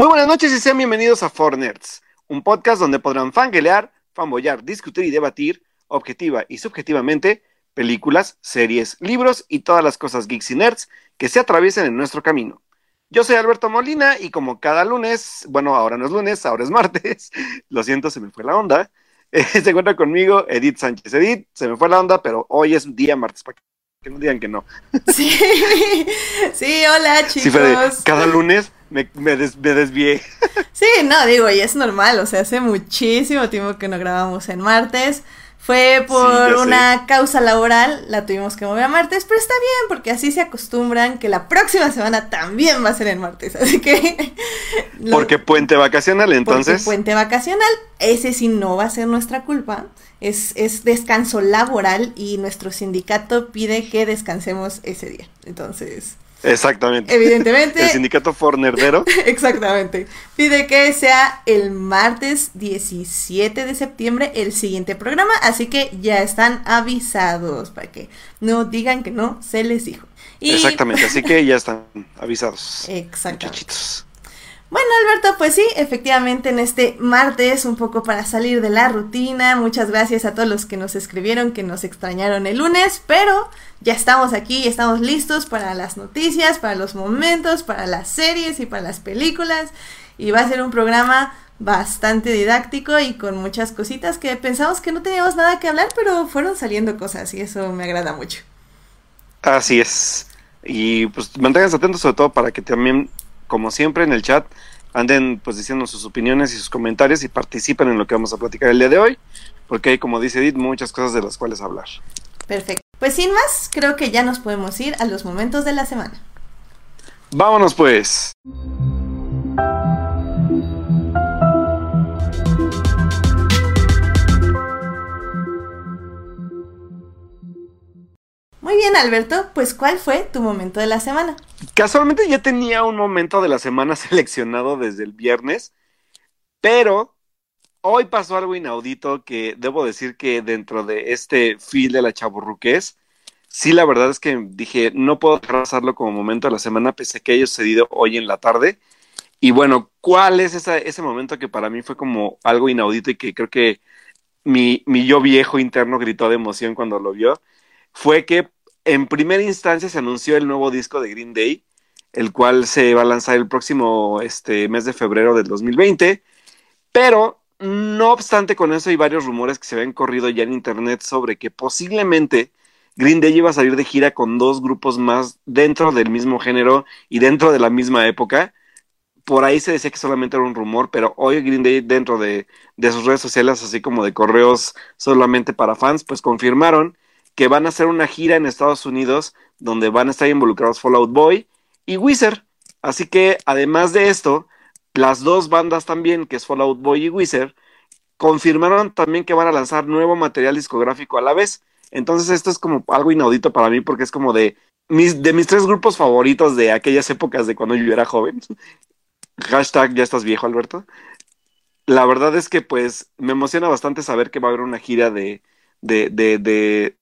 Muy buenas noches y sean bienvenidos a Four Nerds, un podcast donde podrán fanguelear, fanboyar, discutir y debatir, objetiva y subjetivamente, películas, series, libros y todas las cosas geeks y nerds que se atraviesen en nuestro camino. Yo soy Alberto Molina y como cada lunes, bueno, ahora no es lunes, ahora es martes, lo siento, se me fue la onda. se encuentra conmigo Edith Sánchez. Edith, se me fue la onda, pero hoy es día martes para que no digan que no. Sí, sí, hola chicos. Sí, cada lunes me, me, me, desvié. Sí, no, digo, y es normal, o sea, hace muchísimo tiempo que no grabamos en martes. Fue por una causa laboral, la tuvimos que mover a martes, pero está bien porque así se acostumbran que la próxima semana también va a ser en martes, así que... porque puente vacacional, entonces... Porque puente vacacional, ese sí no va a ser nuestra culpa, es, es descanso laboral y nuestro sindicato pide que descansemos ese día, entonces... Exactamente. Evidentemente. El sindicato Fornerdero. Exactamente. Pide que sea el martes 17 de septiembre el siguiente programa, así que ya están avisados para que no digan que no se les dijo. Exactamente, así que ya están avisados. Exactamente. Bueno, Alberto, pues sí, efectivamente en este martes, un poco para salir de la rutina, muchas gracias a todos los que nos escribieron, que nos extrañaron el lunes, pero ya estamos aquí, estamos listos para las noticias, para los momentos, para las series y para las películas, y va a ser un programa bastante didáctico y con muchas cositas que pensamos que no teníamos nada que hablar, pero fueron saliendo cosas y eso me agrada mucho. Así es. Y pues manténganse atentos sobre todo para que también como siempre, en el chat anden pues diciendo sus opiniones y sus comentarios y participen en lo que vamos a platicar el día de hoy, porque hay, como dice Edith, muchas cosas de las cuales hablar. Perfecto. Pues sin más, creo que ya nos podemos ir a los momentos de la semana. Vámonos pues. Muy bien, Alberto, pues ¿cuál fue tu momento de la semana? Casualmente ya tenía un momento de la semana seleccionado desde el viernes, pero hoy pasó algo inaudito que debo decir que dentro de este fil de la chaburruqués, sí la verdad es que dije, no puedo pasarlo como momento de la semana, pese a que haya sucedido hoy en la tarde. Y bueno, ¿cuál es ese momento que para mí fue como algo inaudito y que creo que mi, mi yo viejo interno gritó de emoción cuando lo vio? Fue que en primera instancia se anunció el nuevo disco de Green Day, el cual se va a lanzar el próximo este, mes de febrero del 2020, pero no obstante con eso hay varios rumores que se habían corrido ya en internet sobre que posiblemente Green Day iba a salir de gira con dos grupos más dentro del mismo género y dentro de la misma época. Por ahí se decía que solamente era un rumor, pero hoy Green Day dentro de, de sus redes sociales, así como de correos solamente para fans, pues confirmaron que van a hacer una gira en Estados Unidos donde van a estar involucrados Fallout Boy y Wizard. Así que además de esto, las dos bandas también, que es Fallout Boy y Wizard, confirmaron también que van a lanzar nuevo material discográfico a la vez. Entonces esto es como algo inaudito para mí porque es como de mis, de mis tres grupos favoritos de aquellas épocas de cuando yo era joven. Hashtag ya estás viejo, Alberto. La verdad es que pues me emociona bastante saber que va a haber una gira de, de, de, de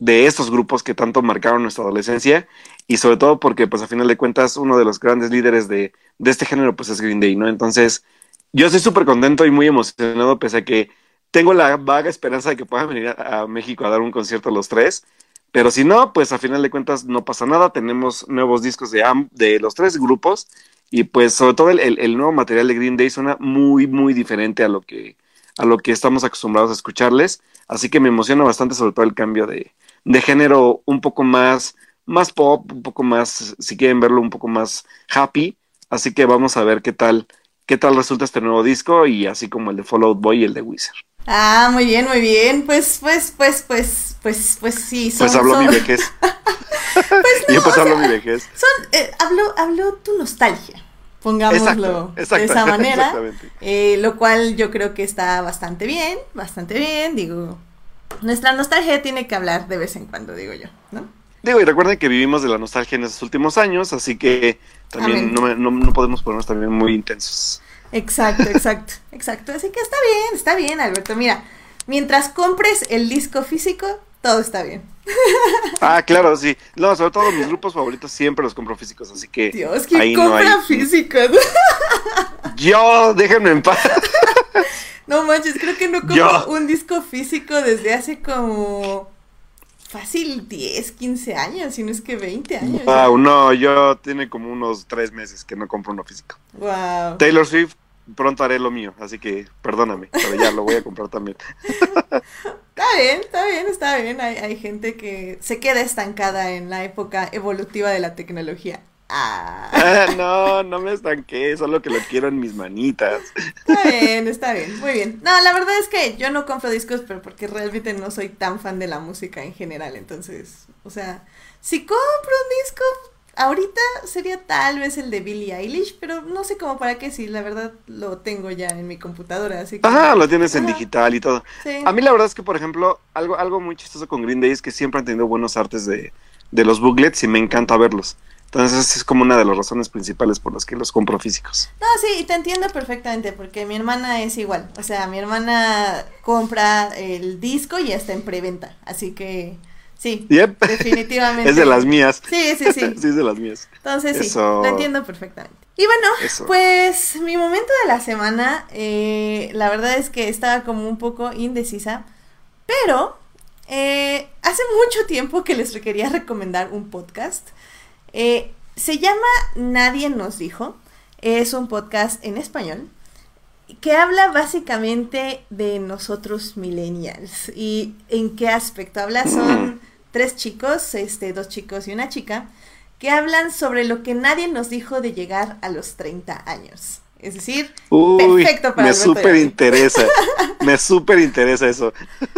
estos grupos que tanto marcaron nuestra adolescencia y sobre todo porque pues a final de cuentas uno de los grandes líderes de, de este género pues es Green Day, ¿no? Entonces yo estoy súper contento y muy emocionado pese a que tengo la vaga esperanza de que puedan venir a, México a dar un concierto los tres, pero si no, pues a final de cuentas no pasa nada, tenemos nuevos discos de, de los tres grupos y pues sobre todo el, el, el nuevo material de Green Day suena muy muy diferente a lo que a lo que estamos acostumbrados a escucharles, así que me emociona bastante sobre todo el cambio de, de género un poco más, más pop, un poco más, si quieren verlo, un poco más happy. Así que vamos a ver qué tal, qué tal resulta este nuevo disco y así como el de Fallout Boy y el de Wizard. Ah, muy bien, muy bien. Pues, pues, pues, pues, pues, pues sí. Son, pues habló mi vejez. pues no, Yo pues hablo mi vejez. Son, eh, habló, tu nostalgia pongámoslo de esa manera, eh, lo cual yo creo que está bastante bien, bastante bien, digo, nuestra nostalgia tiene que hablar de vez en cuando, digo yo, ¿no? Digo, y recuerden que vivimos de la nostalgia en estos últimos años, así que también no, no, podemos ponernos también muy intensos. Exacto, exacto, exacto. Así que está bien, está bien, Alberto. Mira, mientras compres el disco físico, todo está bien. Ah, claro, sí. No, sobre todo mis grupos favoritos siempre los compro físicos, así que. Dios, ¿quién compra físicos? Yo, déjenme en paz. No manches, creo que no compro un disco físico desde hace como fácil 10, 15 años, si no es que 20 años. Wow, no, yo tiene como unos 3 meses que no compro uno físico. Wow. Taylor Swift, pronto haré lo mío, así que perdóname, pero ya lo voy a comprar también. está bien, está bien, está bien. Hay, hay gente que se queda estancada en la época evolutiva de la tecnología. Ah. no, no me estanqué, solo que lo quiero en mis manitas. Está bien, está bien, muy bien. No, la verdad es que yo no compro discos, pero porque realmente no soy tan fan de la música en general, entonces, o sea, si compro un disco, ahorita sería tal vez el de Billie Eilish, pero no sé cómo para qué, si la verdad lo tengo ya en mi computadora, así que... Ajá, lo tienes en digital y todo. A mí la verdad es que, por ejemplo, algo, algo muy chistoso con Green Day es que siempre han tenido buenos artes de, de los booklets y me encanta verlos. Entonces es como una de las razones principales por las que los compro físicos. No, sí, te entiendo perfectamente, porque mi hermana es igual. O sea, mi hermana compra el disco y está en preventa. Así que sí, definitivamente. es de las mías. Sí, sí, sí. sí, es de las mías. Entonces sí, lo entiendo perfectamente. Y bueno, pues mi momento de la semana, eh, la verdad es que estaba como un poco indecisa, pero eh, hace mucho tiempo que les quería recomendar un podcast. Eh, se llama Nadie nos dijo. Es un podcast en español que habla básicamente de nosotros millennials. ¿Y en qué aspecto habla? Son mm. tres chicos, este, dos chicos y una chica, que hablan sobre lo que nadie nos dijo de llegar a los 30 años. Es decir, perfecto para Me súper interesa. me súper interesa eso.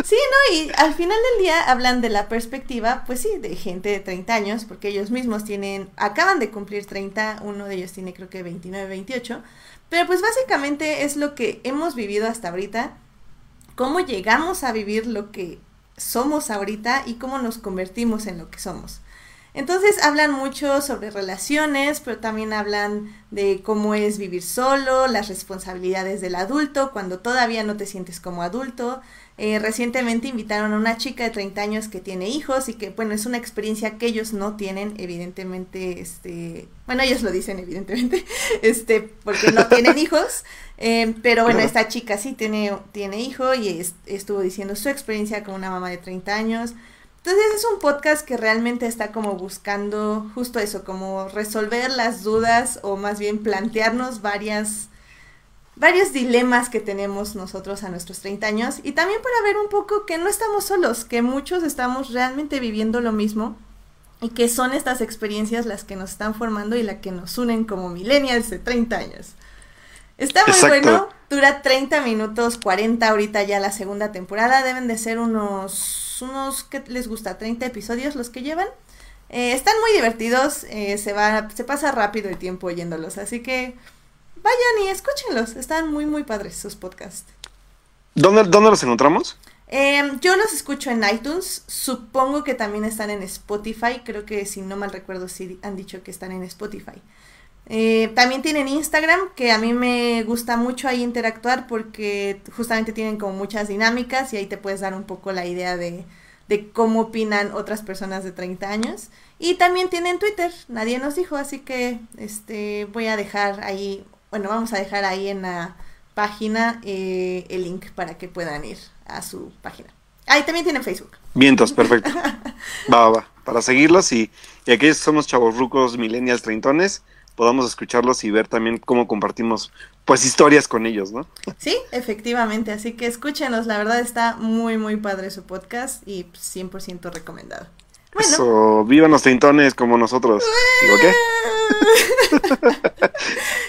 Sí, no, y al final del día hablan de la perspectiva, pues sí, de gente de 30 años, porque ellos mismos tienen, acaban de cumplir 30, uno de ellos tiene creo que 29, 28, pero pues básicamente es lo que hemos vivido hasta ahorita, cómo llegamos a vivir lo que somos ahorita y cómo nos convertimos en lo que somos. Entonces hablan mucho sobre relaciones, pero también hablan de cómo es vivir solo, las responsabilidades del adulto cuando todavía no te sientes como adulto. Eh, recientemente invitaron a una chica de 30 años que tiene hijos y que, bueno, es una experiencia que ellos no tienen, evidentemente, este, bueno, ellos lo dicen, evidentemente, este, porque no tienen hijos, eh, pero bueno, esta chica sí tiene, tiene hijo y estuvo diciendo su experiencia con una mamá de 30 años. Entonces es un podcast que realmente está como buscando justo eso, como resolver las dudas o más bien plantearnos varias varios dilemas que tenemos nosotros a nuestros 30 años y también para ver un poco que no estamos solos, que muchos estamos realmente viviendo lo mismo y que son estas experiencias las que nos están formando y las que nos unen como millennials de 30 años. Está muy bueno, dura 30 minutos, 40 ahorita ya la segunda temporada, deben de ser unos unos, ¿qué les gusta? 30 episodios los que llevan. Eh, están muy divertidos, eh, se, va, se pasa rápido el tiempo oyéndolos, así que vayan y escúchenlos, están muy, muy padres sus podcasts. ¿Dónde, dónde los encontramos? Em, yo los escucho en iTunes, supongo que también están en Spotify, creo que si no mal recuerdo sí han dicho que están en Spotify. Eh, también tienen Instagram, que a mí me gusta mucho ahí interactuar porque justamente tienen como muchas dinámicas y ahí te puedes dar un poco la idea de, cómo opinan otras personas de 30 años. Y también tienen Twitter, nadie nos dijo, así que este voy a dejar ahí, bueno, vamos a dejar ahí en la página eh, el link para que puedan ir a su página. Ahí también tienen Facebook. Vientos, perfecto. va, va, va. Para seguirlos y, y aquí somos chavos rucos, millennials, treintones podamos escucharlos y ver también cómo compartimos pues historias con ellos, ¿no? Sí, efectivamente, así que escúchenos, la verdad está muy muy padre su podcast y 100% recomendado. Bueno. Eso, vivan los treintones como nosotros. ¿Digo qué?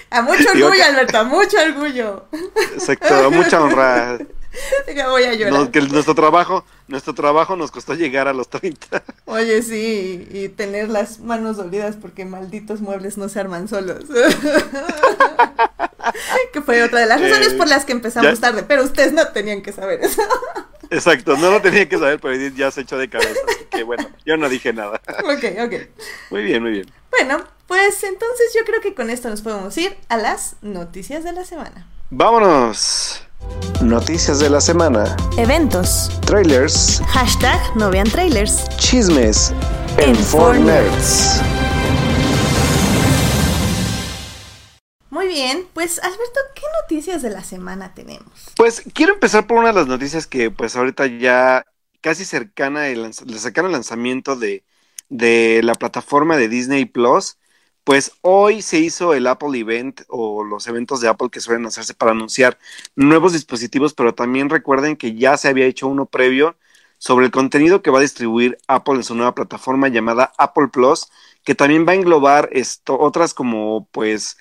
a mucho orgullo, Alberto, a mucho orgullo. Exacto, a mucha honra. voy a llorar. que nuestro trabajo, nuestro trabajo nos costó llegar a los 30. Oye, sí, y tener las manos dolidas porque malditos muebles no se arman solos. que fue otra de las razones por las que empezamos tarde, pero ustedes no tenían que saber eso. Exacto, no lo tenía que saber, pero Edith ya se echó de cabeza, así que bueno, yo no dije nada. Ok, ok. Muy bien, muy bien. Bueno, pues entonces yo creo que con esto nos podemos ir a las noticias de la semana. ¡Vámonos! Noticias de la semana. Eventos. Trailers. Hashtag no vean trailers. Chismes. En, Muy bien, pues Alberto, ¿qué noticias de la semana tenemos? Pues quiero empezar por una de las noticias que pues ahorita ya casi cercana el, cercano lanzamiento de, de la plataforma de Disney Plus. Pues hoy se hizo el Apple Event o los eventos de Apple que suelen hacerse para anunciar nuevos dispositivos, pero también recuerden que ya se había hecho uno previo sobre el contenido que va a distribuir Apple en su nueva plataforma llamada Apple Plus, que también va a englobar esto, otras como pues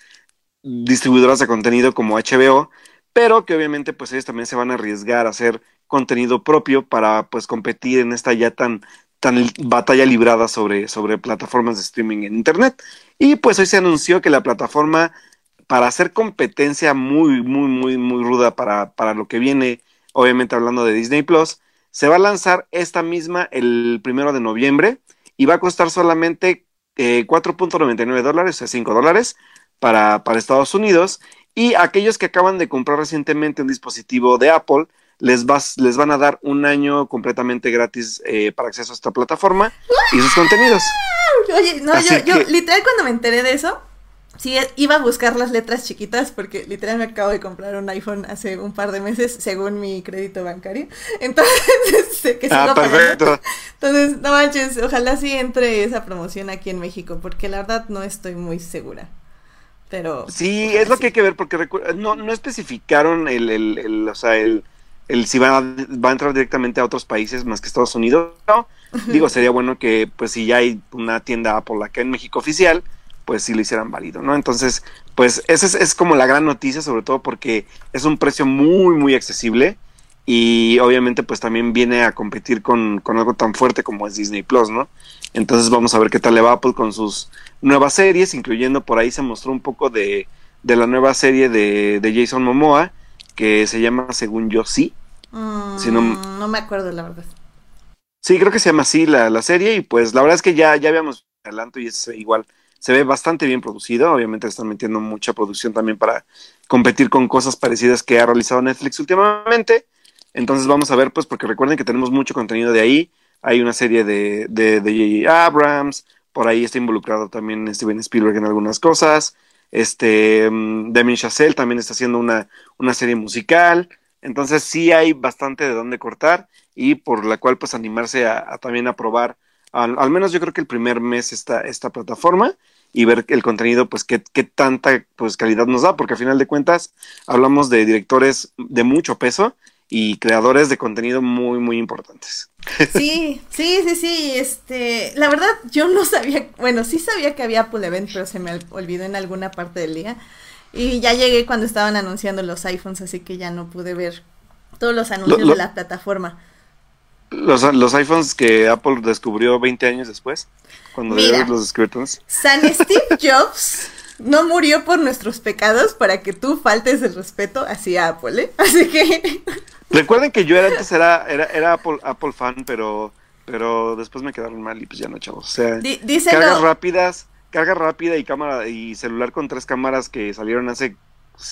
distribuidoras de contenido como HBO, pero que obviamente pues ellos también se van a arriesgar a hacer contenido propio para pues competir en esta ya tan tan batalla librada sobre, sobre plataformas de streaming en internet. Y pues hoy se anunció que la plataforma para hacer competencia muy, muy, muy, muy ruda para, para lo que viene, obviamente hablando de Disney Plus, se va a lanzar esta misma el primero de noviembre y va a costar solamente 4.99 eh, dólares, o sea, 5 dólares para, para Estados Unidos. Y aquellos que acaban de comprar recientemente un dispositivo de Apple, les, vas, les van a dar un año completamente gratis eh, para acceso a esta plataforma y sus contenidos. Oye, no, yo, yo literal cuando me enteré de eso, sí, iba a buscar las letras chiquitas porque literal me acabo de comprar un iPhone hace un par de meses según mi crédito bancario. Entonces, que Ah, perfecto. Entonces, no manches, ojalá sí entre esa promoción aquí en México porque la verdad no estoy muy segura. Pero... Sí, es lo que hay que ver porque no, no especificaron el, el, el o sea, el el si va a, va a entrar directamente a otros países más que Estados Unidos. Digo, sería bueno que, pues, si ya hay una tienda Apple acá en México oficial, pues sí lo hicieran válido, ¿no? Entonces, pues, esa es, es, como la gran noticia, sobre todo porque es un precio muy, muy accesible y obviamente, pues, también viene a competir con, con algo tan fuerte como es Disney Plus, ¿no? Entonces, vamos a ver qué tal le va Apple con sus nuevas series, incluyendo por ahí se mostró un poco de, de la nueva serie de, de Jason Momoa, que se llama Según Yo Sí, Mm, no, me acuerdo, la verdad. Sí, creo que se llama así la, la, serie y pues la verdad es que ya, ya habíamos adelanto y es igual, se ve bastante bien producido, obviamente están metiendo mucha producción también para competir con cosas parecidas que ha realizado Netflix últimamente, entonces vamos a ver pues porque recuerden que tenemos mucho contenido de ahí, hay una serie de de, de Abrams, por ahí está involucrado también Steven Spielberg en algunas cosas, este um, Damien Chazelle también está haciendo una, una serie musical, entonces sí hay bastante de dónde cortar y por la cual pues animarse a, también a probar al, menos yo creo que el primer mes esta, esta plataforma y ver el contenido pues qué, qué tanta pues calidad nos da porque al final de cuentas hablamos de directores de mucho peso y creadores de contenido muy muy importantes. Sí, sí, sí, sí, este, la verdad yo no sabía, bueno, sí sabía que había Apple Event, pero se me olvidó en alguna parte del día. Y ya llegué cuando estaban anunciando los iPhones, así que ya no pude ver todos los anuncios de la plataforma. Los, los, iPhones que Apple descubrió 20 años después, cuando Mira, los descriptores. San Steve Jobs no murió por nuestros pecados para que tú faltes el respeto hacia Apple, ¿eh? Así que... Recuerden que yo era antes era, era, era Apple, Apple fan, pero pero después me quedaron mal y pues ya no, chavos. O sea, cargas rápidas, carga rápida y cámara y celular con tres cámaras que salieron hace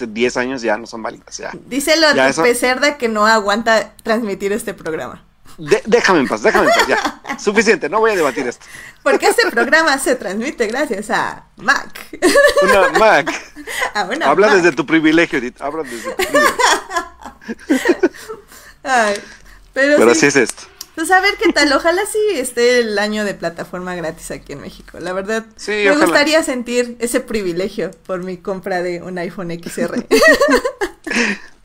10 años ya no son válidas. Ya. Díselo a tu pecerda que no aguanta transmitir este programa. déjame en paz, déjame en paz, ya. Suficiente, no voy a debatir esto. Porque este programa se transmite gracias a Mac. Una Mac. Habla desde tu privilegio, Edith. Habla desde tu privilegio. Ay, pero, pero así es esto. Pues a ver qué tal, ojalá sí esté el año de plataforma gratis aquí en México. La verdad, me gustaría sentir ese privilegio por mi compra de un iPhone XR.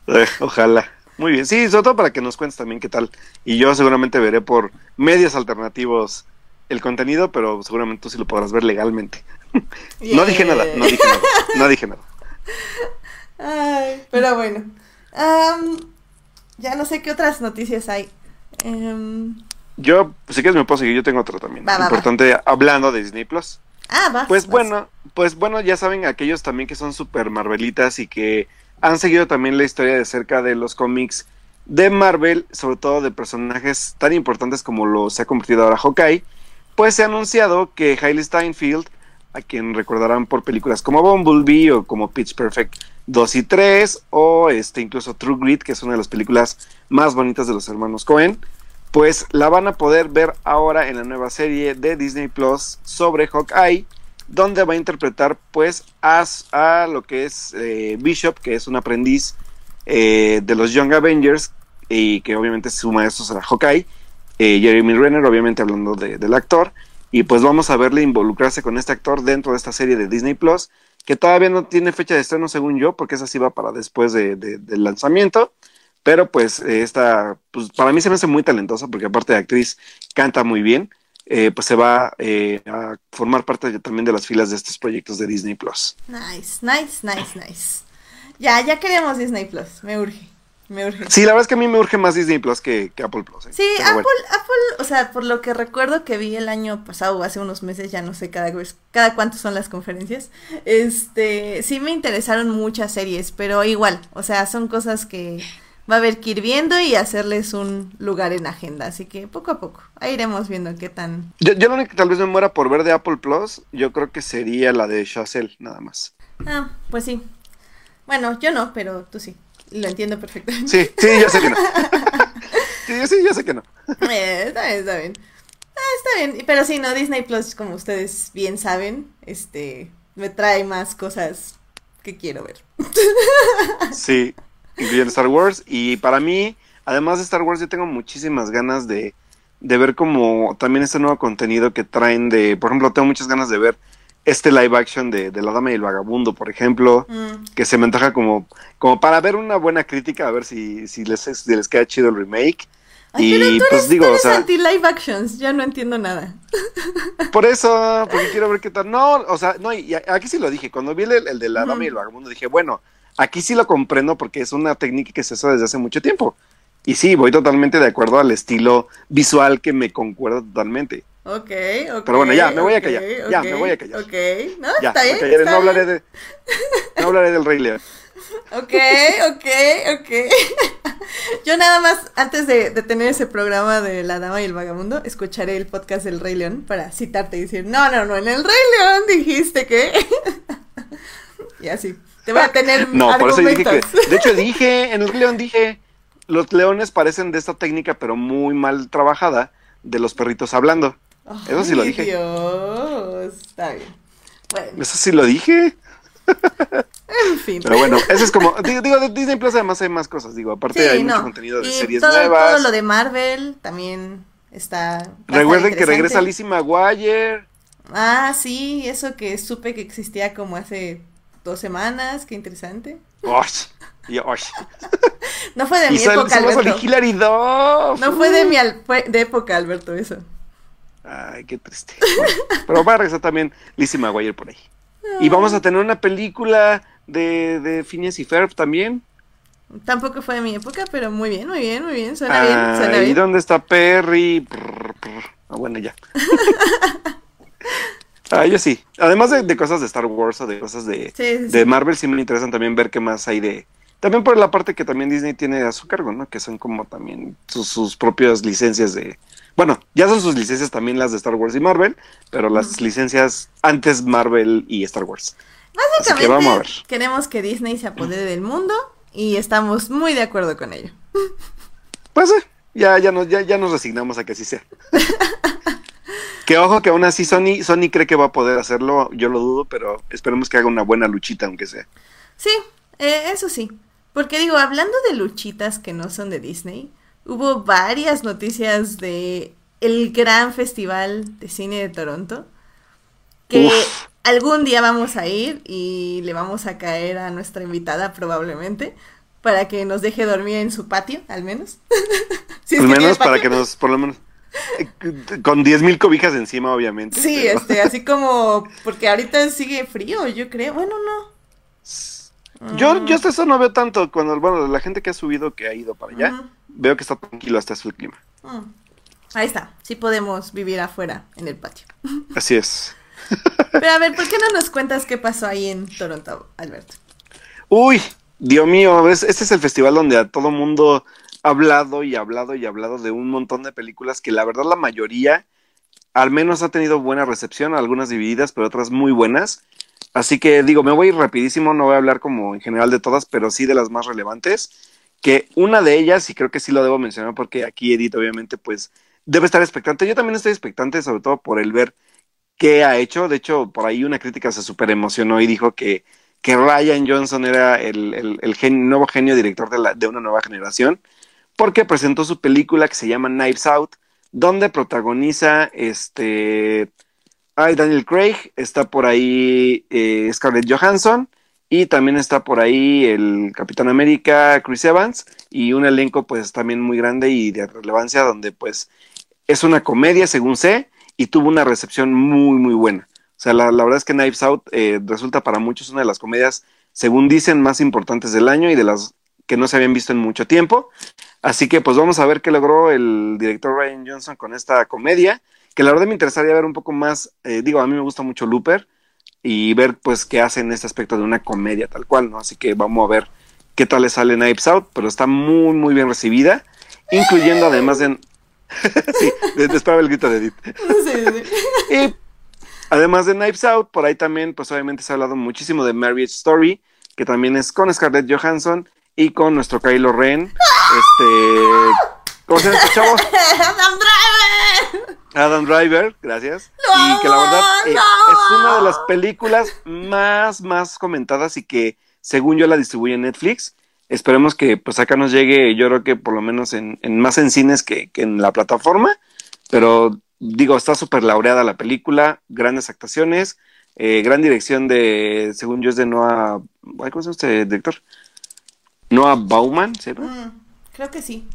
Eh, ojalá. Muy bien, sí, sobre todo para que nos cuentes también qué tal. Y yo seguramente veré por medios alternativos el contenido, pero seguramente tú sí lo podrás ver legalmente. No dije nada, no dije nada, no dije nada. Ay, pero bueno. ya no sé qué otras noticias hay. Em, yo, si quieres me puedo seguir, yo tengo otro también. importante, hablando de Disney Plus. Ah, va. Pues bueno, pues bueno, ya saben aquellos también que son super Marvelitas y que han seguido también la historia de cerca de los cómics de Marvel, sobre todo de personajes tan importantes como lo se ha convertido ahora Hawkeye, pues se ha anunciado que Hailey Steinfeld, a quien recordarán por películas como Bumblebee o como Pitch Perfect 2 y 3 o este incluso True Grit, que es una de las películas más bonitas de los hermanos Cohen, pues la van a poder ver ahora en la nueva serie de Disney Plus sobre Hawkeye donde va a interpretar pues a, a lo que es eh, Bishop, que es un aprendiz eh, de los Young Avengers y que obviamente su maestro será Hawkeye, eh, Jeremy Renner, obviamente hablando de, del actor, y pues vamos a verle involucrarse con este actor dentro de esta serie de Disney Plus, que todavía no tiene fecha de estreno según yo, porque esa sí va para después de, de, del lanzamiento, pero pues esta, pues para mí se me hace muy talentosa, porque aparte de actriz canta muy bien, eh, pues se va eh, a formar parte de, también de las filas de estos proyectos de Disney Plus. Nice, nice, nice, nice. Ya, ya queremos Disney Plus, me urge. Me urge. Sí, la verdad es que a mí me urge más Disney Plus que, que Apple Plus. ¿eh? Sí, Pero Apple, bueno. Apple, o sea, por lo que recuerdo que vi el año pasado hace unos meses, ya no sé cada vez, cada cuánto son las conferencias, este, sí me interesaron muchas series, pero igual, o sea, son cosas que va a haber que ir viendo y hacerles un lugar en agenda, así que poco a poco, ahí iremos viendo qué tan... Yo, yo lo único que tal vez me muera por ver de Apple Plus, yo creo que sería la de Chazelle, nada más. Ah, pues sí. Bueno, yo no, pero tú sí. Lo entiendo perfectamente. Sí, sí, yo sé que no. sí, sí, yo sé que no. Eh, está bien, está bien. Ah, está bien. Pero sí, no, Disney Plus, como ustedes bien saben, este, me trae más cosas que quiero ver. sí, incluyendo Star Wars. Y para mí, además de Star Wars, yo tengo muchísimas ganas de, de ver como también este nuevo contenido que traen de, por ejemplo, tengo muchas ganas de ver este live action de, de La Dama y el Vagabundo, por ejemplo, mm. que se me antoja como, como para ver una buena crítica, a ver si, si, les, si les queda chido el remake. Ay, y pero tú eres, pues digo, tú eres o sea, anti live actions, ya no entiendo nada. Por eso, porque quiero ver qué tal. No, o sea, no, y aquí sí lo dije, cuando vi el, el de La Dama mm. y el Vagabundo dije, bueno, aquí sí lo comprendo porque es una técnica que se usa desde hace mucho tiempo. Y sí, voy totalmente de acuerdo al estilo visual que me concuerda totalmente. Ok, ok. Pero bueno, ya, me voy a callar. Okay, ya, me voy a callar. Ok, no, ya, está bien. Callaré, está no, hablaré de, no hablaré del Rey León. Ok, ok, ok. Yo nada más, antes de, de, tener ese programa de La Dama y el Vagabundo, escucharé el podcast del Rey León para citarte y decir, no, no, no, en el Rey León dijiste que... y así, te voy a tener No, argumentos. por eso dije que... De hecho, dije, en el León dije, los leones parecen de esta técnica, pero muy mal trabajada, de los perritos hablando. Eso sí lo dije. Dios, está bien. Bueno. Eso sí lo dije. En fin. Pero bueno, eso es como. Digo, digo, de Disney Plus además hay más cosas. Digo, aparte Sí, hay no. mucho contenido de Y series todo, nuevas. todo lo de Marvel también está. Recuerden que regresa Lizzie McGuire. Ah, sí, eso que supe que existía como hace dos semanas, qué interesante. Osh, y osh. No fue de mi época, Alberto. No fue de mi al- fue de época, Alberto, eso. Ay, qué triste. Bueno, pero va a regresar también Lizzie McGuire por ahí. Y vamos a tener una película de, de Phineas y Ferb también. Tampoco fue de mi época, pero muy bien, muy bien, muy bien. Suena bien, suena ¿Y bien. dónde está Perry? Ah, bueno, ya. ah, yo sí. Además de, de cosas de Star Wars o de cosas de, Sí, sí, de sí. Marvel, sí me interesan también ver qué más hay de... También por la parte que también Disney tiene a su cargo, ¿no? Que son como también sus, sus propias licencias de... Bueno, ya son sus licencias también las de Star Wars y Marvel, pero las licencias antes Marvel y Star Wars. Así que Básicamente, vamos a ver. queremos que Disney se apodere del mundo y estamos muy de acuerdo con ello. Pues eh, ya, ya, nos, ya, ya nos resignamos a que así sea. que ojo que aún así Sony, Sony cree que va a poder hacerlo, yo lo dudo, pero esperemos que haga una buena luchita, aunque sea. Sí, eh, eso sí. Porque digo, hablando de luchitas que no son de Disney, hubo varias noticias de el gran festival de cine de Toronto. Que Uf. algún día vamos a ir y le vamos a caer a nuestra invitada probablemente. Para que nos deje dormir en su patio, al menos. Si Al menos para que nos, por lo menos, con 10.000 cobijas encima, obviamente. Sí, pero- este, así como, porque ahorita sigue frío, yo creo. Bueno, no. Yo, yo hasta eso no veo tanto, cuando, bueno, la gente que ha subido, que ha ido para allá, veo que está tranquilo hasta el clima. Mm. Ahí está, sí podemos vivir afuera en el patio. Así es. Pero a ver, ¿por qué no nos cuentas qué pasó ahí en Toronto, Alberto? Uy, Dios mío, es- este es el festival donde a todo mundo hablado y hablado y hablado de un montón de películas que la verdad la mayoría al menos ha tenido buena recepción, algunas divididas, pero otras muy buenas. Así que digo, me voy a rapidísimo, no voy a hablar como en general de todas, pero sí de las más relevantes. Que una de ellas, y creo que sí lo debo mencionar porque aquí Edith obviamente pues debe estar expectante. Yo también estoy expectante, sobre todo por el ver qué ha hecho. De hecho, por ahí una crítica se super emocionó y dijo que, que Ryan Johnson era el, nuevo genio director de, la, de una nueva generación, porque presentó su película que se llama Knives Out, donde protagoniza este. Ay, Daniel Craig, está por ahí eh, Scarlett Johansson y también está por ahí el Capitán América, Chris Evans, y un elenco pues también muy grande y de relevancia donde pues es una comedia según sé y tuvo una recepción muy muy buena. O sea, la, verdad es que Knives Out eh, resulta para muchos una de las comedias, según dicen, más importantes del año y de las que no se habían visto en mucho tiempo. Así que pues vamos a ver qué logró el director Ryan Johnson con esta comedia, que la verdad me interesaría ver un poco más, eh, digo, a mí me gusta mucho Looper y ver pues qué hace en este aspecto de una comedia tal cual, ¿no? Así que vamos a ver qué tal le sale Knives Out, pero está muy muy bien recibida, incluyendo además de... sí, esperaba el grito de Edith. y además de Knives Out, por ahí también pues obviamente se ha hablado muchísimo de Marriage Story, que también es con Scarlett Johansson y con nuestro Kylo Ren. Este. ¿Cómo se llama este chavo? Adam Driver. Adam Driver, gracias. y que la verdad eh, es una de las películas más, más comentadas y que según yo la distribuye en Netflix. Esperemos que pues acá nos llegue, yo creo que por lo menos en, más en cines que, en la plataforma. Pero digo, está súper laureada la película, grandes actuaciones, eh, gran dirección de, según yo es de Noah, ¿cómo se llama este director? Noah Bauman, ¿cierto? Mm, creo que sí.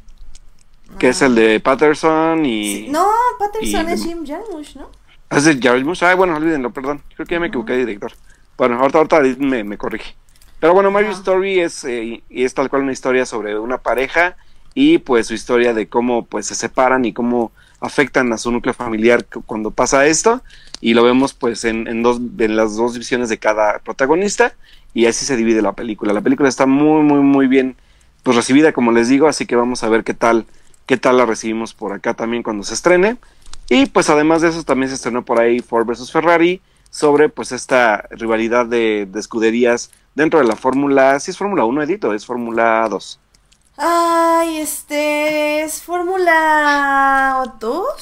Que es el de Patterson y. No, Patterson es Jim Jarmusch, ¿no? Es de Jarmusch. Ah, bueno, olvídenlo, perdón. Creo que ya me equivoqué de director. Bueno, ahorita, ahorita me, me corrige. Pero bueno, Mario Story es, eh, es tal cual una historia sobre una pareja y pues su historia de cómo pues se separan y cómo afectan a su núcleo familiar cuando pasa esto y lo vemos pues en, en, dos, en las dos divisiones de cada protagonista y así se divide la película. La película está muy, muy, muy bien pues recibida, como les digo, así que vamos a ver qué tal, qué tal la recibimos por acá también cuando se estrene. Y pues además de eso también se estrenó por ahí Ford vs Ferrari sobre pues esta rivalidad de, escuderías dentro de la Fórmula, si es Fórmula 1, Edito, es Fórmula 2. Ay, este es Fórmula 2.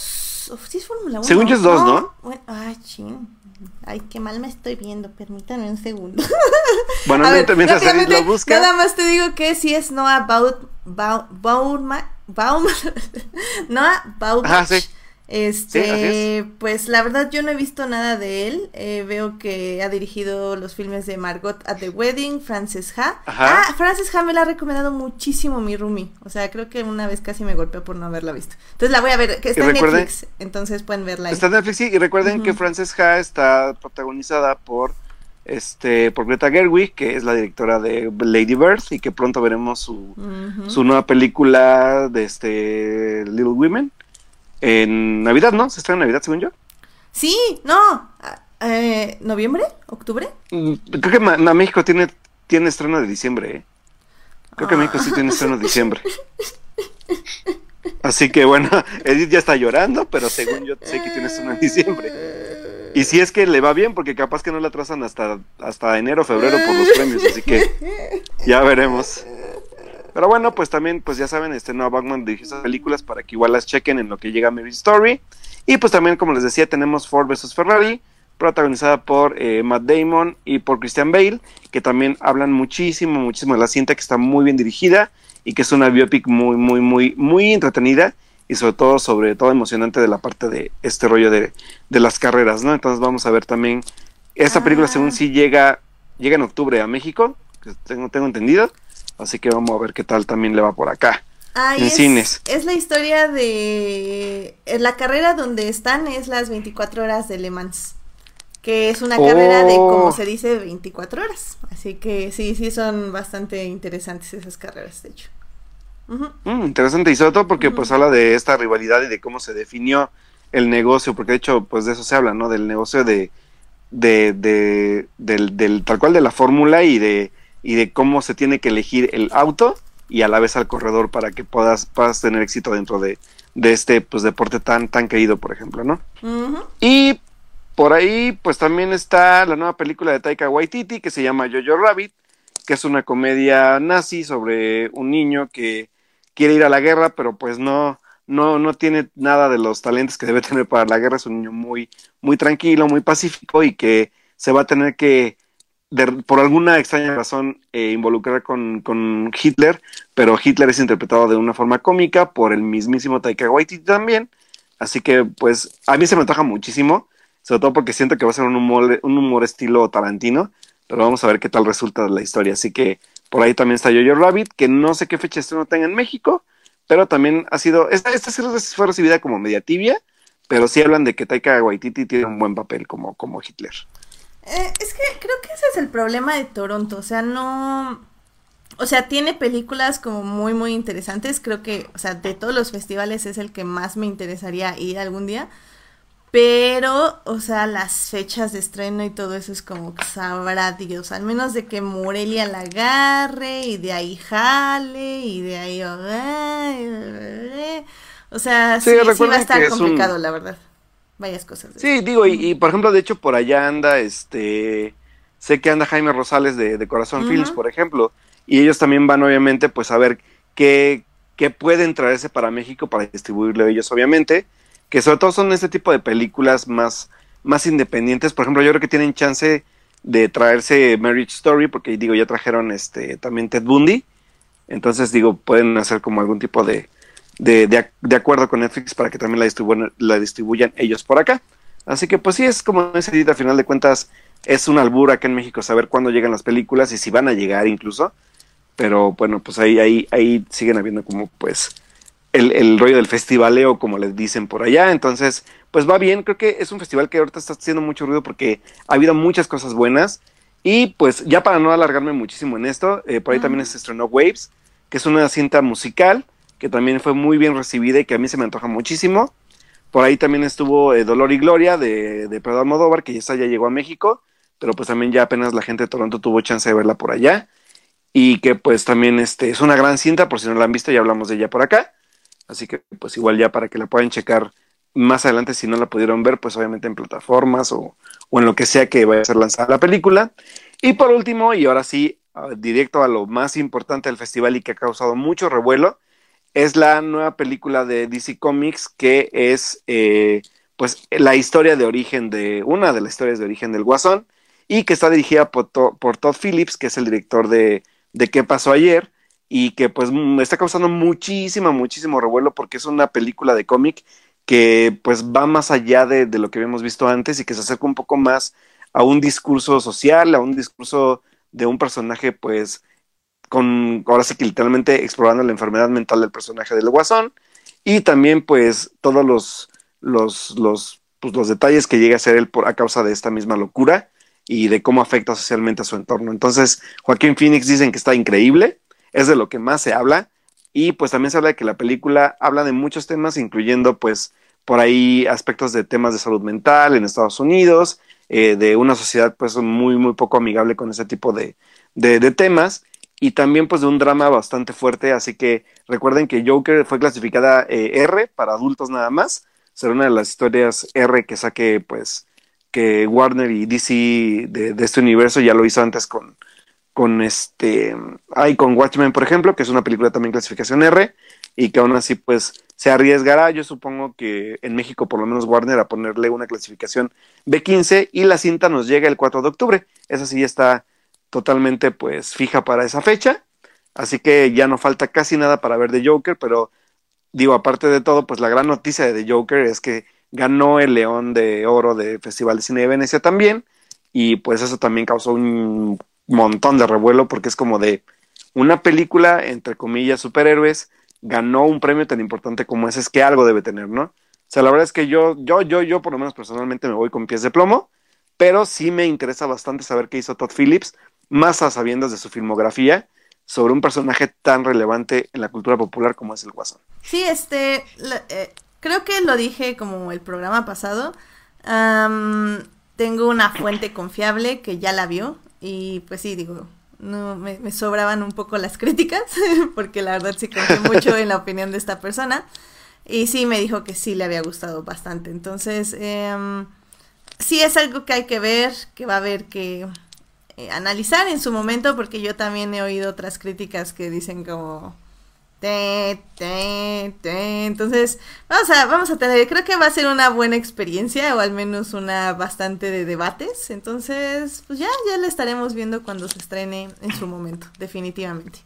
Sí, es Fórmula 1. Según yo es 2, ¿no? ay, ching. Ay, qué mal me estoy viendo, permítame un segundo. Bueno, a ver, mientras lo busca. Nada más te digo que si es Noah Baut, Baum, Baum, Noah Baum. Ajá, sí. Este, pues la verdad yo no he visto nada de él. Eh, veo que ha dirigido los filmes de Margot at the Wedding, Frances Ha. Ah, Frances Ha me la ha recomendado muchísimo mi Rumi. O sea, creo que una vez casi me golpeó por no haberla visto. Entonces la voy a ver, que está en Netflix. Entonces pueden verla. Ahí. Está en Netflix, sí. Y recuerden que Frances Ha está protagonizada por este por Greta Gerwig, que es la directora de Lady Bird y que pronto veremos su, su nueva película de este Little Women en Navidad, ¿no? ¿Se estrena en Navidad, según yo? Sí, no. Eh, ¿Noviembre? ¿Octubre? Mm, creo que México tiene, tiene estreno de diciembre, ¿eh? Creo que ah. México sí tiene estreno de diciembre. Así que bueno, Edith ya está llorando, pero según yo sé que tiene estreno en diciembre. Y si es que le va bien, porque capaz que no la atrasan hasta, hasta enero, febrero por los premios, así que ya veremos. Pero bueno, pues también, pues ya saben, este Noah Bachman dirige esas películas para que igual las chequen en lo que llega a Mary Story. Y pues también, como les decía, tenemos Ford vs. Ferrari, protagonizada por eh, Matt Damon y por Christian Bale, que también hablan muchísimo, muchísimo de la cinta, que está muy bien dirigida y que es una biopic muy, muy, muy, muy entretenida y sobre todo, sobre todo emocionante de la parte de este rollo de, de las carreras, ¿no? Entonces vamos a ver también, esta película según ah. sí llega, llega en octubre a México, que tengo, tengo entendido, Así que vamos a ver qué tal también le va por acá. en es, cines. Es la historia de. La carrera donde están es las 24 horas de Le Mans. Que es una carrera de, como oh. se dice, 24 horas. Así que sí, sí, son bastante interesantes esas carreras, de hecho. Mm, interesante, y sobre todo porque pues habla de esta rivalidad y de cómo se definió el negocio, porque de hecho pues de eso se habla, ¿no? Del negocio de, de, de del, del, tal cual de la fórmula y de y de cómo se tiene que elegir el auto y a la vez al corredor para que puedas, puedas tener éxito dentro de, este pues deporte tan, tan querido, por ejemplo, ¿no? Y por ahí, pues también está la nueva película de Taika Waititi que se llama Jojo Rabbit, que es una comedia nazi sobre un niño que quiere ir a la guerra, pero pues no, no, no tiene nada de los talentos que debe tener para la guerra, es un niño muy, muy tranquilo, muy pacífico y que se va a tener que, por alguna extraña razón, eh, involucrar con, con, Hitler, pero Hitler es interpretado de una forma cómica por el mismísimo Taika Waititi también, así que pues a mí se me antoja muchísimo, sobre todo porque siento que va a ser un humor, un humor estilo Tarantino, pero vamos a ver qué tal resulta la historia, así que por ahí también está Jojo Rabbit, que no sé qué fecha estreno tenga en México, pero también ha sido, esta, esta fue recibida como media tibia, pero sí hablan de que Taika Waititi tiene un buen papel como, como Hitler. Eh, es que creo que ese es el problema de Toronto, o sea, no... O sea, tiene películas como muy, muy interesantes. Creo que, o sea, de todos los festivales es el que más me interesaría ir algún día. Pero, o sea, las fechas de estreno y todo eso es como que sabrá Dios. Al menos de que Morelia la agarre y de ahí jale y de ahí... O sea, sí, sí, va a estar complicado, la verdad. Varias cosas. Sí, digo, y, por ejemplo, de hecho, por allá anda este... Sé que anda Jaime Rosales de, Corazón Films, por ejemplo. Y ellos también van, obviamente, pues a ver qué, qué pueden traerse para México para distribuirlo ellos, obviamente que sobre todo son este tipo de películas más, más independientes. Por ejemplo, yo creo que tienen chance de traerse Marriage Story, porque digo, ya trajeron este también Ted Bundy. Entonces, digo, pueden hacer como algún tipo de, de, de, acuerdo con Netflix para que también la distribuyan, la distribuyan ellos por acá. Así que, pues sí, es como ese al final de cuentas, es un albur acá en México saber cuándo llegan las películas y si van a llegar incluso. Pero bueno, pues ahí, ahí, ahí siguen habiendo como, pues, el, rollo del festivaleo, como les dicen por allá. Entonces, pues va bien. Creo que es un festival que ahorita está haciendo mucho ruido porque ha habido muchas cosas buenas. Y pues ya para no alargarme muchísimo en esto, eh, por ahí también se estrenó Waves, que es una cinta musical que también fue muy bien recibida y que a mí se me antoja muchísimo. Por ahí también estuvo eh, Dolor y Gloria de, de Pedro Almodóvar, que ya, ya llegó a México, pero pues también ya apenas la gente de Toronto tuvo chance de verla por allá. Y que pues también este, es una gran cinta, por si no la han visto, ya hablamos de ella por acá. Así que pues igual ya para que la puedan checar más adelante si no la pudieron ver, pues obviamente en plataformas o, en lo que sea que vaya a ser lanzada la película. Y por último, y ahora sí, directo a lo más importante del festival y que ha causado mucho revuelo, es la nueva película de DC Comics que es eh, pues la historia de origen de una de las historias de origen del Guasón y que está dirigida por, por Todd Phillips, que es el director de, de ¿Qué pasó ayer? y que pues me está causando muchísimo, muchísimo revuelo porque es una película de cómic que pues va más allá de, lo que habíamos visto antes y que se acerca un poco más a un discurso social, a un discurso de un personaje pues con, ahora sí que literalmente explorando la enfermedad mental del personaje del guasón y también pues todos los, los, los, pues, los detalles que llega a ser él por, a causa de esta misma locura y de cómo afecta socialmente a su entorno. Entonces, Joaquín Phoenix dicen que está increíble es de lo que más se habla. Y pues también se habla de que la película habla de muchos temas, incluyendo pues por ahí aspectos de temas de salud mental en Estados Unidos, eh, de una sociedad pues muy, muy poco amigable con ese tipo de, de, temas y también pues de un drama bastante fuerte, así que recuerden que Joker fue clasificada eh, R para adultos nada más, será una de las historias R que saque pues que Warner y DC de, este universo ya lo hizo antes con, con este, hay con Watchmen, por ejemplo, que es una película también clasificación R, y que aún así, pues, se arriesgará, yo supongo que en México, por lo menos Warner, a ponerle una clasificación B15, y la cinta nos llega el 4 de octubre. Esa sí está totalmente, pues, fija para esa fecha, así que ya no falta casi nada para ver de Joker, pero digo, aparte de todo, pues la gran noticia de The Joker es que ganó el León de Oro de Festival de Cine de Venecia también, y pues eso también causó un montón de revuelo porque es como de una película, entre comillas, superhéroes, ganó un premio tan importante como ese, es que algo debe tener, ¿no? O sea, la verdad es que yo, yo, yo, yo por lo menos personalmente me voy con pies de plomo, pero sí me interesa bastante saber qué hizo Todd Phillips, más a sabiendas de su filmografía, sobre un personaje tan relevante en la cultura popular como es el Guasón. Sí, este, eh, creo que lo dije como el programa pasado. tengo una fuente confiable que ya la vio, y pues sí, digo, no me, sobraban un poco las críticas, porque la verdad sí confié mucho en la opinión de esta persona. Y sí me dijo que sí le había gustado bastante. Entonces, eh, sí es algo que hay que ver, que va a haber que eh, analizar en su momento, porque yo también he oído otras críticas que dicen como Te, te, te. Entonces, vamos a, vamos a tener, creo que va a ser una buena experiencia o al menos una bastante de debates. Entonces, pues ya, ya la estaremos viendo cuando se estrene en su momento, definitivamente.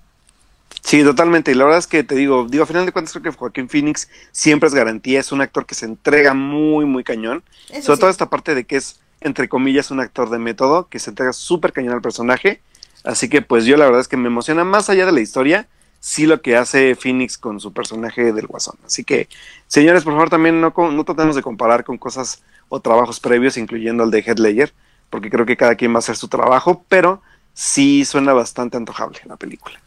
Sí, totalmente. Y la verdad es que te digo, digo, a final de cuentas creo que Joaquín Phoenix siempre es garantía, es un actor que se entrega muy, muy cañón. Sobre todo esta parte de que es, entre comillas, un actor de método, que se entrega súper cañón al personaje. Así que pues yo la verdad es que me emociona más allá de la historia, sí lo que hace Phoenix con su personaje del Guasón. Así que, señores, por favor, también no, no tratemos de comparar con cosas o trabajos previos, incluyendo el de Headlayer, porque creo que cada quien va a hacer su trabajo, pero sí suena bastante antojable la película.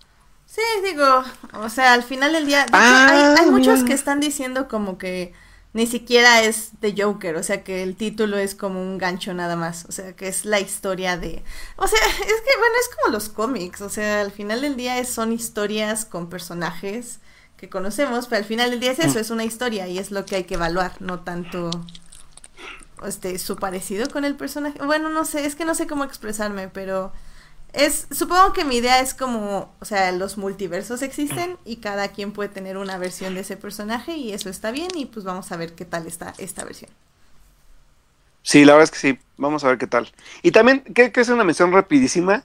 Sí, digo, o sea, al final del día, hay, hay, muchos que están diciendo como que ni siquiera es de Joker, o sea que el título es como un gancho nada más, o sea que es la historia de... O sea, es que bueno, es como los cómics, o sea, al final del día es, son historias con personajes que conocemos, pero al final del día es eso, mm. es una historia y es lo que hay que evaluar, no tanto este su parecido con el personaje. Bueno, no sé, es que no sé cómo expresarme, pero es, supongo que mi idea es como, o sea, los multiversos existen y cada quien puede tener una versión de ese personaje y eso está bien y pues vamos a ver qué tal está esta versión. Sí, la verdad es que sí, vamos a ver qué tal. Y también, que es una mención rapidísima,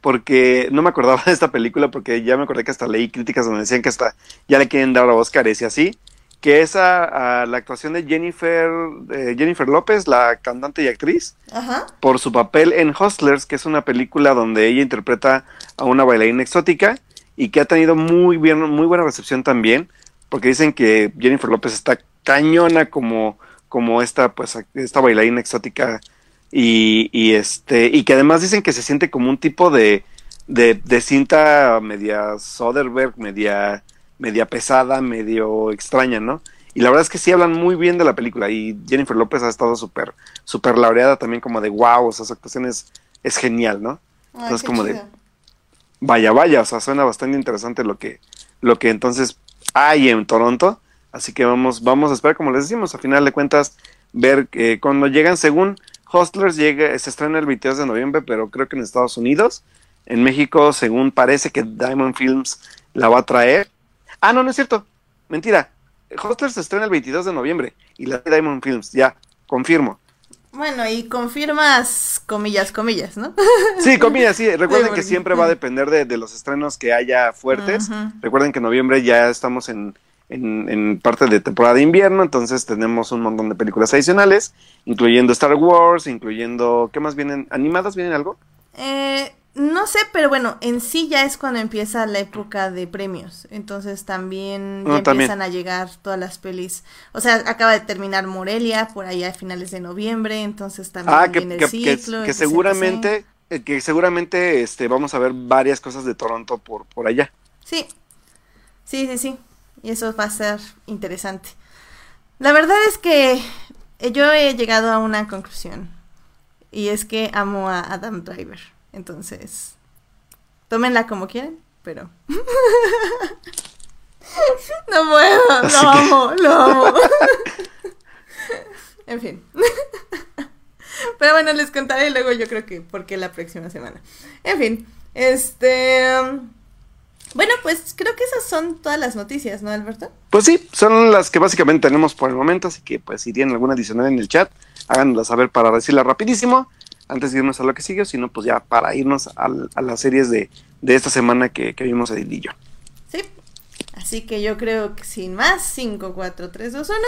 porque no me acordaba de esta película, porque ya me acordé que hasta leí críticas donde decían que hasta ya le quieren dar a Oscars y así que es a, la actuación de Jennifer, Jennifer López, la cantante y actriz, por su papel en Hustlers, que es una película donde ella interpreta a una bailarina exótica y que ha tenido muy bien, muy buena recepción también, porque dicen que Jennifer López está cañona como, como esta, pues, esta bailarina exótica y, y este, y que además dicen que se siente como un tipo de, de, de cinta media Soderbergh, media media pesada, medio extraña, ¿no? Y la verdad es que sí hablan muy bien de la película y Jennifer López ha estado súper, súper laureada también como de wow, o sea, su actuación es, genial, ¿no? entonces como de vaya, vaya, o sea, suena bastante interesante lo que, lo que entonces hay en Toronto. Así que vamos, vamos a esperar, como les decimos, a final de cuentas, ver que cuando llegan, según Hustlers, llega, se estrena el 22 de noviembre, pero creo que en Estados Unidos. En México, según parece que Diamond Films la va a traer, Ah, no, no es cierto. Mentira. Hustlers se estrena el 22 de noviembre y la de Diamond Films, ya, confirmo. Bueno, y confirmas comillas, comillas, ¿no? Sí, comillas, sí. Recuerden que siempre va a depender de, los estrenos que haya fuertes. Recuerden que en noviembre ya estamos en, en, parte de temporada de invierno, entonces tenemos un montón de películas adicionales, incluyendo Star Wars, incluyendo... ¿Qué más vienen? ¿Animadas vienen algo? Eh, no sé, pero bueno, en sí ya es cuando empieza la época de premios. Entonces también ya empiezan a llegar todas las pelis. O sea, acaba de terminar Morelia por allá a finales de noviembre, entonces también ah, viene el ciclo. Que, seguramente, eh, que seguramente este, vamos a ver varias cosas de Toronto por, por allá. Sí, sí, sí, sí. Y eso va a ser interesante. La verdad es que yo he llegado a una conclusión. Y es que amo a Adam Driver. Entonces, tómenla como quieren, pero... no puedo, lo amo, lo amo. en fin. pero bueno, les contaré luego yo creo que por qué la próxima semana. En fin, este... Bueno, pues creo que esas son todas las noticias, ¿no, Alberto? Pues sí, son las que básicamente tenemos por el momento, así que pues si tienen alguna adicional en el chat, háganla saber para decirla rapidísimo antes de irnos a lo que sigue, sino pues ya para irnos a, las series de, esta semana que, vimos Edil y yo. Sí, así que yo creo que sin más, 5, 4, 3, 2, 1,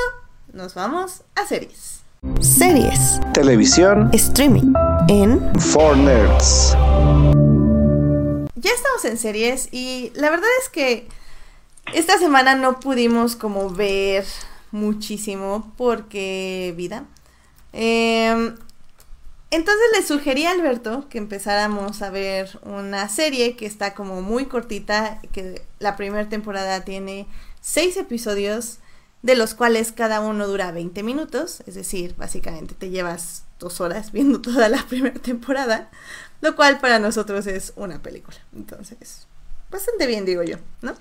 nos vamos a series. Series. Televisión. Streaming. En. For Nerds. Ya estamos en series y la verdad es que esta semana no pudimos como ver muchísimo porque vida. Eh, entonces le sugerí a Alberto que empezáramos a ver una serie que está como muy cortita, que la primera temporada tiene seis episodios, de los cuales cada uno dura 20 minutos, es decir, básicamente te llevas dos horas viendo toda la primera temporada, lo cual para nosotros es una película. Entonces, bastante bien, digo yo, ¿no?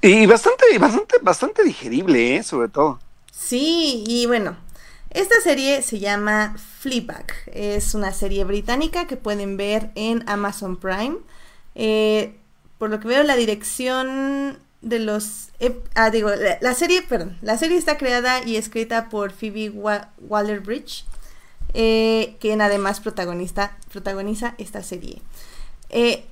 Y bastante, bastante, bastante digerible, ¿eh? Sobre todo. Sí, y bueno, esta serie se llama Fleabag. Es una serie británica que pueden ver en Amazon Prime. Eh, por lo que veo, la dirección de los... ah, digo, la, serie, perdón, la serie está creada y escrita por Phoebe Waller-Bridge, eh, quien además protagonista, protagoniza esta serie. Eh,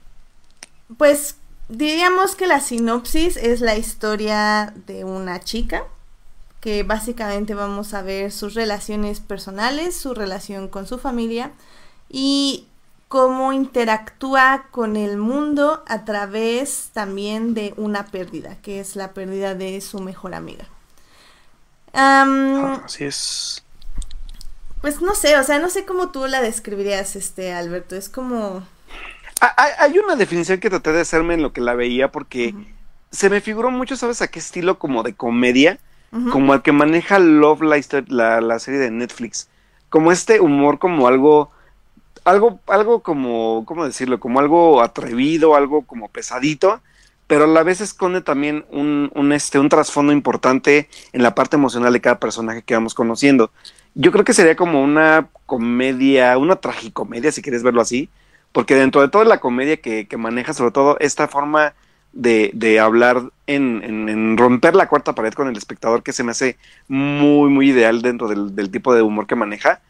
pues diríamos que la sinopsis es la historia de una chica que básicamente vamos a ver sus relaciones personales, su relación con su familia y cómo interactúa con el mundo a través también de una pérdida, que es la pérdida de su mejor amiga. Ah, así es. Pues no sé, o sea, no sé cómo tú la describirías, este Alberto. Es como. Hay una definición que traté de hacerme en lo que la veía porque se me figuró mucho, ¿sabes? A qué estilo como de comedia, como al que maneja Love la, la serie de Netflix. Como este humor, como algo algo, algo como, ¿cómo decirlo? Como algo atrevido, algo como pesadito, pero a la vez esconde también un, un, este, un trasfondo importante en la parte emocional de cada personaje que vamos conociendo. Yo creo que sería como una comedia, una tragicomedia, si quieres verlo así, porque dentro de toda la comedia que, que maneja, sobre todo esta forma de, de hablar en, en, romper la cuarta pared con el espectador, que se me hace muy, muy ideal dentro del, del tipo de humor que maneja,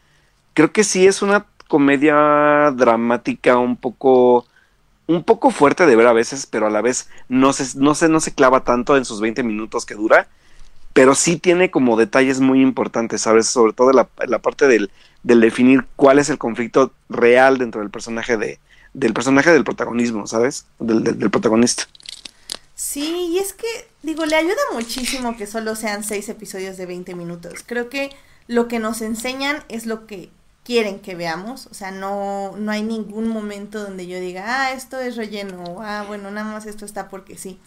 creo que sí es una comedia dramática un poco un poco fuerte de ver a veces, pero a la vez no se, no se, no se clava tanto en sus 20 minutos que dura, pero sí tiene como detalles muy importantes, ¿sabes? Sobre todo la, la parte del, del, definir cuál es el conflicto real dentro del personaje de, del personaje del protagonismo, ¿sabes? Del, del, protagonista. Sí, y es que, digo, le ayuda muchísimo que solo sean seis episodios de 20 minutos. Creo que lo que nos enseñan es lo que quieren que veamos, o sea, no, no hay ningún momento donde yo diga, ah, esto es relleno, ah, bueno, nada más esto está porque sí.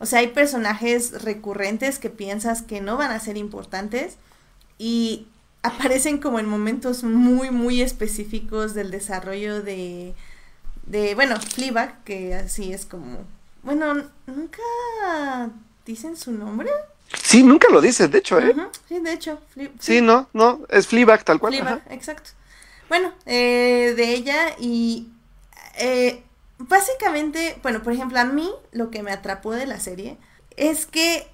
O sea, hay personajes recurrentes que piensas que no van a ser importantes y aparecen como en momentos muy, muy específicos del desarrollo de, de bueno, Fleabag, que así es como, bueno, nunca dicen su nombre. Sí, nunca lo dice, de hecho, ¿eh? sí, de hecho. sí. no, no, es Fleabag tal cual. Fleabag, exacto. Bueno, eh, de ella y eh, básicamente, bueno, por ejemplo, a mí lo que me atrapó de la serie es que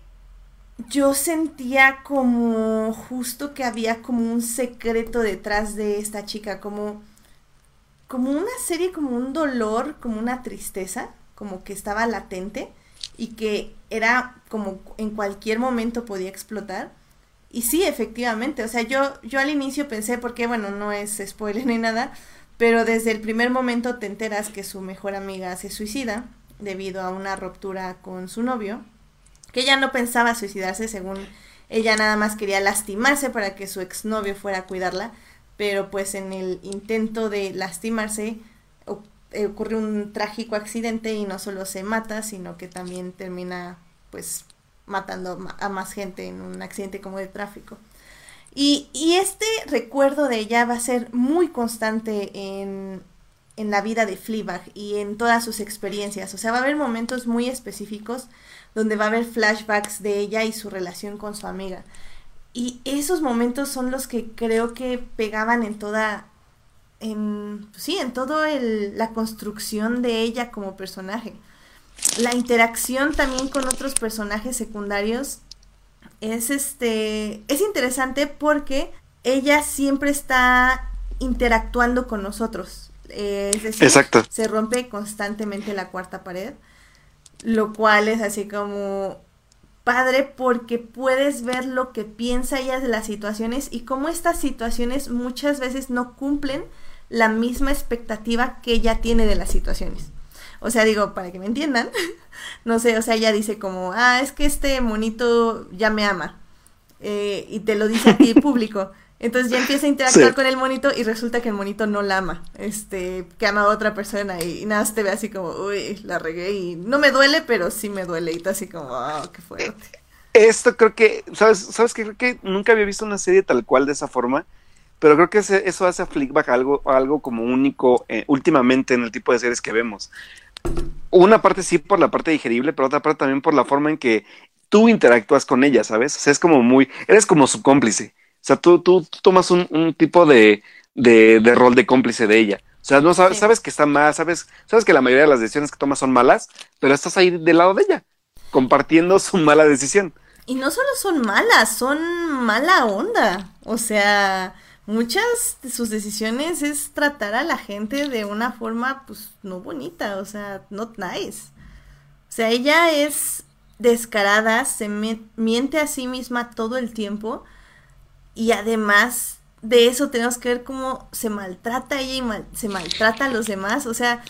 yo sentía como justo que había como un secreto detrás de esta chica, como, como una serie, como un dolor, como una tristeza, como que estaba latente y que era como en cualquier momento podía explotar. Y sí, efectivamente, o sea, yo, yo al inicio pensé, porque bueno, no es spoiler ni nada, pero desde el primer momento te enteras que su mejor amiga se suicida debido a una ruptura con su novio, que ella no pensaba suicidarse, según ella nada más quería lastimarse para que su exnovio fuera a cuidarla, pero pues en el intento de lastimarse eh, ocurre un trágico accidente y no solo se mata, sino que también termina pues matando a más gente en un accidente como de tráfico. Y, y este recuerdo de ella va a ser muy constante en, en la vida de Fleabag y en todas sus experiencias. O sea, va a haber momentos muy específicos donde va a haber flashbacks de ella y su relación con su amiga. Y esos momentos son los que creo que pegaban en toda, en, pues sí, en todo el, la construcción de ella como personaje. La interacción también con otros personajes secundarios es este es interesante porque ella siempre está interactuando con nosotros. Eh, es decir se rompe constantemente la cuarta pared lo cual es así como padre porque puedes ver lo que piensa ella de las situaciones y cómo estas situaciones muchas veces no cumplen la misma expectativa que ella tiene de las situaciones. O sea, digo, para que me entiendan, no sé, o sea, ella dice como, ah, es que este monito ya me ama. Eh, y te lo dice a ti público. Entonces ya empieza a interactuar con el monito y resulta que el monito no la ama, este, que ama a otra persona y, nada, te ve así como, uy, la regué y no me duele, pero sí me duele y tú así como, ah, qué fuerte. Esto creo que, ¿sabes? ¿Sabes que Creo que nunca había visto una serie tal cual de esa forma, pero creo que eso hace a Flickback algo, algo como único eh, últimamente en el tipo de series que vemos una parte sí por la parte digerible, pero otra parte también por la forma en que tú interactúas con ella, ¿sabes? O sea, es como muy, eres como su cómplice. O sea, tú, tú, tomas un, tipo de, de, rol de cómplice de ella. O sea, no sabes, sabes que está mal, sabes, sabes que la mayoría de las decisiones que tomas son malas, pero estás ahí del lado de ella. compartiendo su mala decisión. Y no solo son malas, son mala onda. O sea, muchas de sus decisiones es tratar a la gente de una forma, pues, no bonita, o sea, not nice. O sea, ella es descarada, se miente a sí misma todo el tiempo y además de eso tenemos que ver cómo se maltrata ella y se maltrata a los demás. O sea,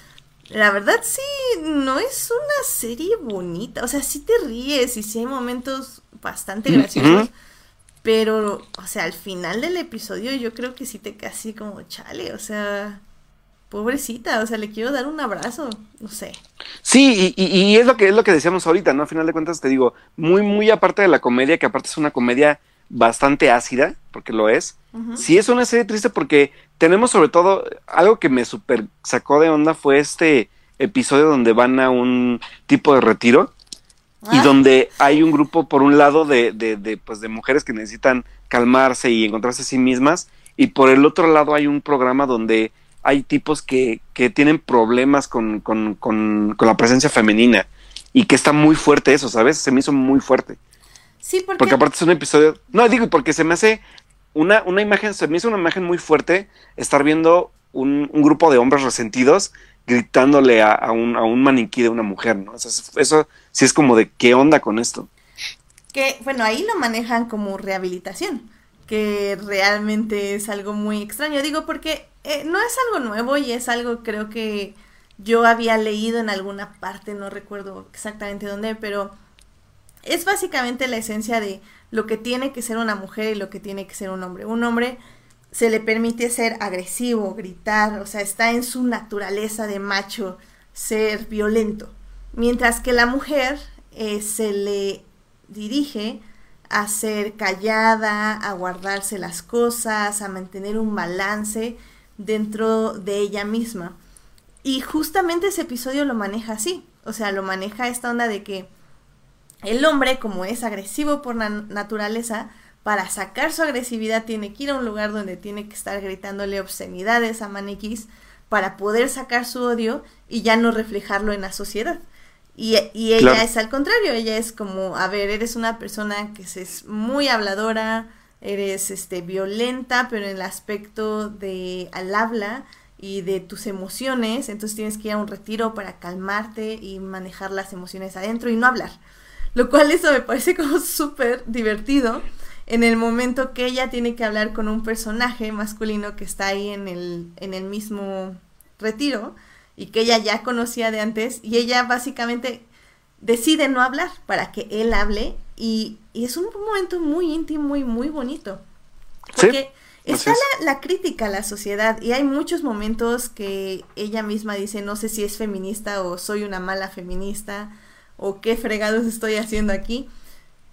la verdad sí, no es una serie bonita. O sea, sí te ríes y sí hay momentos bastante graciosos. Pero, o sea, al final del episodio yo creo que sí te casi como chale, o sea, pobrecita, o sea, le quiero dar un abrazo, no sé. Sí, y, y, es lo que es lo que decíamos ahorita, ¿no? Al final de cuentas te digo, muy, muy aparte de la comedia, que aparte es una comedia bastante ácida, porque lo es. Sí es una serie triste porque tenemos sobre todo algo que me super sacó de onda fue este episodio donde van a un tipo de retiro y ah. donde hay un grupo por un lado de, de, de, pues, de mujeres que necesitan calmarse y encontrarse a sí mismas y por el otro lado hay un programa donde hay tipos que, que tienen problemas con, con, con, con la presencia femenina y que está muy fuerte eso, ¿sabes? Se me hizo muy fuerte. Sí, porque... porque aparte es un episodio. No, digo, porque se me hace una, una imagen, se me hizo una imagen muy fuerte estar viendo un, un grupo de hombres resentidos gritándole a, a, un, a un maniquí de una mujer, ¿no? Eso, sí es como de qué onda con esto. Que, bueno, ahí lo manejan como rehabilitación, que realmente es algo muy extraño. Digo, porque eh, no es algo nuevo y es algo creo que yo había leído en alguna parte, no recuerdo exactamente dónde, pero es básicamente la esencia de lo que tiene que ser una mujer y lo que tiene que ser un hombre. Un hombre se le permite ser agresivo, gritar, o sea, está en su naturaleza de macho ser violento. Mientras que la mujer eh, se le dirige a ser callada, a guardarse las cosas, a mantener un balance dentro de ella misma. Y justamente ese episodio lo maneja así, o sea, lo maneja esta onda de que el hombre, como es agresivo por naturaleza, para sacar su agresividad tiene que ir a un lugar donde tiene que estar gritándole obscenidades a Maniquís para poder sacar su odio y ya no reflejarlo en la sociedad. Y, ella es al contrario, ella es como, a ver, eres una persona que es muy habladora, eres este violenta, pero en el aspecto de al habla y de tus emociones, entonces tienes que ir a un retiro para calmarte y manejar las emociones adentro y no hablar. Lo cual eso me parece como súper divertido en el momento que ella tiene que hablar con un personaje masculino que está ahí en el, en el mismo retiro y que ella ya conocía de antes y ella básicamente decide no hablar para que él hable y, es un momento muy íntimo y muy bonito. Porque está la, la, crítica a la sociedad y hay muchos momentos que ella misma dice no sé si es feminista o soy una mala feminista o qué fregados estoy haciendo aquí.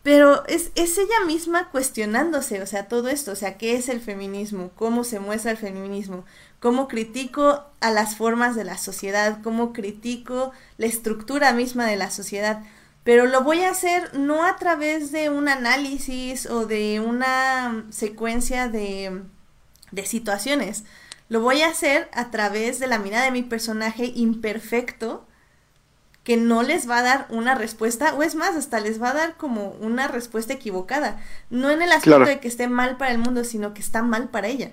Pero es, es ella misma cuestionándose, o sea, todo esto, o sea, ¿qué es el feminismo? ¿Cómo se muestra el feminismo? ¿Cómo critico a las formas de la sociedad? ¿Cómo critico la estructura misma de la sociedad? Pero lo voy a hacer no a través de un análisis o de una secuencia de, de situaciones. Lo voy a hacer a través de la mirada de mi personaje imperfecto que no les va a dar una respuesta, o es más, hasta les va a dar como una respuesta equivocada. No en el aspecto de que esté mal para el mundo, sino que está mal para ella.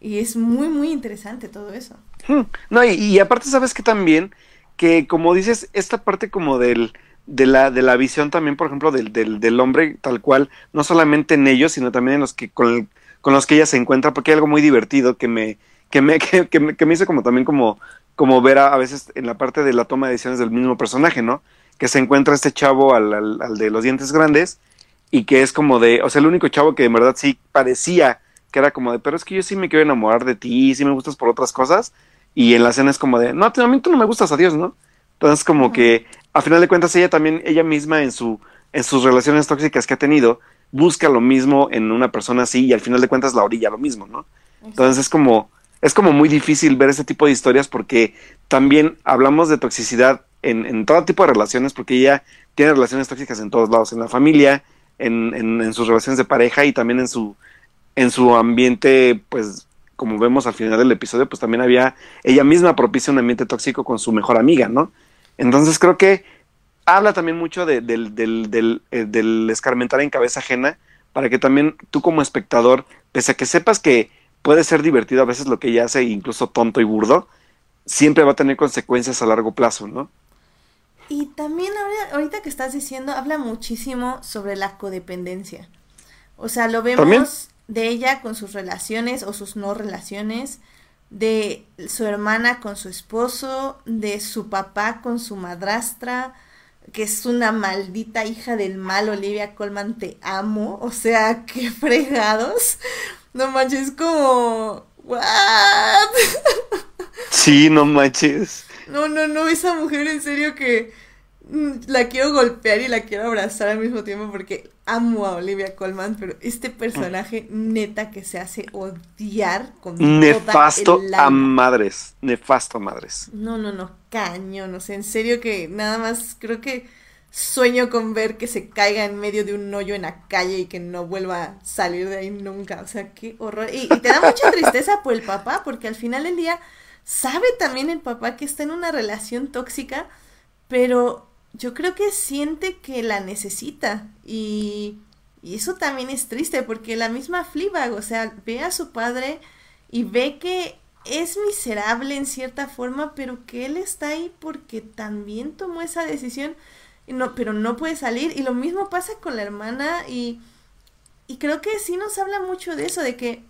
Y es muy, muy interesante todo eso. Hmm. No, y, aparte sabes que también, que como dices, esta parte como del, de la, de la visión también, por ejemplo, del, del, del hombre tal cual, no solamente en ellos, sino también en los que, con, con los que ella se encuentra, porque hay algo muy divertido que me, que me, que, que, que me hizo como también como como ver a, veces en la parte de la toma de decisiones del mismo personaje, ¿no? Que se encuentra este chavo al, al, de los dientes grandes y que es como de, o sea, el único chavo que en verdad sí parecía que era como de, pero es que yo sí me quiero enamorar de ti, sí me gustas por otras cosas, y en la escena es como de, no, a mí tú no me gustas, adiós, ¿no? Entonces como que a final de cuentas ella también, ella misma en su, en sus relaciones tóxicas que ha tenido, busca lo mismo en una persona así y al final de cuentas la orilla lo mismo, ¿no? Entonces es como, es como muy difícil ver ese tipo de historias porque también hablamos de toxicidad en, en todo tipo de relaciones, porque ella tiene relaciones tóxicas en todos lados, en la familia, en, en, sus relaciones de pareja y también en su, en su ambiente, pues como vemos al final del episodio, pues también había, ella misma propicia un ambiente tóxico con su mejor amiga, ¿no? Entonces creo que habla también mucho de, del, del, del, eh, del escarmentar en cabeza ajena, para que también tú como espectador, pese a que sepas que puede ser divertido a veces lo que ella hace, incluso tonto y burdo, siempre va a tener consecuencias a largo plazo, ¿no? Y también ahorita que estás diciendo, habla muchísimo sobre la codependencia. O sea, lo vemos de ella con sus relaciones o sus no relaciones, de su hermana con su esposo, de su papá con su madrastra, que es una maldita hija del mal, Olivia Colman, te amo. O sea, qué fregados. No manches, como... ¿What? Sí, no manches. No, no, no, esa mujer en serio que mm, la quiero golpear y la quiero abrazar al mismo tiempo porque amo a Olivia Colman, pero este personaje neta que se hace odiar con nefasto a madres, nefasto a madres. No, no, no, cañón, o sea, en serio que nada más creo que sueño con ver que se caiga en medio de un hoyo en la calle y que no vuelva a salir de ahí nunca, o sea, qué horror. Y, te da mucha tristeza por el papá porque al final del día sabe también el papá que está en una relación tóxica, pero yo creo que siente que la necesita y, y eso también es triste porque la misma Fleabag, o sea, ve a su padre y ve que es miserable en cierta forma, pero que él está ahí porque también tomó esa decisión, no, pero no puede salir. Y lo mismo pasa con la hermana y, y creo que sí nos habla mucho de eso, de que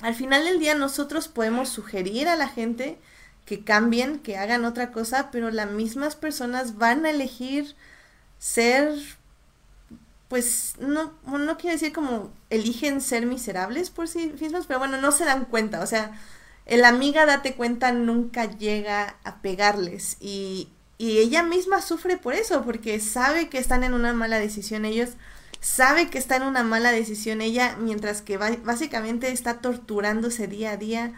al final del día nosotros podemos sugerir a la gente que cambien, que hagan otra cosa, pero las mismas personas van a elegir ser, pues, no, no quiero decir como eligen ser miserables por sí mismos, pero bueno, no se dan cuenta, o sea, el amiga date cuenta nunca llega a pegarles y, y ella misma sufre por eso, porque sabe que están en una mala decisión ellos, sabe que está en una mala decisión ella, mientras que básicamente está torturándose día a día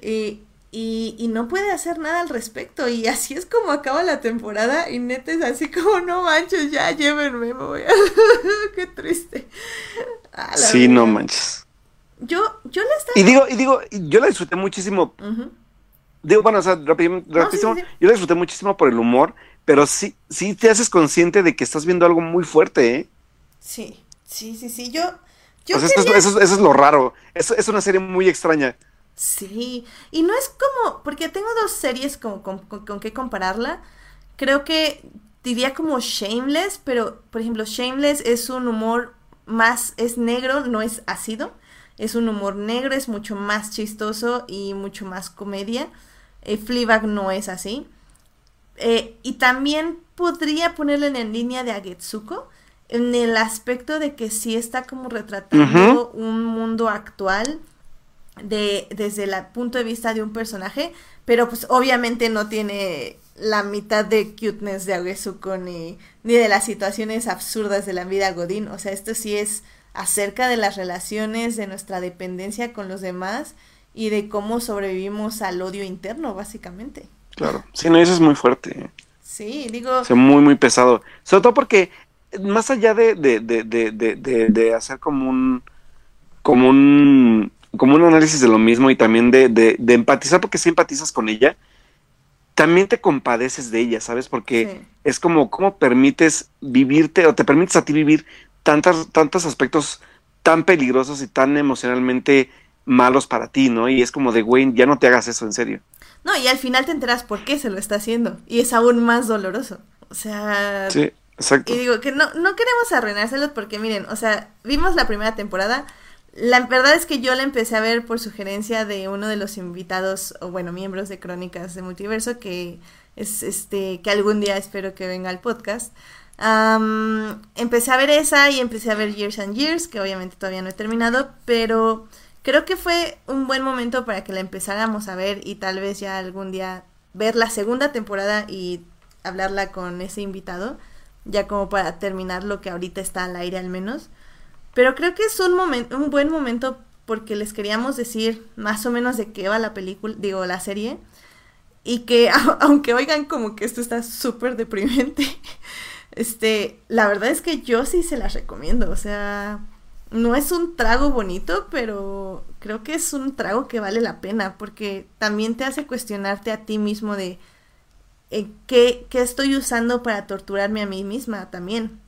eh, y, y, no puede hacer nada al respecto. Y así es como acaba la temporada y neta es así como, no manches, ya llévenme, me voy a... Qué triste. Ah, sí, no manches. Yo, yo la estaba... Y digo, y digo, yo la disfruté muchísimo. Digo, bueno, o sea, rapidísimo, yo la disfruté muchísimo por el humor, pero sí, sí te haces consciente de que estás viendo algo muy fuerte, ¿eh? Sí, sí, sí, sí. Yo. yo eso, es, lo raro. Es, es una serie muy extraña. Sí, y no es como, porque tengo dos series como con, con, qué compararla. Creo que diría como Shameless, pero por ejemplo Shameless es un humor más, es negro, no es ácido. Es un humor negro, es mucho más chistoso y mucho más comedia. Eh, Fleabag no es así. Eh, y también podría ponerlo en línea de Agetsuko, en el aspecto de que sí está como retratando un mundo actual de, desde el punto de vista de un personaje, pero pues obviamente no tiene la mitad de cuteness de Agesuko ni, ni de las situaciones absurdas de la vida Godín. O sea, esto sí es acerca de las relaciones, de nuestra dependencia con los demás y de cómo sobrevivimos al odio interno, básicamente. Claro, sí, no, eso es muy fuerte. Sí, digo... Es muy, muy pesado. Sobre todo porque más allá de, de, de, de, hacer como un, como un, como un análisis de lo mismo y también de, empatizar, porque si empatizas con ella, también te compadeces de ella, ¿sabes? Porque es como, ¿cómo permites vivirte o te permites a ti vivir tantas, tantos aspectos tan peligrosos y tan emocionalmente malos para ti, ¿no? Y es como de, güey, ya no te hagas eso, en serio. No, y al final te enteras por qué se lo está haciendo. Y es aún más doloroso. O sea, sí. Exacto. Y digo que no, no queremos arruinárselos porque miren, o sea, vimos la primera temporada. La verdad es que yo la empecé a ver por sugerencia de uno de los invitados, o bueno, miembros de Crónicas de Multiverso, que es este, que algún día espero que venga al podcast. empecé a ver esa y empecé a ver Years and Years, que obviamente todavía no he terminado, pero creo que fue un buen momento para que la empezáramos a ver y tal vez ya algún día ver la segunda temporada y hablarla con ese invitado ya como para terminar lo que ahorita está al aire al menos. Pero creo que es un, un buen momento porque les queríamos decir más o menos de qué va la película, digo, la serie. Y que aunque oigan como que esto está súper deprimente, este, la verdad es que yo sí se las recomiendo. O sea, no es un trago bonito, pero creo que es un trago que vale la pena porque también te hace cuestionarte a ti mismo de eh, ¿qué, ¿qué, estoy usando para torturarme a mí misma también,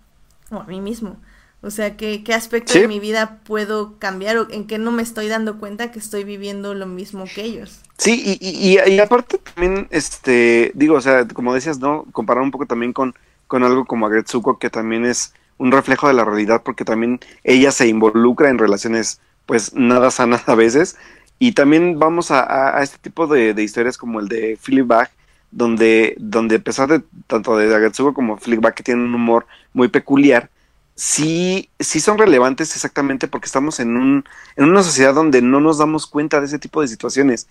o a mí mismo. O sea, ¿qué, qué aspecto de mi vida puedo cambiar o en qué no me estoy dando cuenta que estoy viviendo lo mismo que ellos? Sí, y, y, aparte también, este, digo, o sea, como decías, ¿no? Comparar un poco también con, con algo como Agretsuko, que también es un reflejo de la realidad, porque también ella se involucra en relaciones, pues, nada sanas a veces. Y también vamos a, a, este tipo de, historias como el de Fleabag, donde, donde a pesar de tanto de Agretsuko como Fleabag, que tienen un humor muy peculiar, sí, sí son relevantes exactamente porque estamos en, un, en una sociedad donde no nos damos cuenta de ese tipo de situaciones.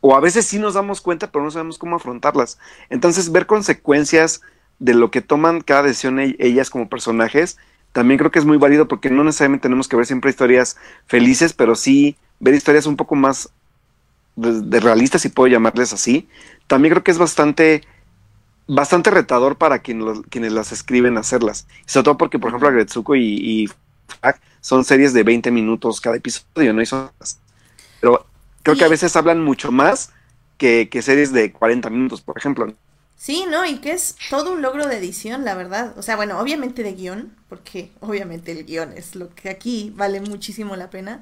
O a veces sí nos damos cuenta, pero no sabemos cómo afrontarlas. Entonces, ver consecuencias de lo que toman cada decisión e-, ellas como personajes, también creo que es muy válido porque no necesariamente tenemos que ver siempre historias felices, pero sí ver historias un poco más de realistas, si puedo llamarles así. También creo que es bastante bastante retador para quienes las escriben hacerlas. Sobre todo porque, por ejemplo, Agretsuko y, y son series de 20 minutos cada episodio, ¿no? Y son, pero creo que a veces hablan mucho más que, que, series de 40 minutos, por ejemplo. Sí, ¿no? Y que es todo un logro de edición, la verdad. O sea, bueno, obviamente de guion, porque obviamente el guion es lo que aquí vale muchísimo la pena.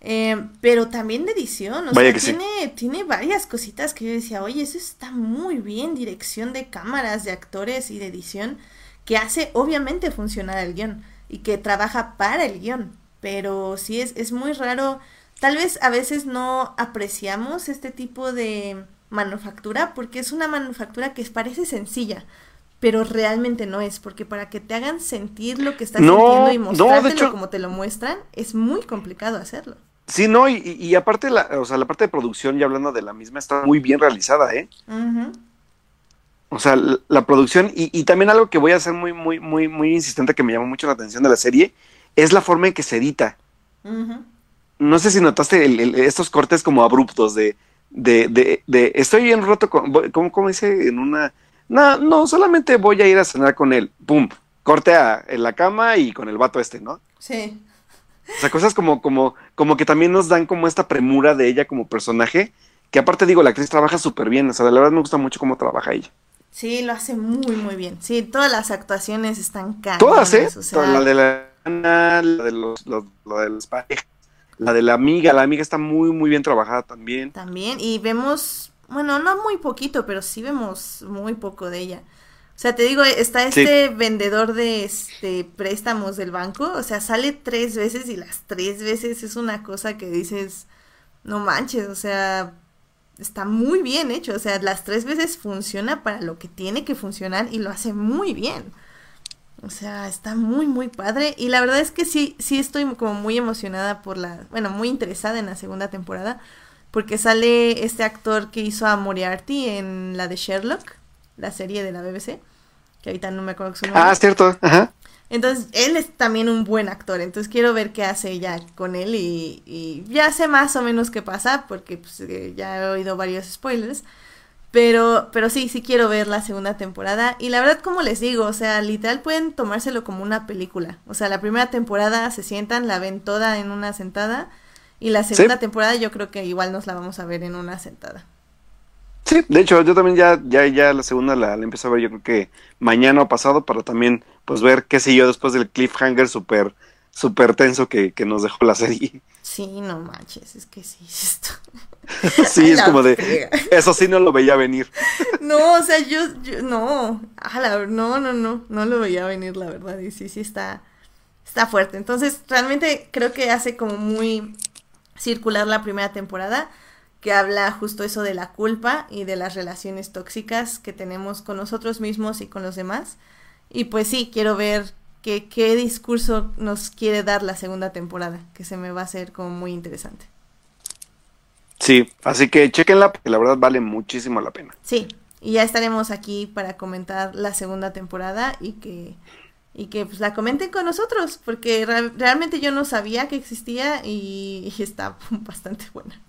Eh, pero también de edición, o sea, tiene, tiene varias cositas que yo decía, oye, eso está muy bien, dirección de cámaras, de actores y de edición, que hace obviamente funcionar el guion y que trabaja para el guion, pero sí es, es muy raro, tal vez a veces no apreciamos este tipo de manufactura porque es una manufactura que parece sencilla, pero realmente no es, porque para que te hagan sentir lo que estás sintiendo y mostrártelo como te lo muestran, es muy complicado hacerlo. Sí, no, y, aparte, la, o sea, la parte de producción, ya hablando de la misma, está muy bien realizada, ¿eh? O sea, la, producción, y, también algo que voy a hacer muy, muy, muy, muy insistente que me llamó mucho la atención de la serie, es la forma en que se edita. No sé si notaste estos cortes como abruptos de, de, de, de estoy bien roto con, ¿cómo, dice en una? No, no, solamente voy a ir a cenar con él, pum, corte a, en la cama y con el vato este, ¿no? Sí. O sea, cosas como, como, como que también nos dan como esta premura de ella como personaje, que aparte digo, la actriz trabaja súper bien, o sea, la verdad me gusta mucho cómo trabaja ella. Sí, lo hace muy, muy bien. Sí, todas las actuaciones están caras. Todas, ¿eh? La de la la de los, los, de los parejas, la de la amiga, la amiga está muy, muy bien trabajada también. También, y vemos, bueno, no muy poquito, pero sí vemos muy poco de ella. O sea, te digo, está este vendedor de este préstamos del banco, o sea, sale tres veces y las tres veces es una cosa que dices, no manches, o sea, está muy bien hecho, o sea, las tres veces funciona para lo que tiene que funcionar y lo hace muy bien. O sea, está muy, muy padre. Y la verdad es que sí, sí estoy como muy emocionada por la, bueno, muy interesada en la segunda temporada, porque sale este actor que hizo a Moriarty en la de Sherlock la serie de la BBC, que ahorita no me acuerdo su nombre. Ah, cierto, ajá. Entonces, él es también un buen actor, entonces quiero ver qué hace ya con él y, ya sé más o menos qué pasa, porque pues, eh, ya he oído varios spoilers, pero, pero sí, sí quiero ver la segunda temporada y la verdad, como les digo, o sea, literal pueden tomárselo como una película, o sea, la primera temporada se sientan, la ven toda en una sentada y la segunda temporada yo creo que igual nos la vamos a ver en una sentada. Sí, de hecho, yo también ya, ya, ya la segunda la, la empecé a ver, yo creo que mañana o pasado, para también, pues, ver qué sé yo después del cliffhanger súper, súper tenso que, que, nos dejó la serie. Sí, no manches, es que sí, esto. sí, es como de, eso sí no lo veía venir. no, o sea, yo, yo no, no, no, no, no lo veía venir, la verdad, y sí, sí está, está fuerte. Entonces, realmente creo que hace como muy circular la primera temporada que habla justo eso de la culpa y de las relaciones tóxicas que tenemos con nosotros mismos y con los demás. Y pues sí, quiero ver qué, qué discurso nos quiere dar la segunda temporada, que se me va a hacer como muy interesante. Sí, así que chequenla porque la verdad vale muchísimo la pena. Sí, y ya estaremos aquí para comentar la segunda temporada y que y que pues la comenten con nosotros porque realmente yo no sabía que existía y está bastante buena.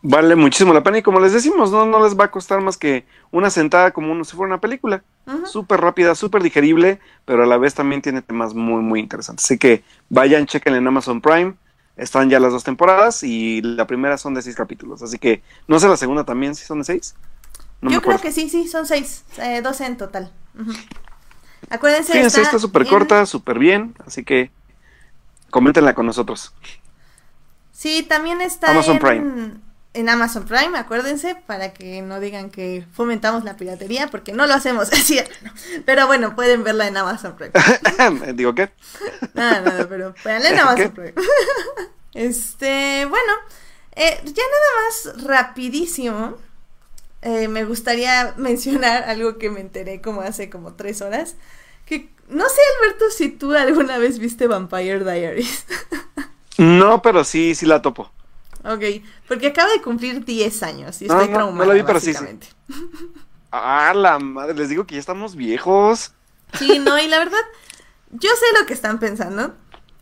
Vale muchísimo la pena y como les decimos, no, no les va a costar más que una sentada como uno si fuera una película. Súper rápida, súper digerible, pero a la vez también tiene temas muy, muy interesantes. Así que vayan, chequen en Amazon Prime. Están ya las dos temporadas y la primera son de seis capítulos. Así que no sé la segunda también, si son de seis. Yo creo que sí, sí, son seis, eh, 12 en total. Acuérdense. Fíjense, está súper corta, súper bien, así que coméntenla con nosotros. Sí, también está Amazon en, Prime. En Amazon Prime, acuérdense, para que no digan que fomentamos la piratería, porque no lo hacemos, así. Pero bueno, pueden verla en Amazon Prime. ¿Digo qué? Nada, nada, pero véanla en Amazon Prime. este, bueno, eh, ya nada más rapidísimo. Eh, me gustaría mencionar algo que me enteré como hace como tres horas. Que no sé, Alberto, si tú alguna vez viste Vampire Diaries. no, pero sí, sí la topo. Ok, porque acaba de cumplir 10 años y estoy no, no, la vi, pero sí, Ah, la madre, les digo que ya estamos viejos. Sí, no, y la verdad, yo sé lo que están pensando.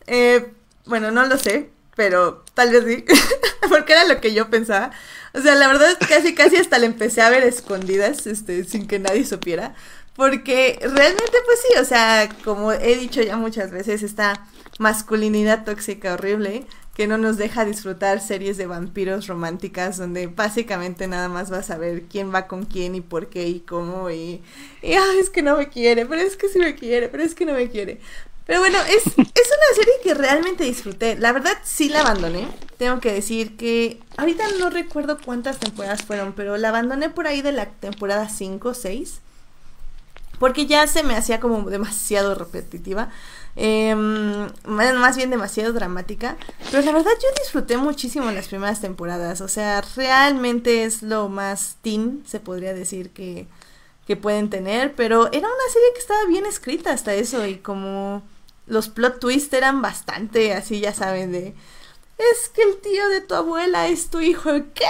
Eh, bueno, no lo sé, pero tal vez sí, porque era lo que yo pensaba. O sea, la verdad casi casi hasta le empecé a ver escondidas, este, sin que nadie supiera, porque realmente pues sí, o sea, como he dicho ya muchas veces, esta masculinidad tóxica horrible que no nos deja disfrutar series de vampiros románticas donde básicamente nada más vas a ver quién va con quién y por qué y cómo y, y es que no me quiere, pero es que sí me quiere, pero es que no me quiere. Pero bueno, es, es una serie que realmente disfruté. La verdad sí la abandoné. Tengo que decir que ahorita no recuerdo cuántas temporadas fueron, pero la abandoné por ahí de la temporada 5 o 6. Porque ya se me hacía como demasiado repetitiva. Em, más bien demasiado dramática. Pero la verdad yo disfruté muchísimo las primeras temporadas. O sea, realmente es lo más teen, se podría decir, que, que pueden tener. Pero era una serie que estaba bien escrita hasta eso. Y como los plot twists eran bastante así, ya saben, de es que el tío de tu abuela es tu hijo, ¿qué?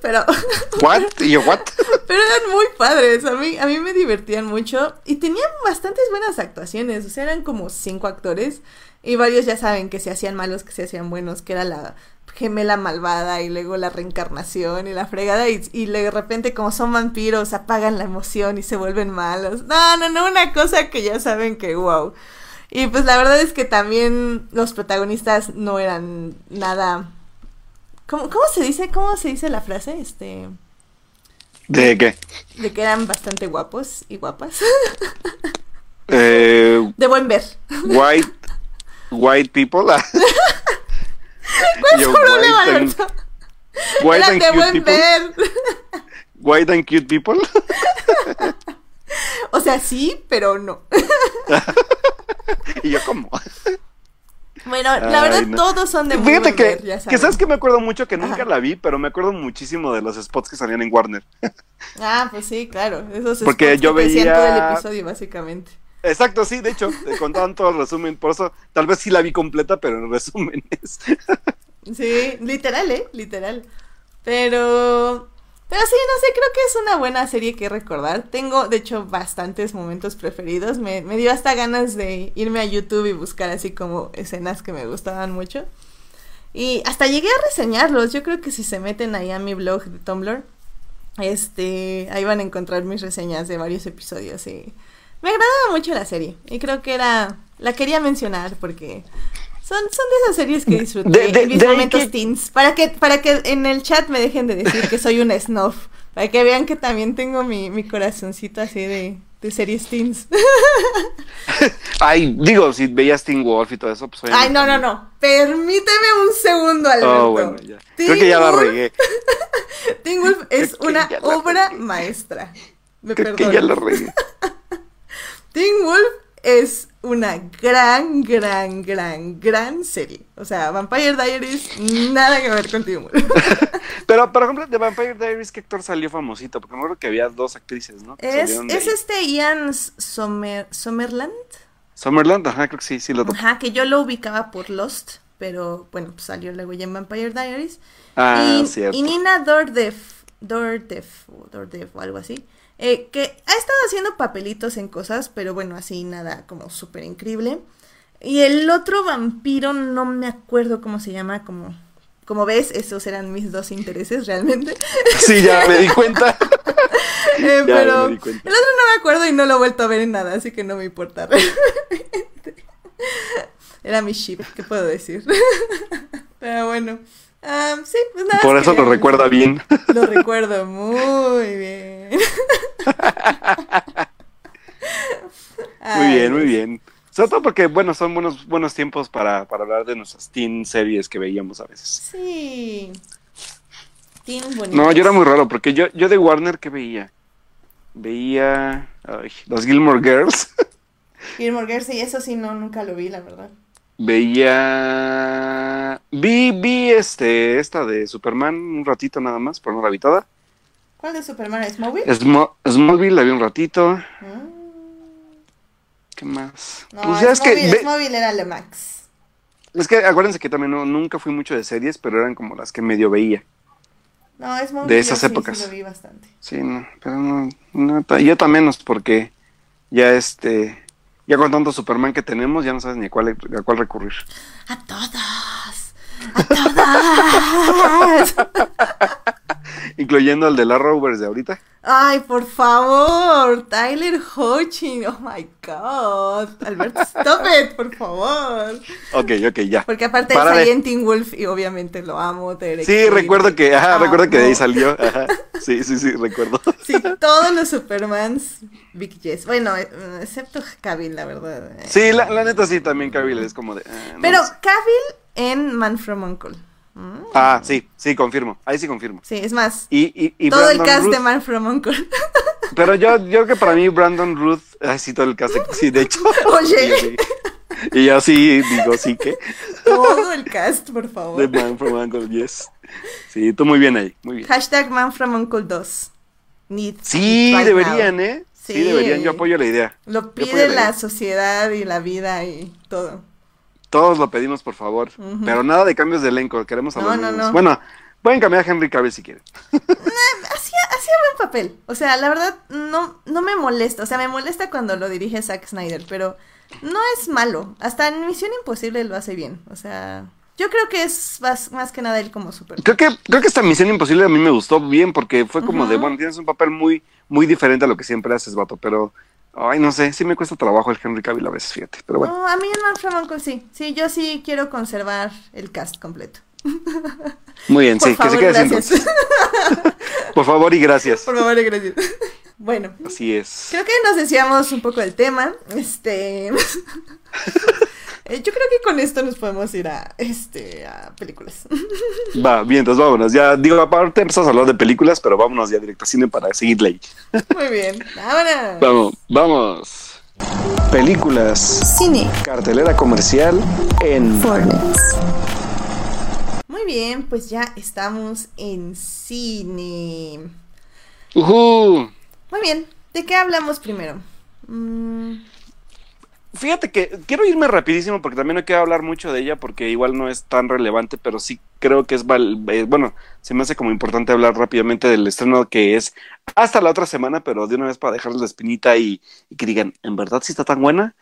Pero ¿What? ¿Y yo what? Pero eran muy padres, a mí a mí me divertían mucho y tenían bastantes buenas actuaciones, o sea, eran como cinco actores y varios ya saben que se hacían malos, que se hacían buenos, que era la gemela malvada y luego la reencarnación y la fregada y, y de repente como son vampiros apagan la emoción y se vuelven malos. No, no, no, una cosa que ya saben que wow. Y pues la verdad es que también los protagonistas no eran nada. ¿Cómo, cómo se dice? ¿Cómo se dice la frase? Este. ¿De qué? De que eran bastante guapos y guapas. Eh, de buen ver. White. White people. ¿Cuál es tu problema, Alberto? White and de buen ver. White and cute people. o sea, sí, pero no. y yo, ¿cómo? Bueno, la verdad todos son de muy Fíjate que, que sabes que me acuerdo mucho que nunca la vi, pero me acuerdo muchísimo de los spots que salían en Warner. ah, pues sí, claro, esos Porque spots yo que veía todo el episodio básicamente. Exacto, sí, de hecho, contaban todo el resumen, por eso tal vez sí la vi completa, pero en resúmenes. sí, literal, eh, literal. Pero pero sí, no sé, creo que es una buena serie que recordar. Tengo, de hecho, bastantes momentos preferidos. Me, me dio hasta ganas de irme a YouTube y buscar así como escenas que me gustaban mucho. Y hasta llegué a reseñarlos. Yo creo que si se meten ahí a mi blog de Tumblr, este, ahí van a encontrar mis reseñas de varios episodios. Y me agradaba mucho la serie. Y creo que era, la quería mencionar porque son, son de esas series que disfruté en mis momentos teens. Para que, para que en el chat me dejen de decir que soy una snuff. Para que vean que también tengo mi, mi corazoncito así de, de series teens. Ay, digo, si veías Teen Wolf y todo eso, pues Ay, no, no, no. Permíteme un segundo, Alberto. Oh, bueno, ya. Creo que ya la regué. Teen Wolf es una obra maestra. Me Creo que ya la regué. Teen Wolf es una gran, gran, gran, gran serie. O sea, Vampire Diaries, nada que ver contigo. Pero, por ejemplo, de Vampire Diaries, ¿qué actor salió famosito? Porque me acuerdo que había dos actrices, ¿no? Es, es este Ian Sommer, Sommerland. Sommerland, ajá, creo que sí, sí lo Ajá, que yo lo ubicaba por Lost, pero bueno, pues salió luego ya en Vampire Diaries. Ah, y, cierto. Y Nina Dordef, Dordef, Dordef o algo así. Eh, que ha estado haciendo papelitos en cosas, pero bueno, así nada como súper increíble. Y el otro vampiro, no me acuerdo cómo se llama, como, como ves, esos eran mis dos intereses realmente. Sí, ya me di cuenta. Eh, pero el otro no me acuerdo y no lo he vuelto a ver en nada, así que no me importa. Era mi ship, ¿qué puedo decir? pero bueno. Sí, pues nada. Por eso lo recuerda bien. Lo recuerdo muy bien. Muy bien, muy bien. Sobre todo porque, bueno, son buenos, buenos tiempos para, para hablar de nuestras teen series que veíamos a veces. Sí. Teen bonito. No, yo era muy raro, porque yo, yo de Warner, ¿qué veía? Veía ay, los Gilmore Girls. Gilmore Girls, sí, eso sí, no, nunca lo vi, la verdad. Veía. Vi, vi este, esta de Superman un ratito nada más, pero no la vi toda. ¿Cuál de Superman es Smallville? Smo- Smallville la vi un ratito. Mm. ¿Qué más? No, pues ya es que. Smallville, era le Max. Es que acuérdense que también no- nunca fui mucho de series, pero eran como las que medio veía. No, Smallville De esas yo épocas. Sí, lo vi bastante. Sí, no, pero no, no yo también menos porque ya este, ya con tanto Superman que tenemos, ya no sabes ni a cuál, a cuál recurrir. A todas. A todas. Incluyendo el de la Rovers de ahorita. Ay, por favor, Tyler Hoechlin, oh my god, Alberto, stop it, por favor. Ok, ok, ya. Porque aparte Para de- en Teen Wolf y obviamente lo amo. Derek Sí, recuerdo que, ajá, amo. recuerdo que de ahí salió. Ajá. Sí, sí, sí, recuerdo. Sí, todos los Supermans, Big Yes. Bueno, eh, excepto Cavill, la verdad. eh. Sí, la, la neta sí, también Cavill es como de... no Pero. Cavill en Man from Uncle. Mm, Ah, sí, sí, confirmo. Ahí sí confirmo. Sí, es más, Y, y, y todo el Brandon cast Ruth- de Man from Uncle. Pero yo, yo creo que para mí Brandon Ruth, ay, sí, todo el cast, sí, de hecho. Oye. Sí, sí. Y yo sí, digo, sí que. todo el cast, por favor. The Man from Uncle, yes. Sí, tú muy bien ahí, muy bien. Hashtag Man from Uncle 2. Need Sí, right deberían, now. ¿eh? Sí. Sí. deberían, yo apoyo la idea. Lo pide la la sociedad y la vida y todo. Todos lo pedimos, por favor. Pero nada de cambios de elenco, queremos a No, los no, no. Bueno, pueden cambiar a Henry Cavill si quieren. Hacía, hacía buen papel. O sea, la verdad, no, no me molesta. O sea, me molesta cuando lo dirige Zack Snyder, pero no es malo. Hasta en Misión Imposible lo hace bien. O sea, yo creo que es más, más que nada él como super. Creo que, creo que esta Misión Imposible a mí me gustó bien porque fue como de, bueno, tienes un papel muy, muy diferente a lo que siempre haces, vato, pero, ay, no sé, sí me cuesta trabajo el Henry Cavill a veces, fíjate, pero bueno. No, a mí from Uncle sí. Sí, yo sí quiero conservar el cast completo. Muy bien, Por sí, favor, que se quede entonces. Por favor y gracias. Por favor, gracias. Bueno, Así es. Creo que nos decíamos un poco del tema. Este. Eh, Yo creo que con esto nos podemos ir a este a películas. Va, bien, entonces vámonos. Ya, digo, aparte empezamos a hablar de películas, pero vámonos ya directo a cine para seguirle ahí. Muy bien. Vámonos. Vamos, vamos. Películas, Cine. cartelera comercial en Muy bien, pues ya estamos en cine. Ujú. Muy bien. ¿De qué hablamos primero? Mm, Fíjate que quiero irme rapidísimo porque también no quiero hablar mucho de ella porque igual no es tan relevante, pero sí creo que es, eh, bueno, se me hace como importante hablar rápidamente del estreno que es hasta la otra semana, pero de una vez para dejarles la espinita y, que digan, ¿en verdad sí está tan buena?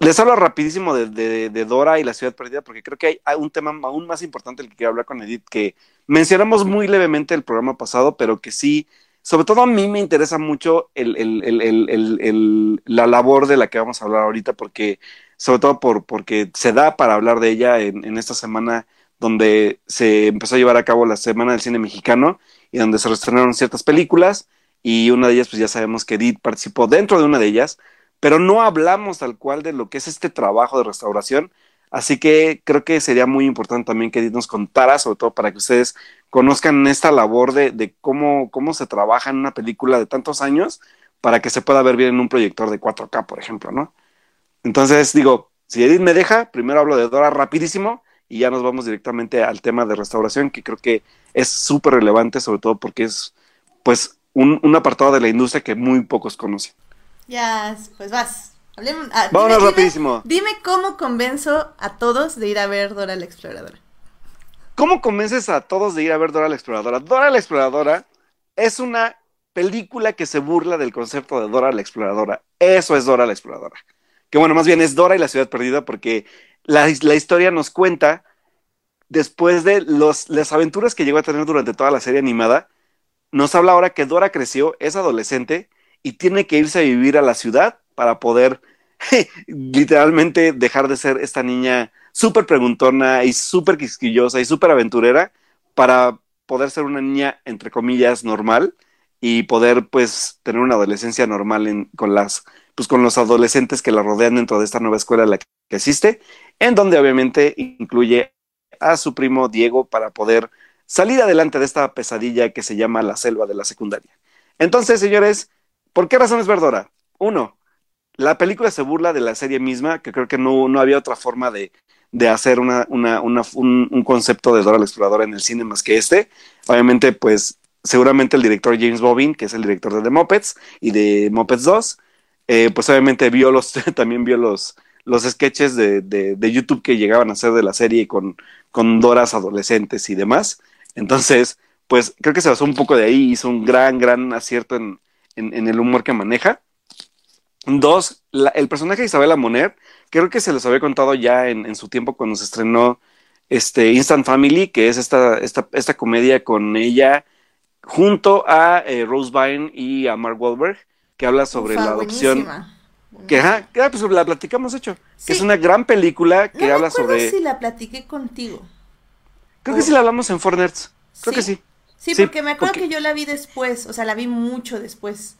Les, hablo rapidísimo de, Dora y la ciudad perdida porque creo que hay, hay un tema aún más importante el que quiero hablar con Edith que mencionamos muy levemente el programa pasado, pero que sí, sobre todo a mí me interesa mucho el, el- el- la labor de la que vamos a hablar ahorita, porque, sobre todo por, porque se da para hablar de ella en, en esta semana donde se empezó a llevar a cabo la Semana del Cine Mexicano y donde se estrenaron ciertas películas y una de ellas, pues ya sabemos que Edith participó dentro de una de ellas, pero no hablamos tal cual de lo que es este trabajo de restauración. Así que creo que sería muy importante también que Edith nos contara, sobre todo para que ustedes conozcan esta labor de, de cómo, cómo se trabaja en una película de tantos años para que se pueda ver bien en un proyector de 4K, por ejemplo, ¿no? Entonces, digo, si Edith me deja, primero hablo de Dora rapidísimo y ya nos vamos directamente al tema de restauración, que creo que es súper relevante, sobre todo porque es, pues, un, un apartado de la industria que muy pocos conocen. ya, pues vas. Hablemos. ah, Vámonos dime- dime- rapidísimo. Dime cómo convenzo a todos de ir a ver Dora la Exploradora. ¿Cómo convences a todos de ir a ver Dora la Exploradora? Dora la Exploradora es una película que se burla del concepto de Dora la Exploradora. Eso es Dora la Exploradora. Que bueno, más bien es Dora y la ciudad perdida porque la, la historia nos cuenta después de los, las aventuras que llegó a tener durante toda la serie animada, nos habla ahora que Dora creció, es adolescente y tiene que irse a vivir a la ciudad para poder literalmente dejar de ser esta niña súper preguntona y súper quisquillosa y súper aventurera para poder ser una niña, entre comillas, normal y poder pues tener una adolescencia normal en, con las pues con los adolescentes que la rodean dentro de esta nueva escuela la que existe, en donde obviamente incluye a su primo Diego para poder salir adelante de esta pesadilla que se llama la selva de la secundaria. Entonces, señores, ¿por qué razones ver Dora? Uno, la película se burla de la serie misma, que creo que no, no había otra forma de, de hacer una, una, un, un, concepto de Dora la Exploradora en el cine más que este. Obviamente, pues seguramente el director James Bobbin, que es el director de The Muppets y de Muppets 2, eh, pues obviamente vio los, también vio los, los sketches de, de, YouTube que llegaban a ser de la serie con, con Doras adolescentes y demás. Entonces, pues creo que se basó un poco de ahí, hizo un gran, gran acierto en, en el humor que maneja. Dos, la, el personaje de Isabela Moner, creo que se los había contado ya en, en, su tiempo cuando se estrenó este Instant Family, que es esta, esta, esta comedia con ella junto a eh, Rose Byrne y a Mark Wahlberg, que habla sobre Ufa, la adopción. Buenísima. Que, ajá, que pues la platicamos, hecho. Sí. Que es una gran película que no habla sobre. si la platiqué contigo. Creo que sí la hablamos en Fornerds. Creo ¿Sí? que sí. Sí, porque me acuerdo porque... que yo la vi después, o sea, la vi mucho después.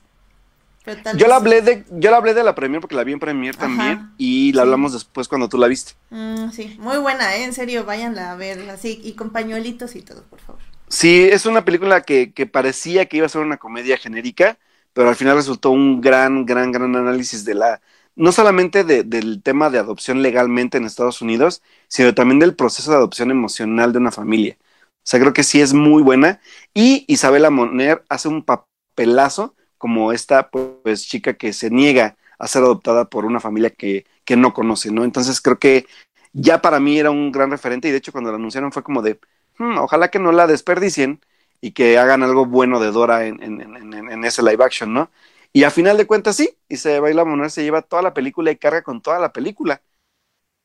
Yo la hablé de, yo la hablé de la Premier porque la vi en Premier Ajá, también y la hablamos después cuando tú la viste. Mm, sí, muy buena, ¿eh? en serio, váyanla a ver así y con pañuelitos y todo, por favor. Sí, es una película que, que parecía que iba a ser una comedia genérica, pero al final resultó un gran, gran, gran análisis de la, no solamente de, del tema de adopción legalmente en Estados Unidos, sino también del proceso de adopción emocional de una familia. O sea, creo que sí es muy buena. Y Isabela Moner hace un papelazo como esta pues chica que se niega a ser adoptada por una familia que, que no conoce, ¿no? Entonces creo que ya para mí era un gran referente y de hecho cuando la anunciaron fue como de, hmm, ojalá que no la desperdicien y que hagan algo bueno de Dora en, en, en, ese live action, ¿no? Y a final de cuentas sí, y se baila Moner se lleva toda la película y carga con toda la película.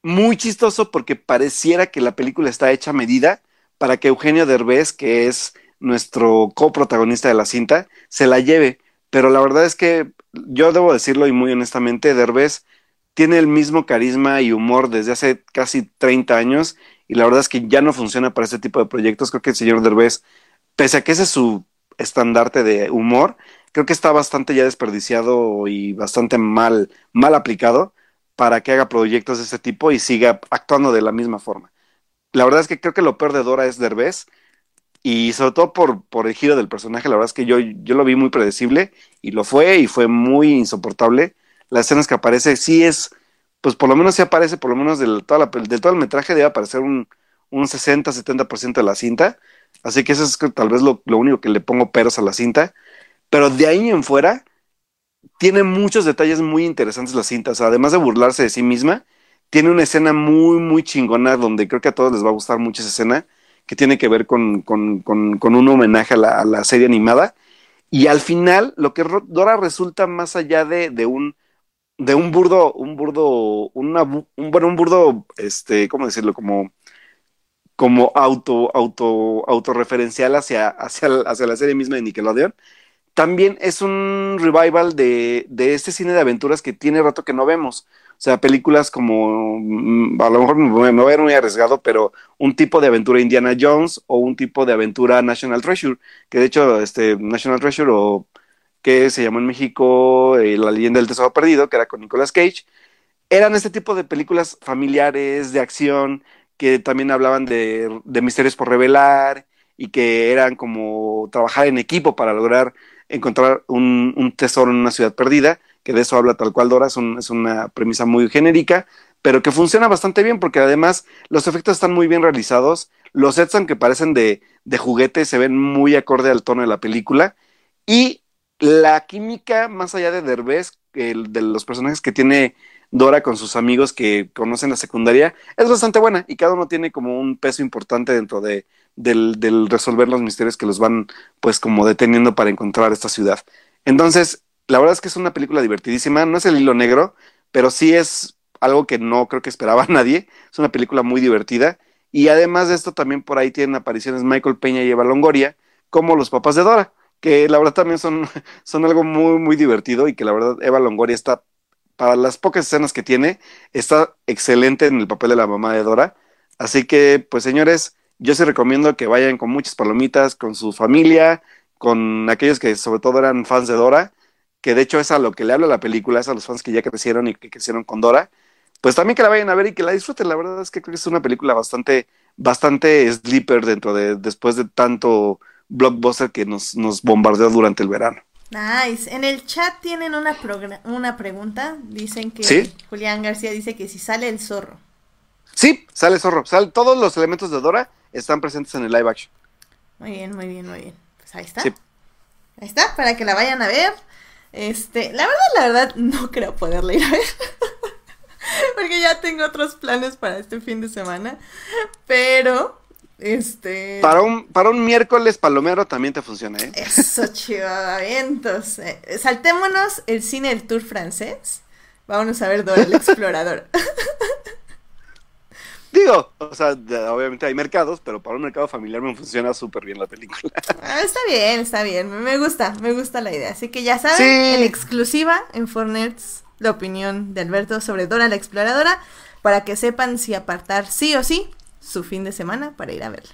Muy chistoso porque pareciera que la película está hecha a medida para que Eugenio Derbez, que es nuestro coprotagonista de la cinta, se la lleve. Pero la verdad es que yo debo decirlo y muy honestamente, Derbez tiene el mismo carisma y humor desde hace casi 30 años y la verdad es que ya no funciona para este tipo de proyectos. Creo que el señor Derbez, pese a que ese es su estandarte de humor, creo que está bastante ya desperdiciado y bastante mal, mal aplicado para que haga proyectos de ese tipo y siga actuando de la misma forma. La verdad es que creo que lo peor de Dora es Derbez y sobre todo por, por el giro del personaje, la verdad es que yo, yo lo vi muy predecible y lo fue y fue muy insoportable. Las escenas que aparece sí es, pues por lo menos sí aparece, por lo menos del, toda la, de todo el metraje debe aparecer un, un 60-70% de la cinta. Así que eso es tal vez lo, lo, único que le pongo peros a la cinta. Pero de ahí en fuera, tiene muchos detalles muy interesantes la cinta. O sea, además de burlarse de sí misma, tiene una escena muy, muy chingona donde creo que a todos les va a gustar mucho esa escena, que tiene que ver con, con, con, con un homenaje a la, la, serie animada. Y al final, lo que Dora resulta más allá de, de un de un burdo, un burdo, una, un, bueno, un burdo, este, ¿cómo decirlo? Como, como auto, auto, autorreferencial hacia, hacia, hacia la serie misma de Nickelodeon. También es un revival de, de este cine de aventuras que tiene rato que no vemos. O sea, películas como, a lo mejor me, voy a ver muy arriesgado, pero un tipo de aventura Indiana Jones o un tipo de aventura National Treasure, que de hecho, este, National Treasure o que se llamó en México eh, La leyenda del tesoro perdido, que era con Nicolas Cage, eran este tipo de películas familiares, de acción, que también hablaban de, misterios por revelar y que eran como trabajar en equipo para lograr encontrar un, tesoro en una ciudad perdida, que de eso habla tal cual Dora, es, un, es, una premisa muy genérica, pero que funciona bastante bien porque además los efectos están muy bien realizados, los sets aunque parecen de, de juguete se ven muy acorde al tono de la película y la química más allá de Derbez, el, de los personajes que tiene Dora con sus amigos que conocen la secundaria, es bastante buena y cada uno tiene como un peso importante dentro de, del, del, resolver los misterios que los van pues como deteniendo para encontrar esta ciudad. Entonces, la verdad es que es una película divertidísima, no es el hilo negro, pero sí es algo que no creo que esperaba nadie, es una película muy divertida y además de esto también por ahí tienen apariciones Michael Peña y Eva Longoria como los papás de Dora, que la verdad también son, son algo muy, muy divertido y que la verdad Eva Longoria está para las pocas escenas que tiene, está excelente en el papel de la mamá de Dora. Así que, pues señores, yo sí recomiendo que vayan con muchas palomitas, con su familia, con aquellos que sobre todo eran fans de Dora, que de hecho es a lo que le habla la película, es a los fans que ya crecieron y que crecieron con Dora. Pues también que la vayan a ver y que la disfruten. La verdad es que creo que es una película bastante, bastante sleeper dentro de, después de tanto blockbuster que nos, nos bombardeó durante el verano. Nice. En el chat tienen una, una pregunta. Dicen que Julián García dice que si sale el zorro. Sí, sale zorro. Sale, todos los elementos de Dora están presentes en el live action. Muy bien, muy bien, muy bien. Pues ahí está. Ahí está, para que la vayan a ver. Este, la verdad, la verdad, no creo poderla ir a ver. Porque ya tengo otros planes para este fin de semana. Pero, este. Para un, para un miércoles palomero también te funciona, ¿eh? Eso, chivavientos. Eh, saltémonos el cine del tour francés. Vámonos a ver Dora el explorador. Digo, o sea, obviamente hay mercados, pero para un mercado familiar me funciona súper bien la película. Ah, está bien, está bien. Me gusta, me gusta la idea. Así que ya saben, en exclusiva en Fornets, la opinión de Alberto sobre Dora la Exploradora, para que sepan si apartar sí o sí su fin de semana para ir a verla.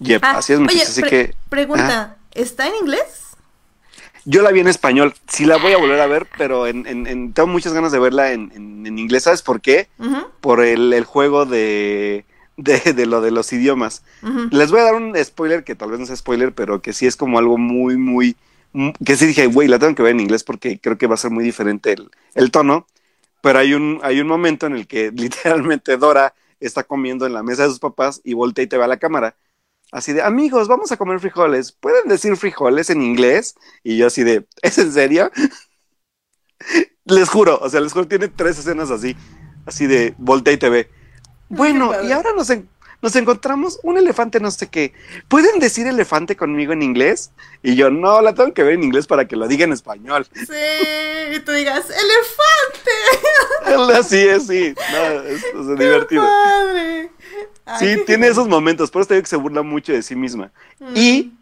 Yep, ah, así es, muchachos. Así que. Pregunta: ¿está en inglés? Yo la vi en español, sí la voy a volver a ver, pero en, en, tengo muchas ganas de verla en, en inglés, ¿sabes por qué? Por el, el juego de, de, de, lo de los idiomas. Les voy a dar un spoiler, que tal vez no sea spoiler, pero que sí es como algo muy, muy, que sí dije, güey, la tengo que ver en inglés porque creo que va a ser muy diferente el, el tono, pero hay un, hay un momento en el que literalmente Dora está comiendo en la mesa de sus papás y voltea y te va a la cámara así de, amigos, vamos a comer frijoles. ¿Pueden decir frijoles en inglés? Y yo así de, ¿es en serio? les juro, o sea, les juro, tiene tres escenas así, así de voltea y te ve. Bueno, y ahora nos, nos encontramos un elefante no sé qué. ¿Pueden decir elefante conmigo en inglés? Y yo, no, la tengo que ver en inglés para que lo diga en español. Sí, y tú digas, elefante. Así es, sí. No, es, divertido. Padre. Sí, tiene esos momentos, por eso te digo que se burla mucho de sí misma. Y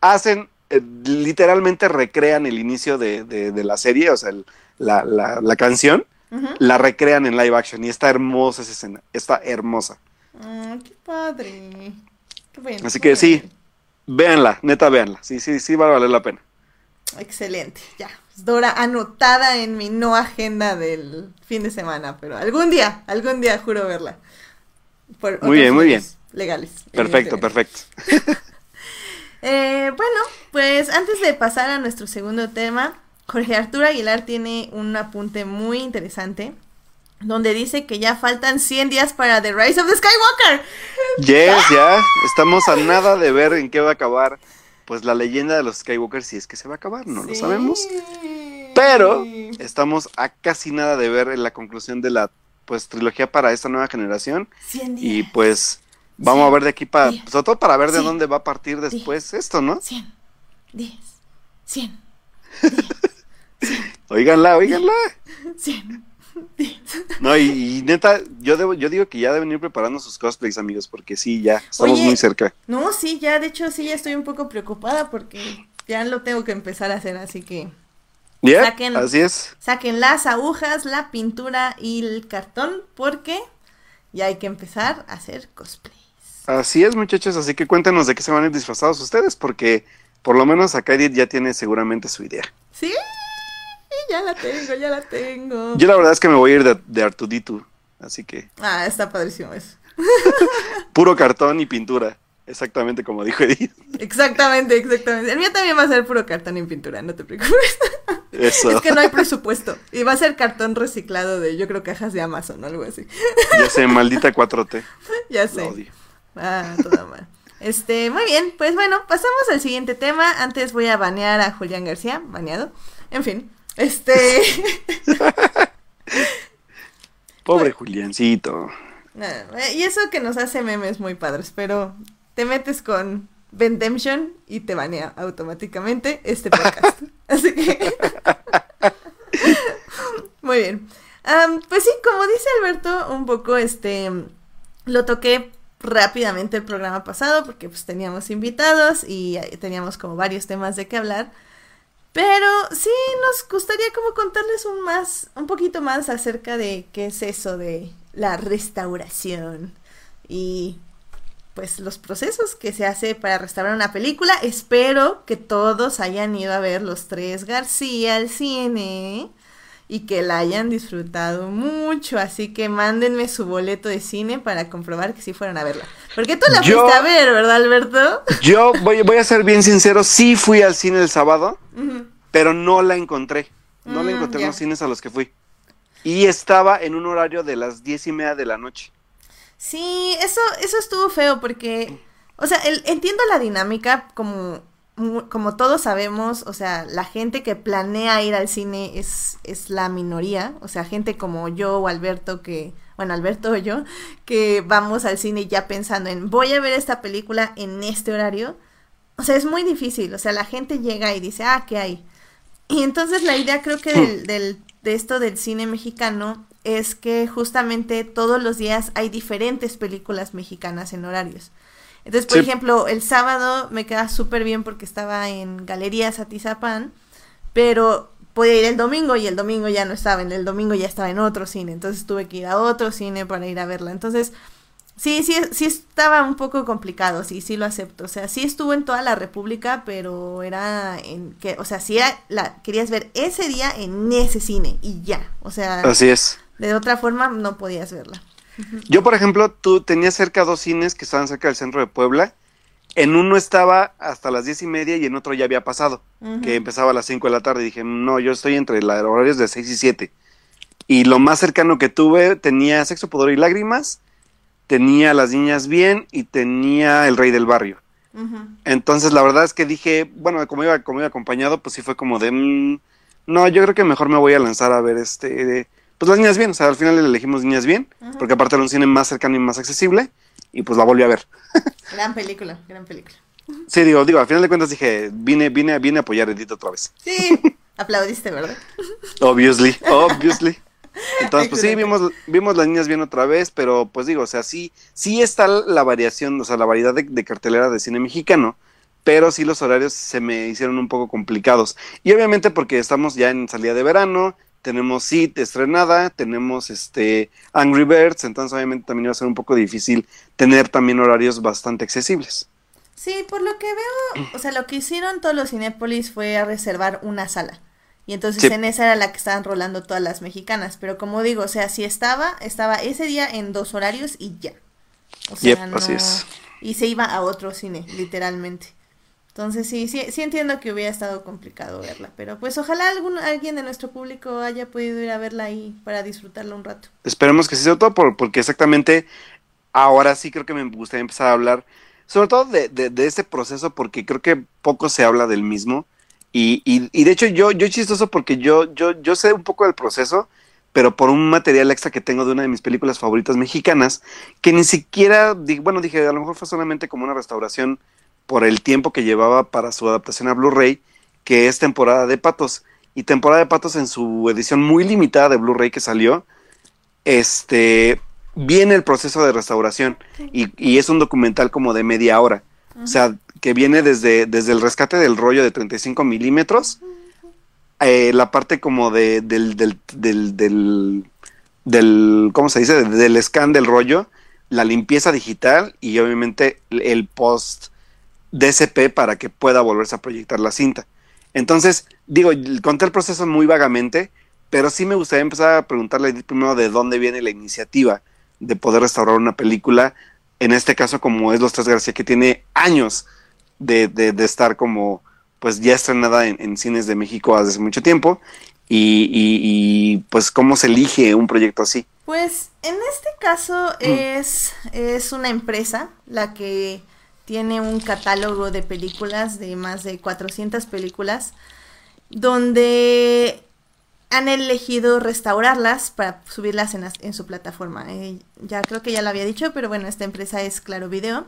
hacen, eh, literalmente recrean el inicio de, de, la serie, o sea, la, la, la, canción, la recrean en live action y está hermosa esa escena, está hermosa. Ah, qué padre. Qué bueno, Así que sí, véanla, neta, véanla. Sí, sí, sí, va a valer la pena. Excelente, ya. Dora anotada en mi no agenda del fin de semana, pero algún día, algún día juro verla muy bien, muy bien. Legales. Perfecto, perfecto. Eh, bueno, pues antes de pasar a nuestro segundo tema, Jorge Arturo Aguilar tiene un apunte muy interesante donde dice que ya faltan 100 días para The Rise of the Skywalker. Yes, ya. Estamos a nada de ver en qué va a acabar pues la leyenda de los Skywalker si es que se va a acabar, no lo sabemos. Pero estamos a casi nada de ver en la conclusión de la pues trilogía para esta nueva generación. Y pues vamos a ver de aquí para, sobre todo para ver de dónde va a partir después esto, ¿no? 100, 10, 100, Oíganla, oíganla. 100. No, y, neta, yo debo, yo digo que ya deben ir preparando sus cosplays, amigos, porque sí, ya estamos muy cerca. No, sí, ya, de hecho, sí, ya estoy un poco preocupada porque ya lo tengo que empezar a hacer, así que saquen, así es. Saquen las agujas, la pintura y el cartón porque ya hay que empezar a hacer cosplays. Así es, muchachos, así que cuéntenos de qué se van a ir disfrazados ustedes porque por lo menos acá Edith ya tiene seguramente su idea. Sí, ya la tengo, ya la tengo. Yo la verdad es que me voy a ir de, de Artuditu, así que... Ah, está padrísimo eso. Puro cartón y pintura. Exactamente como dijo Edith. Exactamente, exactamente. El mío también va a ser puro cartón y pintura, no te preocupes. Eso. Es que no hay presupuesto. Y va a ser cartón reciclado de, yo creo, cajas de Amazon o algo así. Ya sé, maldita 4T. Ya sé. Ah, toda mal. Este, muy bien, pues bueno, pasamos al siguiente tema. Antes voy a banear a Julián García, baneado. En fin, este. Pobre Juliancito. y eso que nos hace memes muy padres, pero te metes con Vendemption y te banea automáticamente este podcast. Así que. Muy bien. pues sí, como dice Alberto, un poco este. Lo toqué rápidamente el programa pasado porque pues teníamos invitados y teníamos como varios temas de qué hablar. Pero sí nos gustaría como contarles un más, un poquito más acerca de qué es eso de la restauración y pues los procesos que se hace para restaurar una película. Espero que todos hayan ido a ver los tres García al cine y que la hayan disfrutado mucho. Así que mándenme su boleto de cine para comprobar que sí fueron a verla. Porque tú la fuiste a ver, ¿verdad, Alberto? Yo voy, voy a ser bien sincero, sí fui al cine el sábado, pero no la encontré. No la mm, encontré en los cines a los que fui. Y estaba en un horario de las diez y media de la noche. Sí, eso, eso estuvo feo porque, o sea, entiendo la dinámica como como todos sabemos, o sea, la gente que planea ir al cine es, es la minoría, o sea, gente como yo o Alberto que, bueno, Alberto o yo, que vamos al cine ya pensando en voy a ver esta película en este horario. O sea, es muy difícil, o sea, la gente llega y dice, ah, ¿qué hay? Y entonces la idea creo que del, del, de esto del cine mexicano es que justamente todos los días hay diferentes películas mexicanas en horarios. Entonces, por ejemplo, el sábado me queda súper bien porque estaba en Galerías Atizapán, pero podía ir el domingo y el domingo ya no estaba, en el domingo ya estaba en otro cine, entonces tuve que ir a otro cine para ir a verla. Entonces, sí, sí, sí estaba un poco complicado, sí, sí lo acepto. O sea, sí estuvo en toda la República, pero era en que, o sea, sí la querías ver ese día en ese cine y ya. O sea, así es. De otra forma no podías verla. Yo, por ejemplo, tú tenías cerca dos cines que estaban cerca del centro de Puebla. En uno estaba hasta las diez y media y en otro ya había pasado, que empezaba a las cinco de la tarde. Y dije, no, yo estoy entre los horarios de seis y siete. Y lo más cercano que tuve tenía Sexo, Pudor y Lágrimas, tenía Las Niñas Bien y tenía El Rey del Barrio. Entonces, la verdad es que dije, bueno, como iba, como iba acompañado, pues sí fue como de, mm, no, yo creo que mejor me voy a lanzar a ver este pues las niñas bien, o sea, al final le elegimos niñas bien, porque aparte era un cine más cercano y más accesible, y pues la volví a ver. gran película, gran película. Sí, digo, digo, al final de cuentas dije, vine, vine, vine a apoyar a Edith otra vez. Sí, aplaudiste, ¿verdad? obviously, obviously. Entonces, pues sí, vimos, vimos las niñas bien otra vez, pero pues digo, o sea, sí, sí está la variación, o sea, la variedad de, de cartelera de cine mexicano, pero sí los horarios se me hicieron un poco complicados. Y obviamente porque estamos ya en salida de verano, tenemos Seed estrenada, tenemos este Angry Birds, entonces obviamente también iba a ser un poco difícil tener también horarios bastante accesibles. Sí, por lo que veo, o sea, lo que hicieron todos los Cinépolis fue a reservar una sala. Y entonces en esa era la que estaban rolando todas las mexicanas. Pero como digo, o sea, si estaba, estaba ese día en dos horarios y ya. O sea, no... así es. Y se iba a otro cine, literalmente. Entonces sí, sí, sí entiendo que hubiera estado complicado verla, pero pues ojalá algún, alguien de nuestro público haya podido ir a verla ahí para disfrutarla un rato. Esperemos que sí, sobre todo por, porque exactamente ahora sí creo que me gustaría empezar a hablar, sobre todo de, de, este proceso, porque creo que poco se habla del mismo. Y, y, y de hecho yo, yo chistoso porque yo, yo, yo sé un poco del proceso, pero por un material extra que tengo de una de mis películas favoritas mexicanas, que ni siquiera, bueno, dije, a lo mejor fue solamente como una restauración por el tiempo que llevaba para su adaptación a Blu-ray, que es temporada de patos. Y temporada de patos en su edición muy limitada de Blu-ray que salió, este, viene el proceso de restauración y, es un documental como de media hora. O sea, que viene desde, desde el rescate del rollo de 35 milímetros, eh, la parte como de, del, del, del, del, ¿cómo se dice? Del scan del rollo, la limpieza digital y obviamente el post DSP para que pueda volverse a proyectar la cinta. Entonces, digo, conté el proceso muy vagamente, pero sí me gustaría empezar a preguntarle primero de dónde viene la iniciativa de poder restaurar una película, en este caso como es Los Tres García, que tiene años de, de, estar como, pues ya estrenada en, cines de México hace mucho tiempo, y, y, pues cómo se elige un proyecto así. Pues en este caso mm. es, es una empresa la que tiene un catálogo de películas, de más de 400 películas, donde han elegido restaurarlas para subirlas en, su plataforma. Eh, ya creo que ya lo había dicho, pero bueno, esta empresa es Claro Video.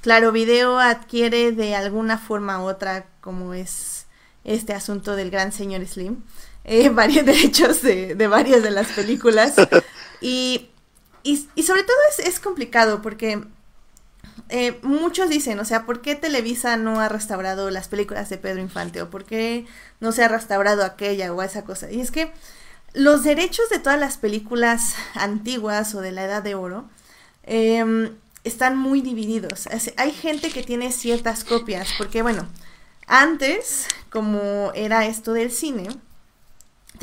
Claro Video adquiere de alguna forma u otra, como es este asunto del gran señor Slim, eh, varios derechos de, varias de las películas. Y, y, sobre todo es, es complicado porque eh, muchos dicen, o sea, ¿por qué Televisa no ha restaurado las películas de Pedro Infante? ¿O por qué no se ha restaurado aquella o esa cosa? Y es que los derechos de todas las películas antiguas o de la Edad de Oro em, están muy divididos. hay gente que tiene ciertas copias, porque bueno, antes, como era esto del cine,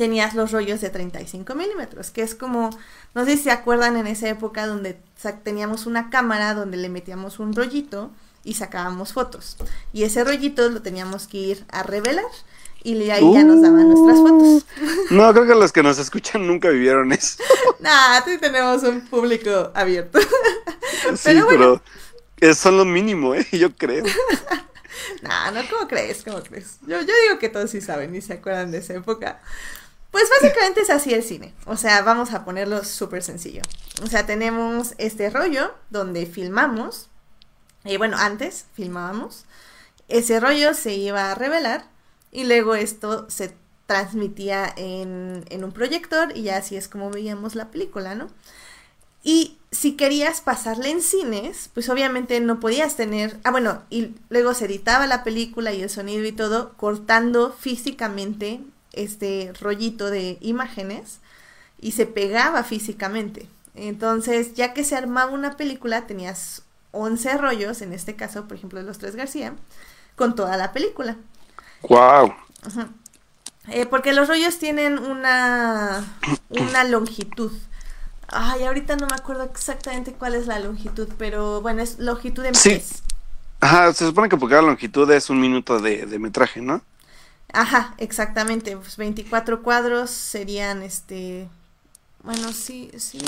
tenías los rollos de 35 milímetros, que es como, no sé si se acuerdan en esa época donde teníamos una cámara donde le metíamos un rollito y sacábamos fotos. Y ese rollito lo teníamos que ir a revelar y ahí ya nos daban nuestras uh. fotos. No, creo que los que nos escuchan nunca vivieron eso. nah, sí tenemos un público abierto. sí, pero, son lo mínimo, ¿eh? Yo creo. nah, no, ¿cómo crees? ¿Cómo crees? Yo, yo digo que todos sí saben y se acuerdan de esa época. Pues básicamente es así el cine. O sea, vamos a ponerlo súper sencillo. O sea, tenemos este rollo donde filmamos. Y bueno, antes filmábamos. Ese rollo se iba a revelar. Y luego esto se transmitía en, en un proyector. Y ya así es como veíamos la película, ¿no? Y si querías pasarla en cines, pues obviamente no podías tener. Ah, bueno, y luego se editaba la película y el sonido y todo, cortando físicamente este rollito de imágenes y se pegaba físicamente. Entonces, ya que se armaba una película, tenías 11 rollos, en este caso, por ejemplo, de los tres García, con toda la película. ¡Wow! Eh, porque los rollos tienen una, una longitud. Ay, ahorita no me acuerdo exactamente cuál es la longitud, pero bueno, es longitud en sí. Ajá, se supone que porque la longitud es un minuto de, de metraje, ¿no? Ajá, exactamente. Pues 24 cuadros serían este. Bueno, sí, sí.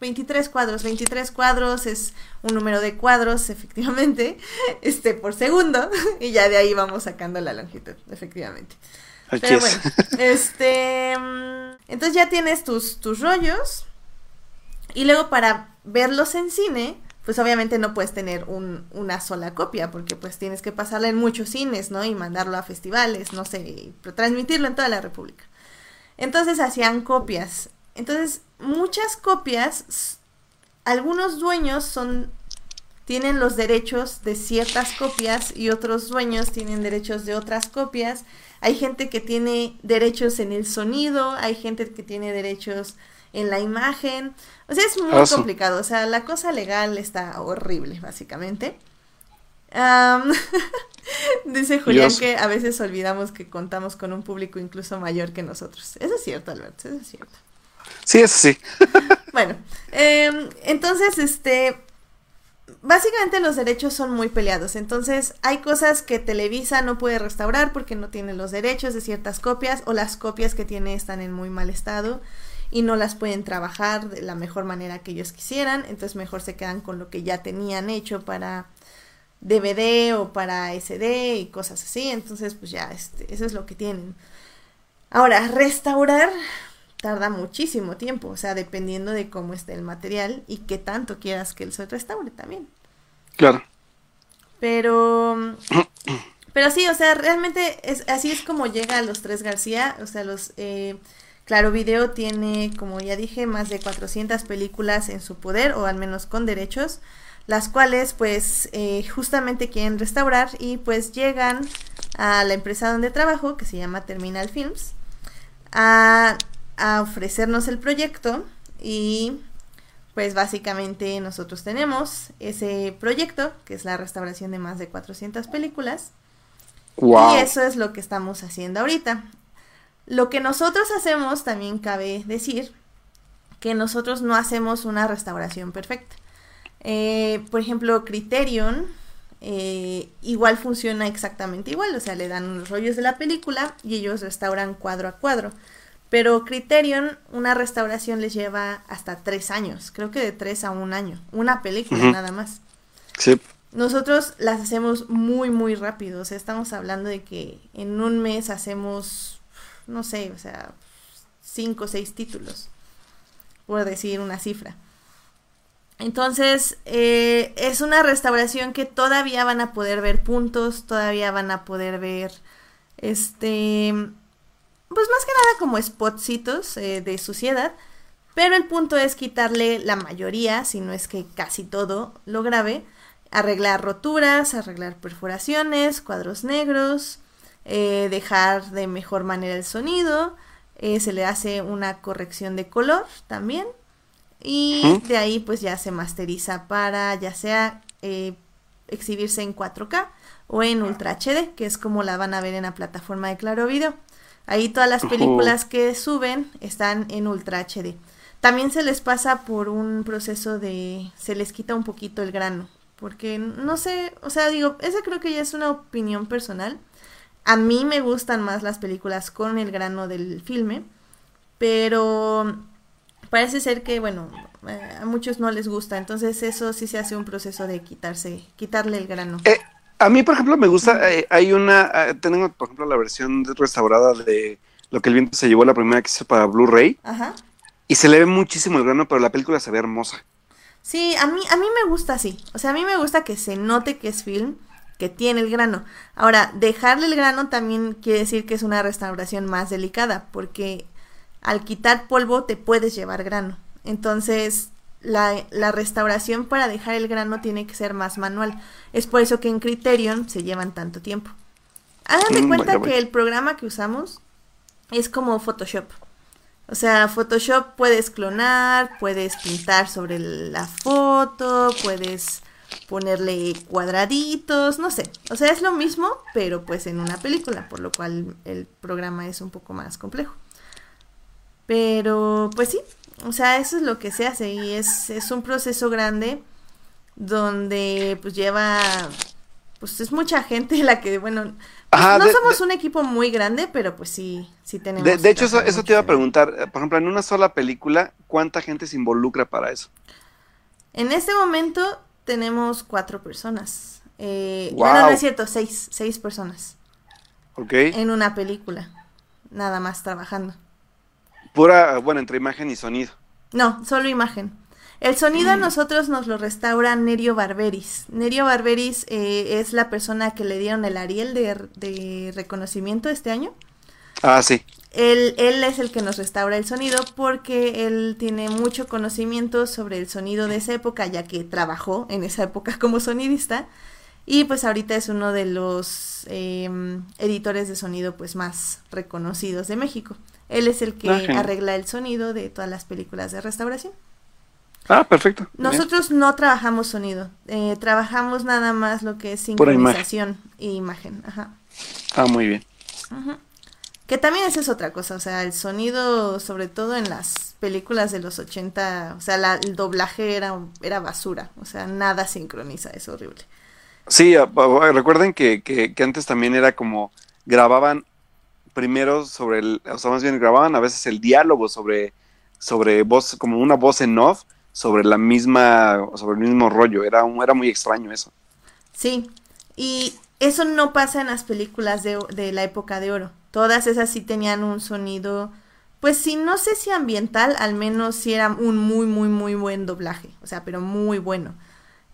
23 cuadros. 23 cuadros es un número de cuadros, efectivamente, este, por segundo. Y ya de ahí vamos sacando la longitud, efectivamente. Pero bueno, este. Mm, entonces ya tienes tus, tus rollos. Y luego para verlos en cine, pues obviamente no puedes tener un, una sola copia, porque pues tienes que pasarla en muchos cines, ¿no? Y mandarlo a festivales, no sé, transmitirlo en toda la República. Entonces hacían copias. Entonces, muchas copias, algunos dueños son tienen los derechos de ciertas copias y otros dueños tienen derechos de otras copias. Hay gente que tiene derechos en el sonido, hay gente que tiene derechos en la imagen. O sea, es muy complicado. O sea, la cosa legal está horrible, básicamente. dice Julián que a veces olvidamos que contamos con un público incluso mayor que nosotros. Eso es cierto, Alberto, eso es cierto. Sí, eso sí. bueno, em, entonces, este, básicamente los derechos son muy peleados. Entonces, hay cosas que Televisa no puede restaurar porque no tiene los derechos de ciertas copias o las copias que tiene están en muy mal estado y no las pueden trabajar de la mejor manera que ellos quisieran, entonces mejor se quedan con lo que ya tenían hecho para DVD o para SD y cosas así, entonces pues ya este, eso es lo que tienen. Ahora, restaurar tarda muchísimo tiempo, o sea, dependiendo de cómo esté el material y qué tanto quieras que él se restaure también. Claro. Pero pero sí, o sea, realmente es así es como llega a los tres García, o sea, los eh, Claro Video tiene, como ya dije, más de 400 películas en su poder, o al menos con derechos, las cuales pues eh, justamente quieren restaurar y pues llegan a la empresa donde trabajo, que se llama Terminal Films, a, a ofrecernos el proyecto y pues básicamente nosotros tenemos ese proyecto, que es la restauración de más de 400 películas. Y eso es lo que estamos haciendo ahorita. Lo que nosotros hacemos, también cabe decir, que nosotros no hacemos una restauración perfecta. Eh, por ejemplo, Criterion eh, igual funciona exactamente igual, o sea, le dan los rollos de la película y ellos restauran cuadro a cuadro. Pero Criterion, una restauración les lleva hasta tres años, creo que de tres a un año, una película nada más. Sí. Nosotros las hacemos muy, muy rápido, o sea, estamos hablando de que en un mes hacemos no sé, o sea, cinco o seis títulos, por decir una cifra. Entonces, eh, es una restauración que todavía van a poder ver puntos, todavía van a poder ver, este, pues más que nada como spotcitos eh, de suciedad, pero el punto es quitarle la mayoría, si no es que casi todo lo grave, arreglar roturas, arreglar perforaciones, cuadros negros, eh, dejar de mejor manera el sonido, eh, se le hace una corrección de color también y de ahí pues ya se masteriza para ya sea eh, exhibirse en 4K o en Ultra HD, que es como la van a ver en la plataforma de Claro Video. Ahí todas las películas que suben están en Ultra HD. También se les pasa por un proceso de... se les quita un poquito el grano. Porque no sé, o sea, digo, esa creo que ya es una opinión personal. A mí me gustan más las películas con el grano del filme. Pero parece ser que, bueno, eh, a muchos no les gusta. Entonces eso sí se hace un proceso de quitarse, quitarle el grano. Eh, a mí, por ejemplo, me gusta, eh, hay una, tengo, por ejemplo, la versión restaurada de Lo que el viento se llevó, la primera que hizo para Blu-ray. Ajá. Y se le ve muchísimo el grano, pero la película se ve hermosa. Sí, a mí, a mí me gusta así. O sea, a mí me gusta que se note que es film, que tiene el grano. Ahora, dejarle el grano también quiere decir que es una restauración más delicada, porque al quitar polvo te puedes llevar grano. Entonces, la, la, restauración para dejar el grano tiene que ser más manual. Es por eso que en Criterion se llevan tanto tiempo. Hagan de Mm, cuenta que el programa que usamos es como Photoshop. O sea, Photoshop puedes clonar, puedes pintar sobre la foto, puedes ponerle cuadraditos, no sé. O sea, es lo mismo, pero pues en una película, por lo cual el programa es un poco más complejo. Pero, pues sí, o sea, eso es lo que se hace y es, es un proceso grande donde pues lleva, pues es mucha gente la que, bueno, pues, Ajá, no de- somos de- un equipo muy grande, pero pues sí, sí tenemos. De, de hecho, eso, eso te iba a preguntar. eh, Por ejemplo, en una sola película, ¿cuánta gente se involucra para eso? En este momento tenemos cuatro personas. Eh, no, Guau. no, no es cierto, seis, seis personas ¿Ok? en una película, nada más trabajando. Pura, bueno, entre imagen y sonido. No, solo imagen. El sonido a nosotros nos lo restaura Nerio Barberis. Nerio Barberis eh, es la persona que le dieron el Ariel de, de reconocimiento este año. Ah, sí. Él, él es el que nos restaura el sonido porque él tiene mucho conocimiento sobre el sonido de esa época, ya que trabajó en esa época como sonidista. Y pues ahorita es uno de los em, editores de sonido pues más reconocidos de México. Él es el que Ah, arregla el sonido de todas las películas de restauración. Ah, perfecto. Bien. Nosotros no trabajamos sonido, eh, trabajamos nada más lo que es Pura imagen. sincronización y imagen. Ajá. Ah, muy bien. Ujú. Que también esa es otra cosa, o sea, el sonido, sobre todo en las películas de los 80, o sea, la- el doblaje era, era basura, o sea, nada sincroniza, es horrible. Sí, recuerden que, que, que antes también era como grababan primero sobre el, o sea, más bien grababan a veces el diálogo sobre, sobre voz, como una voz en off, sobre la misma, sobre el mismo rollo. Era, un- era muy extraño eso. Sí, y eso no pasa en las películas de, de la época de oro. Todas esas sí tenían un sonido, pues sí, no sé si ambiental, al menos sí era un muy, muy, muy buen doblaje, o sea, pero muy bueno.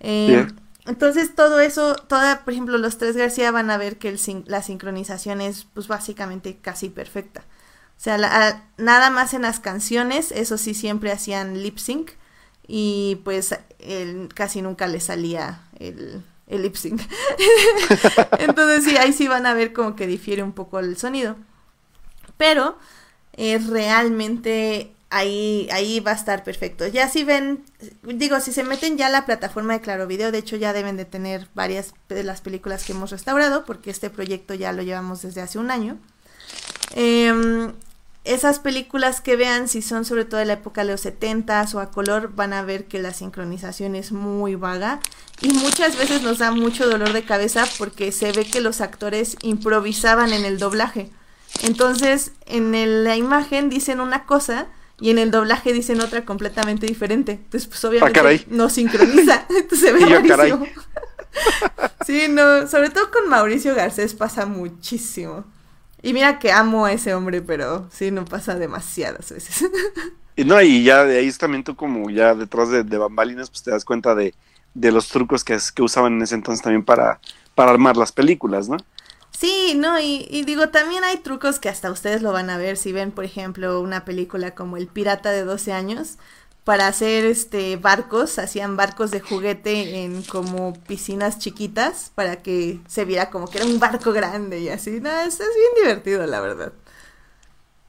Eh. Entonces todo eso, toda, por ejemplo, los tres García van a ver que el sin- la sincronización es pues básicamente casi perfecta. O sea, la- a- nada más en las canciones, eso sí siempre hacían lip sync y pues casi nunca le salía el, el lip. Entonces sí, ahí sí van a ver como que difiere un poco el sonido. Pero eh, realmente ahí, ahí va a estar perfecto. Ya si ven, digo, si se meten ya a la plataforma de Claro Video, de hecho ya deben de tener varias de las películas que hemos restaurado, porque este proyecto ya lo llevamos desde hace un año. Em, esas películas que vean, si son sobre todo de la época de los 70s o a color, van a ver que la sincronización es muy vaga y muchas veces nos da mucho dolor de cabeza porque se ve que los actores improvisaban en el doblaje. Entonces, en el- la imagen dicen una cosa y en el doblaje dicen otra completamente diferente. Entonces, pues obviamente Ah, caray. no sincroniza. Entonces se ve rarísimo. Sí, no, sobre todo con Mauricio Garcés pasa muchísimo. Y mira que amo a ese hombre, pero sí, no pasa demasiadas veces. Y no, y ya de ahí es también tú como ya detrás de, de bambalinas, pues te das cuenta de, de los trucos que, que usaban en ese entonces también para, para armar las películas, ¿no? Sí, no, y, y digo, también hay trucos que hasta ustedes lo van a ver si ven, por ejemplo, una película como El Pirata de 12 años, para hacer este barcos, hacían barcos de juguete en como piscinas chiquitas para que se viera como que era un barco grande y así. No, es, es bien divertido, la verdad.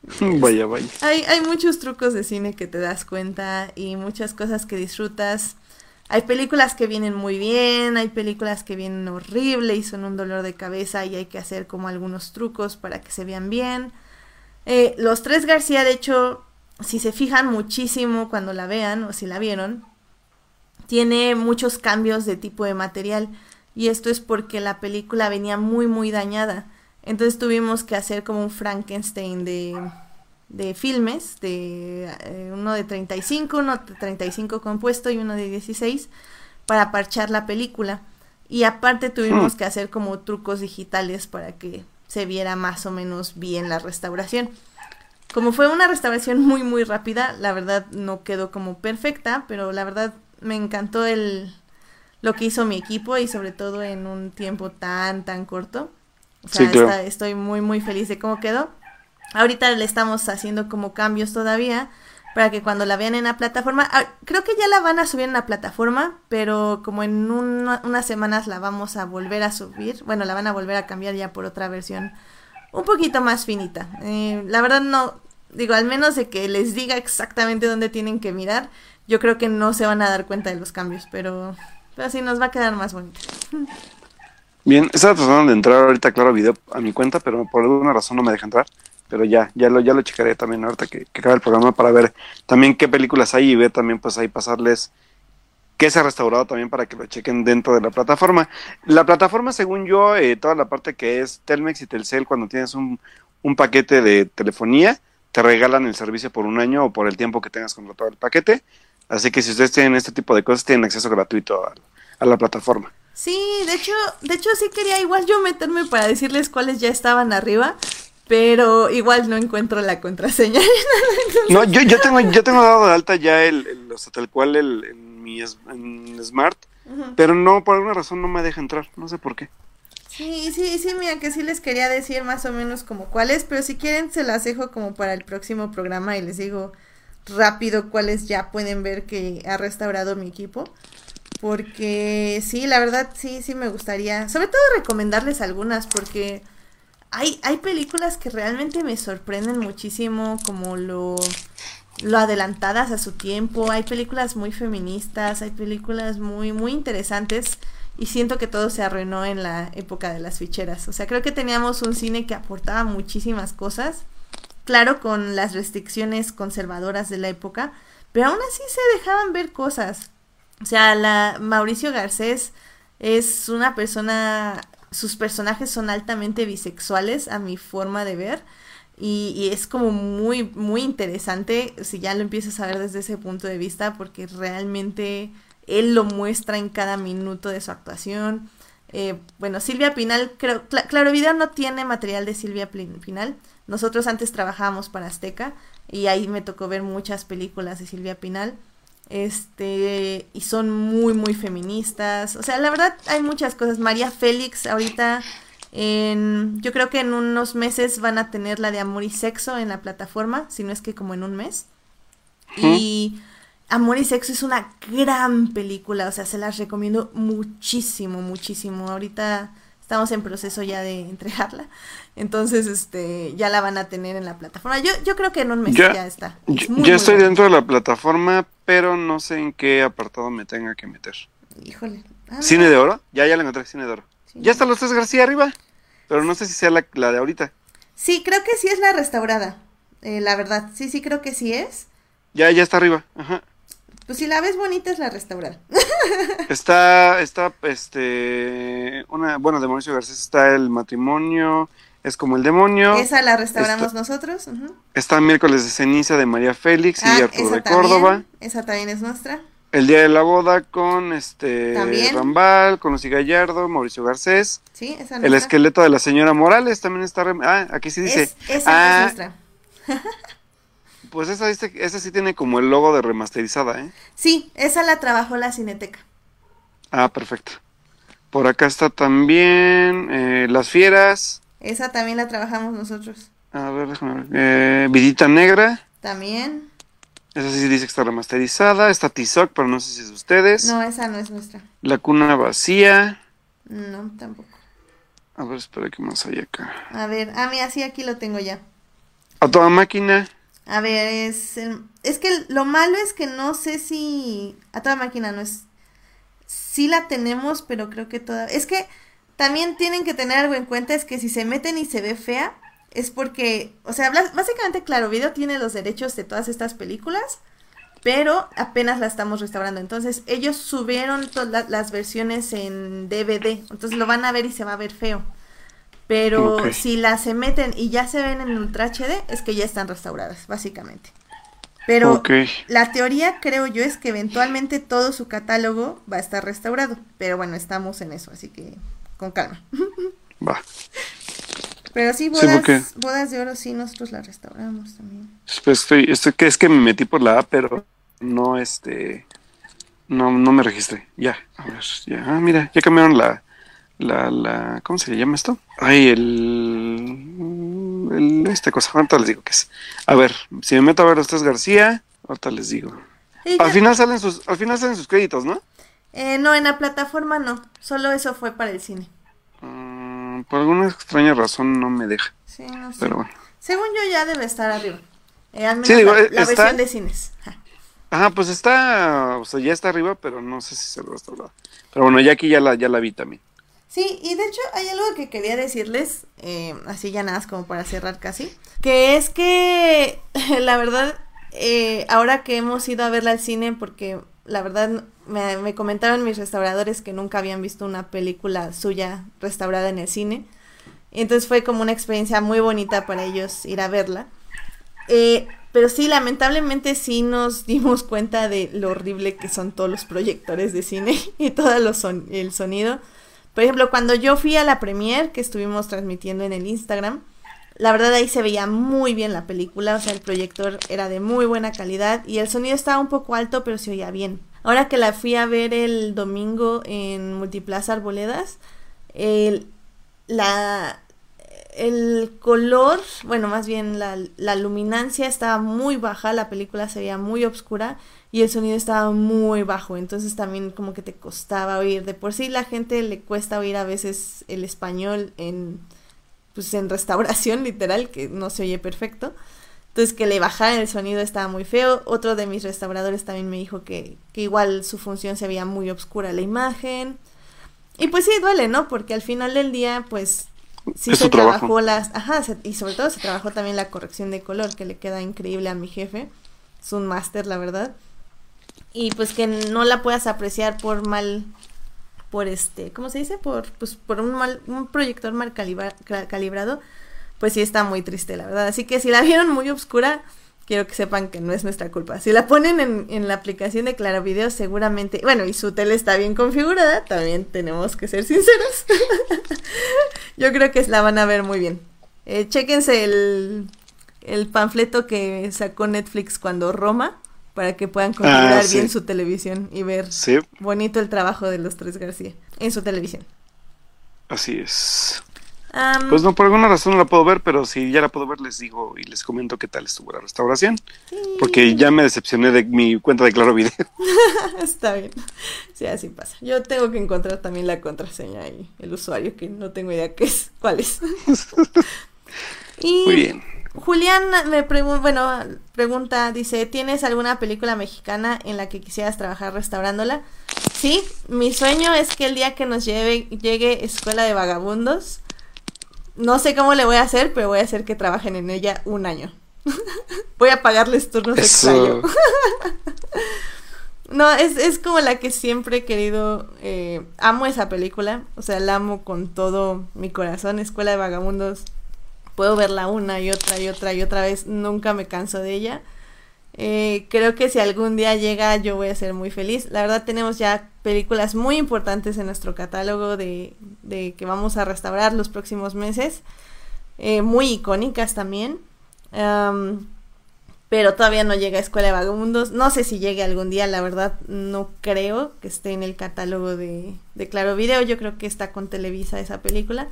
Vaya, vaya. Hay, hay muchos trucos de cine que te das cuenta y muchas cosas que disfrutas. Hay películas que vienen muy bien, hay películas que vienen horrible y son un dolor de cabeza y hay que hacer como algunos trucos para que se vean bien. Eh, los tres García, de hecho, si se fijan muchísimo cuando la vean o si la vieron, tiene muchos cambios de tipo de material y esto es porque la película venía muy muy dañada. Entonces tuvimos que hacer como un Frankenstein de, de filmes, de eh, uno de 35, uno de 35 compuesto y uno de 16 para parchar la película. Y aparte tuvimos que hacer como trucos digitales para que se viera más o menos bien la restauración. Como fue una restauración muy muy rápida, la verdad no quedó como perfecta, pero la verdad me encantó el lo que hizo mi equipo y sobre todo en un tiempo tan tan corto. O sea, Sí, claro. está- estoy muy muy feliz de cómo quedó. Ahorita le estamos haciendo como cambios todavía para que cuando la vean en la plataforma, ah, creo que ya la van a subir en la plataforma, pero como en una- unas semanas la vamos a volver a subir, bueno, la van a volver a cambiar ya por otra versión un poquito más finita. Eh, la verdad no, digo, al menos de que les diga exactamente dónde tienen que mirar, yo creo que no se van a dar cuenta de los cambios, pero, pero sí nos va a quedar más bonito. Bien, estaba tratando de entrar ahorita, claro, video a mi cuenta, pero por alguna razón no me deja entrar. Pero ya, ya lo, ya lo checaré también ahorita que, que acabe el programa para ver también qué películas hay y ver también pues ahí pasarles qué se ha restaurado también para que lo chequen dentro de la plataforma. La plataforma, según yo, eh, toda la parte que es Telmex y Telcel, cuando tienes un, un paquete de telefonía, te regalan el servicio por un año o por el tiempo que tengas contratado el paquete. Así que si ustedes tienen este tipo de cosas, tienen acceso gratuito a, a la plataforma. Sí, de hecho, de hecho sí quería igual yo meterme para decirles cuales ya estaban arriba, pero igual no encuentro la contraseña. No, yo, yo tengo, yo tengo dado de alta ya el, el- o sea, tal cual el, mi es- en Smart, pero no, por alguna razón no me deja entrar, no sé por qué. Sí, sí, sí, mira que sí les quería decir más o menos como cuáles, pero si quieren se las dejo como para el próximo programa y les digo rápido cuáles ya pueden ver que ha restaurado mi equipo. Porque sí, la verdad sí, sí me gustaría, sobre todo recomendarles algunas porque hay, hay películas que realmente me sorprenden muchísimo como lo, lo adelantadas a su tiempo, hay películas muy feministas, hay películas muy, muy interesantes y siento que todo se arruinó en la época de las ficheras. O sea, creo que teníamos un cine que aportaba muchísimas cosas, claro, con las restricciones conservadoras de la época, pero aún así se dejaban ver cosas. O sea, la Mauricio Garcés es una persona, sus personajes son altamente bisexuales a mi forma de ver. Y, y es como muy, muy interesante si ya lo empiezas a ver desde ese punto de vista, porque realmente él lo muestra en cada minuto de su actuación. Eh, bueno, Silvia Pinal, creo, cla- Claro Video no tiene material de Silvia Pinal. Nosotros antes trabajábamos para Azteca y ahí me tocó ver muchas películas de Silvia Pinal. Este, y son muy, muy feministas. O sea, la verdad hay muchas cosas. María Félix, ahorita, en, yo creo que en unos meses van a tener la de Amor y Sexo en la plataforma, si no es que como en un mes. Y Amor y Sexo es una gran película, o sea, se las recomiendo muchísimo, muchísimo. Ahorita estamos en proceso ya de entregarla, entonces este ya la van a tener en la plataforma. Yo, yo creo que en un mes ya, Ya- está. Yo, Es muy, ya muy estoy dentro de la plataforma, pero no sé en qué apartado me tenga que meter. Híjole. Ah, ¿Cine de oro? Ya, ya la encontré, Cine de oro. Sí. Ya están los tres García arriba, pero no sé si sea la, la de ahorita. Sí, creo que sí es la restaurada. eh, la verdad, sí, sí creo que sí es. Ya, ya está arriba. Ajá. Pues si la ves bonita es la restaurada. Está, está, este, una, bueno, de Mauricio Garcés está el matrimonio, es como el demonio. Esa la restauramos Está- nosotros. Está miércoles de ceniza de María Félix Ah, y Arturo esa de también, Córdoba. Esa también es nuestra. El día de la boda con este También. Rambal, con Lucy Gallardo, Mauricio Garcés. Sí, esa El esqueleto de la señora Morales también está. rem- Ah, aquí sí dice. Es- esa ah, es nuestra. pues esa, dice- esa sí tiene como el logo de remasterizada, ¿eh? Sí, esa la trabajó la Cineteca. Ah, perfecto. Por acá está también eh, Las Fieras. Esa también la trabajamos nosotros. A ver, déjame ver. Eh, Vidita Negra. También. Esa sí dice que está remasterizada. Está Tizoc, pero no sé si es de ustedes. No, esa no es nuestra. La cuna vacía. No, tampoco. A ver, espera, ¿qué más hay acá? A ver, ah, mira, sí, aquí lo tengo ya. A toda máquina. A ver, es, es que lo malo es que no sé si a toda máquina no es. Sí la tenemos, pero creo que toda. Es que también tienen que tener algo en cuenta, es que si se meten y se ve fea, es porque, o sea, básicamente Claro Video tiene los derechos de todas estas películas, pero apenas la estamos restaurando. Entonces, ellos subieron todas las versiones en DVD, entonces lo van a ver y se va a ver feo. Pero si las se meten y ya se ven en Ultra HD, es que ya están restauradas, básicamente. Pero la teoría, creo yo, es que eventualmente todo su catálogo va a estar restaurado. Pero bueno, estamos en eso, así que con calma. Va. Pero sí, Sí, bodas, porque- bodas de oro, sí, nosotros la restauramos también. Pues estoy, estoy, es que me metí por la A, pero no, este, no, no me registré. Ya, a ver, ya, ah, mira, ya cambiaron la, la, la, ¿cómo se le llama esto? Ay, el, el, esta cosa, ahorita les digo qué es. A ver, si me meto a ver los tres García, ahorita les digo. Al final salen sus, al final salen sus créditos, ¿no? eh, no, en la plataforma no, solo eso fue para el cine. Mm, por alguna extraña razón no me deja, Sí, no sé. pero bueno. Según yo ya debe estar arriba. Eh, al menos Sí, digo, la, eh, la está- versión de cines. Ajá. Ajá, pues está, o sea, ya está arriba, pero no sé si se lo restaurado. Pero bueno, ya aquí ya la, ya la vi también. Sí, y de hecho hay algo que quería decirles, eh, así ya nada más como para cerrar casi, que es que la verdad, eh, ahora que hemos ido a verla al cine, porque la verdad me, me comentaron mis restauradores que nunca habían visto una película suya restaurada en el cine, entonces fue como una experiencia muy bonita para ellos ir a verla. Eh, pero sí, lamentablemente sí nos dimos cuenta de lo horrible que son todos los proyectores de cine y todo son- el sonido. Por ejemplo, cuando yo fui a la premiere que estuvimos transmitiendo en el Instagram, la verdad ahí se veía muy bien la película, o sea, el proyector era de muy buena calidad y el sonido estaba un poco alto, pero se oía bien. Ahora que la fui a ver el domingo en Multiplaza Arboledas, el, la, el color, bueno, más bien la, la luminancia estaba muy baja, la película se veía muy oscura y el sonido estaba muy bajo, entonces también como que te costaba oír. De por sí la gente le cuesta oír a veces el español en pues en restauración literal, que no se oye perfecto. Entonces que le bajaran el sonido estaba muy feo. Otro de mis restauradores también me dijo que, que igual su función se veía muy oscura la imagen. Y pues sí, duele, ¿no? Porque al final del día, pues sí Es se trabajo. trabajó las... Ajá, se- y sobre todo se trabajó también la corrección de color, que le queda increíble a mi jefe. Es un máster, la verdad. Y pues que no la puedas apreciar por mal... Por este, ¿cómo se dice? Por, pues, por un mal, un proyector mal calibra- calibrado, pues sí está muy triste, la verdad. Así que si la vieron muy oscura, quiero que sepan que no es nuestra culpa. Si la ponen en, en la aplicación de Claro Video, seguramente, bueno, y su tele está bien configurada, también tenemos que ser sinceros. Yo creo que la van a ver muy bien. Eh, chéquense el, el panfleto que sacó Netflix cuando Roma, para que puedan configurar Ah, sí. bien su televisión y ver Sí, bonito el trabajo de los tres García en su televisión. así es. Pues no, por alguna razón no la puedo ver, pero si ya la puedo ver, les digo y les comento qué tal estuvo la restauración. Porque ya me decepcioné de mi cuenta de Claro Video. Está bien. Sí, así pasa. Yo tengo que encontrar también la contraseña y el usuario, que no tengo idea qué es, cuál es. y Muy bien. Julián me pregunta, bueno, pregunta, dice, ¿tienes alguna película mexicana en la que quisieras trabajar restaurándola? Sí, mi sueño es que el día que nos lleve, llegue Escuela de Vagabundos, no sé cómo le voy a hacer, pero voy a hacer que trabajen en ella un año. voy a pagarles turnos de Eso. extraño. No, es, es como la que siempre he querido. eh, amo esa película. O sea, la amo con todo mi corazón. Escuela de Vagabundos. Puedo verla una y otra y otra y otra vez. Nunca me canso de ella. Eh, creo que si algún día llega, yo voy a ser muy feliz. La verdad, tenemos ya películas muy importantes en nuestro catálogo de, de que vamos a restaurar los próximos meses. eh, muy icónicas también. Am, pero todavía no llega a Escuela de Vagabundos. No sé si llegue algún día, la verdad no creo que esté en el catálogo de, de Claro Video. Yo creo que está con Televisa esa película.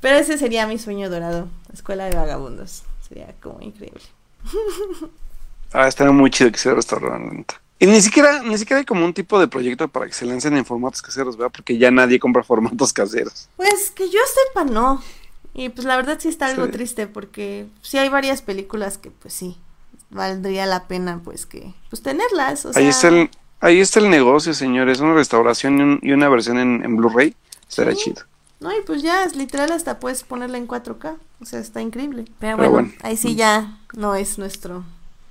Pero ese sería mi sueño dorado, Escuela de Vagabundos. Sería como increíble. Ah, estaría muy chido que sea restaurante. Y ni siquiera, ni siquiera hay como un tipo de proyecto para que se lancen en formatos caseros, ¿verdad? Porque ya nadie compra formatos caseros. Pues que yo sepa, no. Y pues la verdad sí está algo Sí. triste porque sí hay varias películas que pues sí valdría la pena pues que pues tenerlas. O sea, ahí está el, ahí está el negocio, señores. Una restauración y, un- y una versión en, en Blu-ray. Sí. chido. No, y pues ya es literal hasta puedes ponerla en 4K. O sea, está increíble. Pero, Pero bueno, bueno. ahí sí ya no es nuestro,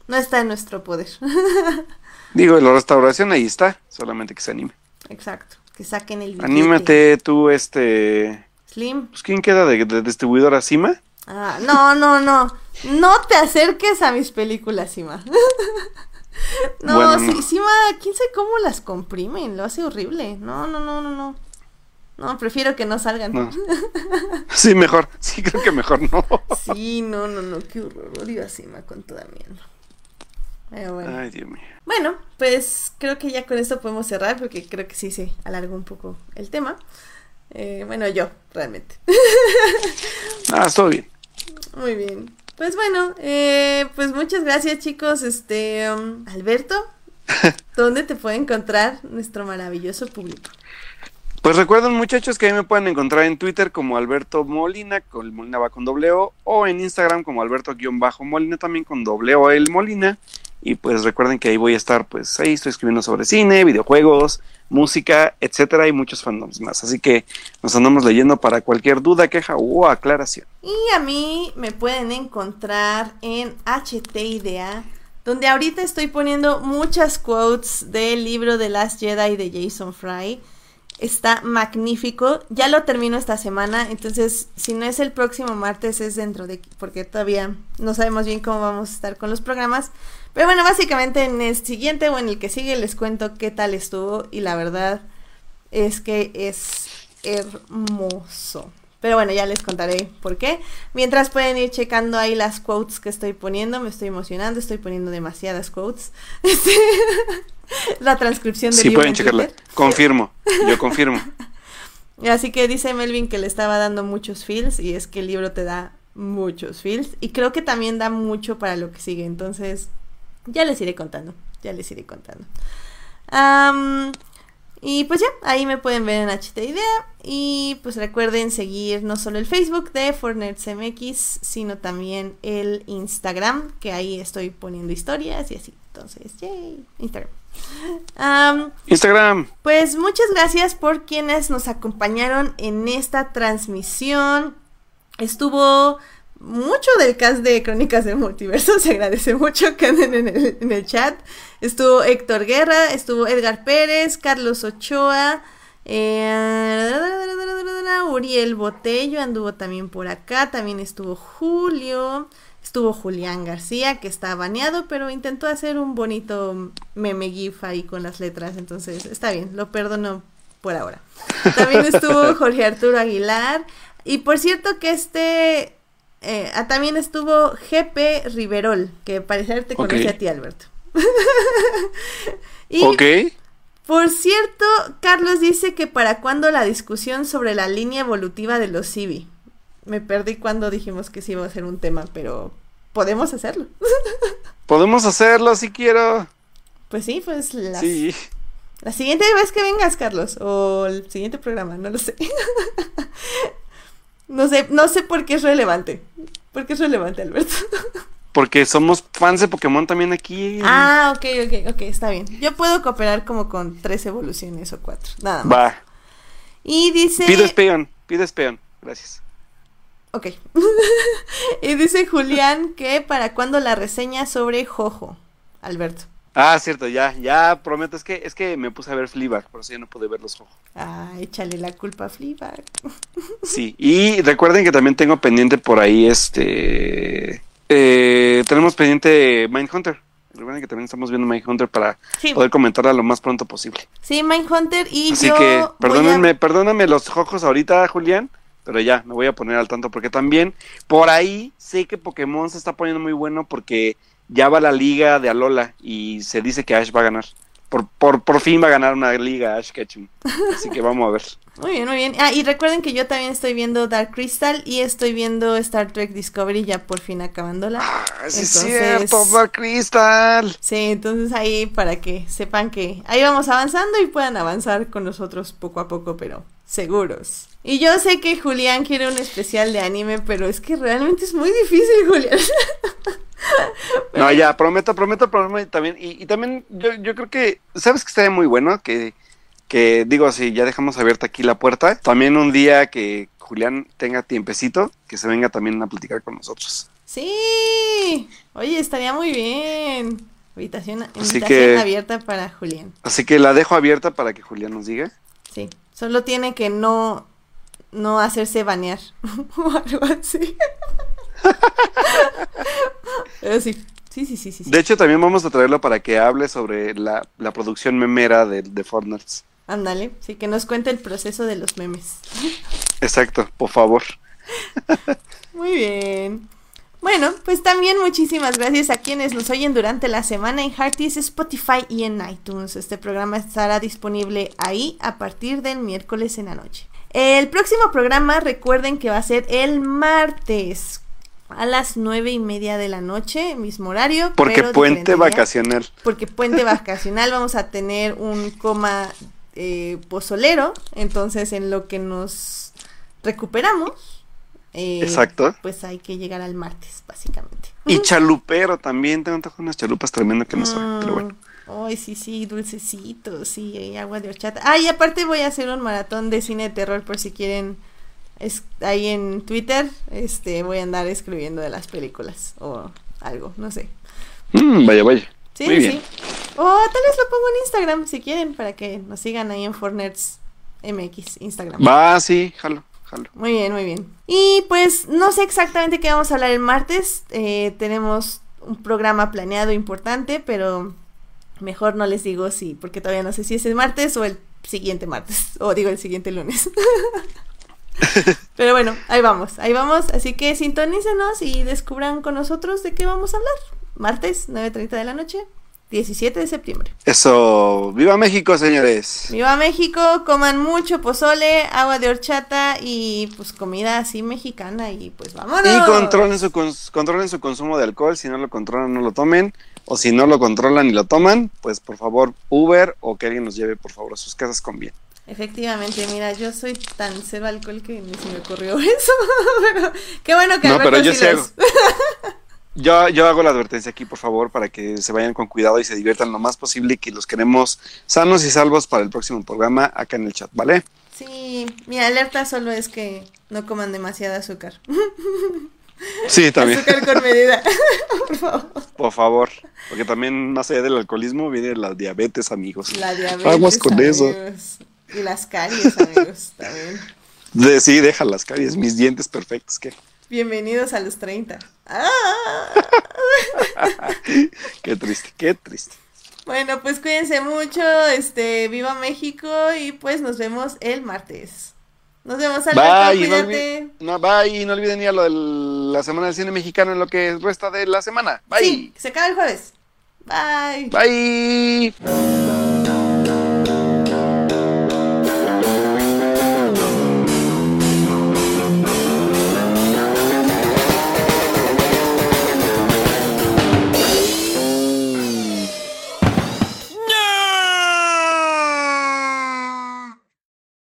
no está en nuestro poder. Digo, la restauración ahí está, solamente que se anime. Exacto. Que saquen el billete. Anímate tú, este... Slim. Pues, ¿quién queda de, de distribuidora Cima? Ah, no, no, no. No te acerques a mis películas, Sima. no, Bueno, sí, no. Sima, quién sabe cómo las comprimen. Lo hace horrible. No, no, no, no, no. No, prefiero que no salgan. No. Sí, mejor. Sí, creo que mejor no. Sí, no, no, no, qué horror. Odio a Sima con toda mi alma. Pero bueno. Ay, Dios mío. Bueno, pues creo que ya con esto podemos cerrar porque creo que sí se alargó un poco el tema. Eh, bueno, yo, realmente. Ah, estuvo bien. Muy bien. Pues bueno, eh, pues muchas gracias chicos. Este, um, Alberto, ¿dónde te puede encontrar nuestro maravilloso público? Pues recuerden muchachos que ahí me pueden encontrar en Twitter como Alberto Molina, con Molina va con doble O, o en Instagram como Alberto-Molina también con doble O el Molina. Y pues recuerden que ahí voy a estar, pues ahí estoy escribiendo sobre cine, videojuegos, música, etcétera, y muchos fandoms más. Así que nos andamos leyendo para cualquier duda, queja o aclaración. Y a mí me pueden encontrar en HT Idea, donde ahorita estoy poniendo muchas quotes del libro The Last Jedi de Jason Fry. Está magnífico. Ya lo termino esta semana, entonces si no es el próximo martes es dentro de porque todavía no sabemos bien cómo vamos a estar con los programas. Pero bueno, básicamente en el siguiente o en el que sigue les cuento qué tal estuvo y la verdad es que es hermoso. Pero bueno, ya les contaré por qué. Mientras pueden ir checando ahí las quotes que estoy poniendo, me estoy emocionando, estoy poniendo demasiadas quotes. La transcripción del Sí, libro pueden en checarla. Confirmo, yo confirmo. Así que dice Melvin que le estaba dando muchos feels y es que el libro te da muchos feels y creo que también da mucho para lo que sigue. Entonces, ya les iré contando, ya les iré contando. Y pues ya, ahí me pueden ver en HT Idea. Y pues recuerden seguir no solo el Facebook de FornerdsMX, sino también el Instagram, que ahí estoy poniendo historias y así. Entonces, yay, Instagram. Am, Instagram. pues muchas gracias por quienes nos acompañaron en esta transmisión. Estuvo mucho del cast de Crónicas del Multiverso, se agradece mucho que anden en el, en el chat. Estuvo Héctor Guerra, estuvo Edgar Pérez, Carlos Ochoa, eh, Uriel Botello anduvo también por acá, también estuvo Julio, estuvo Julián García, que está baneado, pero intentó hacer un bonito meme gif ahí con las letras, entonces está bien, lo perdono por ahora. También estuvo Jorge Arturo Aguilar, y por cierto que este eh, ah, también estuvo GP Riverol, que parecer te Ok. conoce a ti, Alberto. y Ok. por cierto, Carlos dice que para cuándo la discusión sobre la línea evolutiva de los Civi. Me perdí cuando dijimos que sí iba a ser un tema, pero podemos hacerlo. Podemos hacerlo si quiero. Pues sí, pues la, Sí. la siguiente vez que vengas, Carlos, o el siguiente programa, no lo sé. no sé, no sé por qué es relevante. ¿Por qué es relevante, Alberto? Porque somos fans de Pokémon también aquí. ah, ok, ok, ok, está bien. Yo puedo cooperar como con tres evoluciones o cuatro, nada más. Va. Y dice... Pido espeón. Pido espeón. Gracias. Ok. y dice Julián que para cuándo la reseña sobre Jojo, Alberto. Ah, cierto, ya, ya prometo. Es que, es que me puse a ver Fleabag, por eso ya no pude ver los ojos. Ah, échale la culpa a Fleabag. Sí, y recuerden que también tengo pendiente por ahí este. eh, tenemos pendiente Mindhunter. Recuerden que también estamos viendo Mindhunter para Sí, poder comentarla lo más pronto posible. sí, Mindhunter y Así yo que perdónenme, a- perdóname los ojos ahorita, Julián, pero ya me voy a poner al tanto porque también por ahí sé que Pokémon se está poniendo muy bueno porque ya va la liga de Alola y se dice que Ash va a ganar. Por, por, por fin va a ganar una liga Ash Ketchum. Así que vamos a ver. Muy bien, muy bien. Ah, y recuerden que yo también estoy viendo Dark Crystal y estoy viendo Star Trek Discovery ya por fin acabándola. Ah, sí es cierto, Dark Crystal. Sí, entonces ahí para que sepan que ahí vamos avanzando y puedan avanzar con nosotros poco a poco, pero seguros. Y yo sé que Julián quiere un especial de anime, pero es que realmente es muy difícil, Julián. no, ya, prometo, prometo, prometo también. Y, y también yo, yo creo que, ¿sabes que estaría muy bueno? Que que digo, si ya dejamos abierta aquí la puerta, también un día que Julián tenga tiempecito, que se venga también a platicar con nosotros. Sí, oye, estaría muy bien. Invitación, invitación abierta para Julián. Así que la dejo abierta para que Julián nos diga. Sí, solo tiene que no, no hacerse banear o algo así. Pero sí, sí, sí, sí, sí. De hecho, también vamos a traerlo para que hable sobre la, la producción memera de, de Fortnite. Ándale, sí, que nos cuente el proceso de los memes. Exacto, por favor. Muy bien. Bueno, pues también muchísimas gracias a quienes nos oyen durante la semana en Hearties, Spotify y en iTunes. Este programa estará disponible ahí a partir del miércoles en la noche. El próximo programa recuerden que va a ser el martes a las nueve y media de la noche, mismo horario. Porque puente vacacional. Porque puente vacacional vamos a tener un coma eh, pozolero, entonces en lo que nos recuperamos, eh, Exacto. pues hay que llegar al martes, básicamente. Y chalupero también, tengo unas chalupas tremendo que no soy, pero bueno. Ay, sí, sí, dulcecitos, sí, agua de horchata. Ah, y aparte voy a hacer un maratón de cine de terror por si quieren. Es, ahí en Twitter, este, voy a andar escribiendo de las películas o algo, no sé. Mm, vaya, vaya. Sí, sí. O tal vez lo pongo en Instagram si quieren para que nos sigan ahí en Fornerds MX, Instagram. Va, sí, jalo, jalo. Muy bien, muy bien. Y pues no sé exactamente qué vamos a hablar el martes. Eh, tenemos un programa planeado importante, pero mejor no les digo si, porque todavía no sé si es el martes o el siguiente martes, o digo el siguiente lunes. Pero bueno, ahí vamos, ahí vamos. Así que sintonícenos y descubran con nosotros de qué vamos a hablar martes, 9.30 de la noche, 17 de septiembre. Eso, viva México, señores. Viva México, coman mucho pozole, agua de horchata y pues comida así mexicana y pues vámonos. Y controlen su, controlen su consumo de alcohol, si no lo controlan no lo tomen, o si no lo controlan y lo toman, pues por favor Uber o que alguien nos lleve por favor a sus casas con bien. Efectivamente, mira, yo soy tan cero alcohol que ni se me ocurrió eso. pero qué bueno que No, pero yo sé. Yo, yo hago la advertencia aquí, por favor, para que se vayan con cuidado y se diviertan lo más posible y que los queremos sanos y salvos para el próximo programa acá en el chat, ¿vale? Sí, mi alerta solo es que no coman demasiada azúcar. Sí, también. Azúcar con medida, por favor. Por favor, porque también más allá del alcoholismo viene la diabetes, amigos. La diabetes. Vamos con eso. Y las caries, amigos, también. De, sí, deja las caries, mis dientes perfectos, ¿qué? Bienvenidos a los 30. ¡Ah! qué triste, qué triste. Bueno, pues cuídense mucho, este, viva México y pues nos vemos el martes. Nos vemos al bye, cuídate. No, bye, no olviden ir a lo de la Semana del Cine Mexicano en lo que resta de la semana. Bye. Sí, se acaba el jueves. Bye. Bye.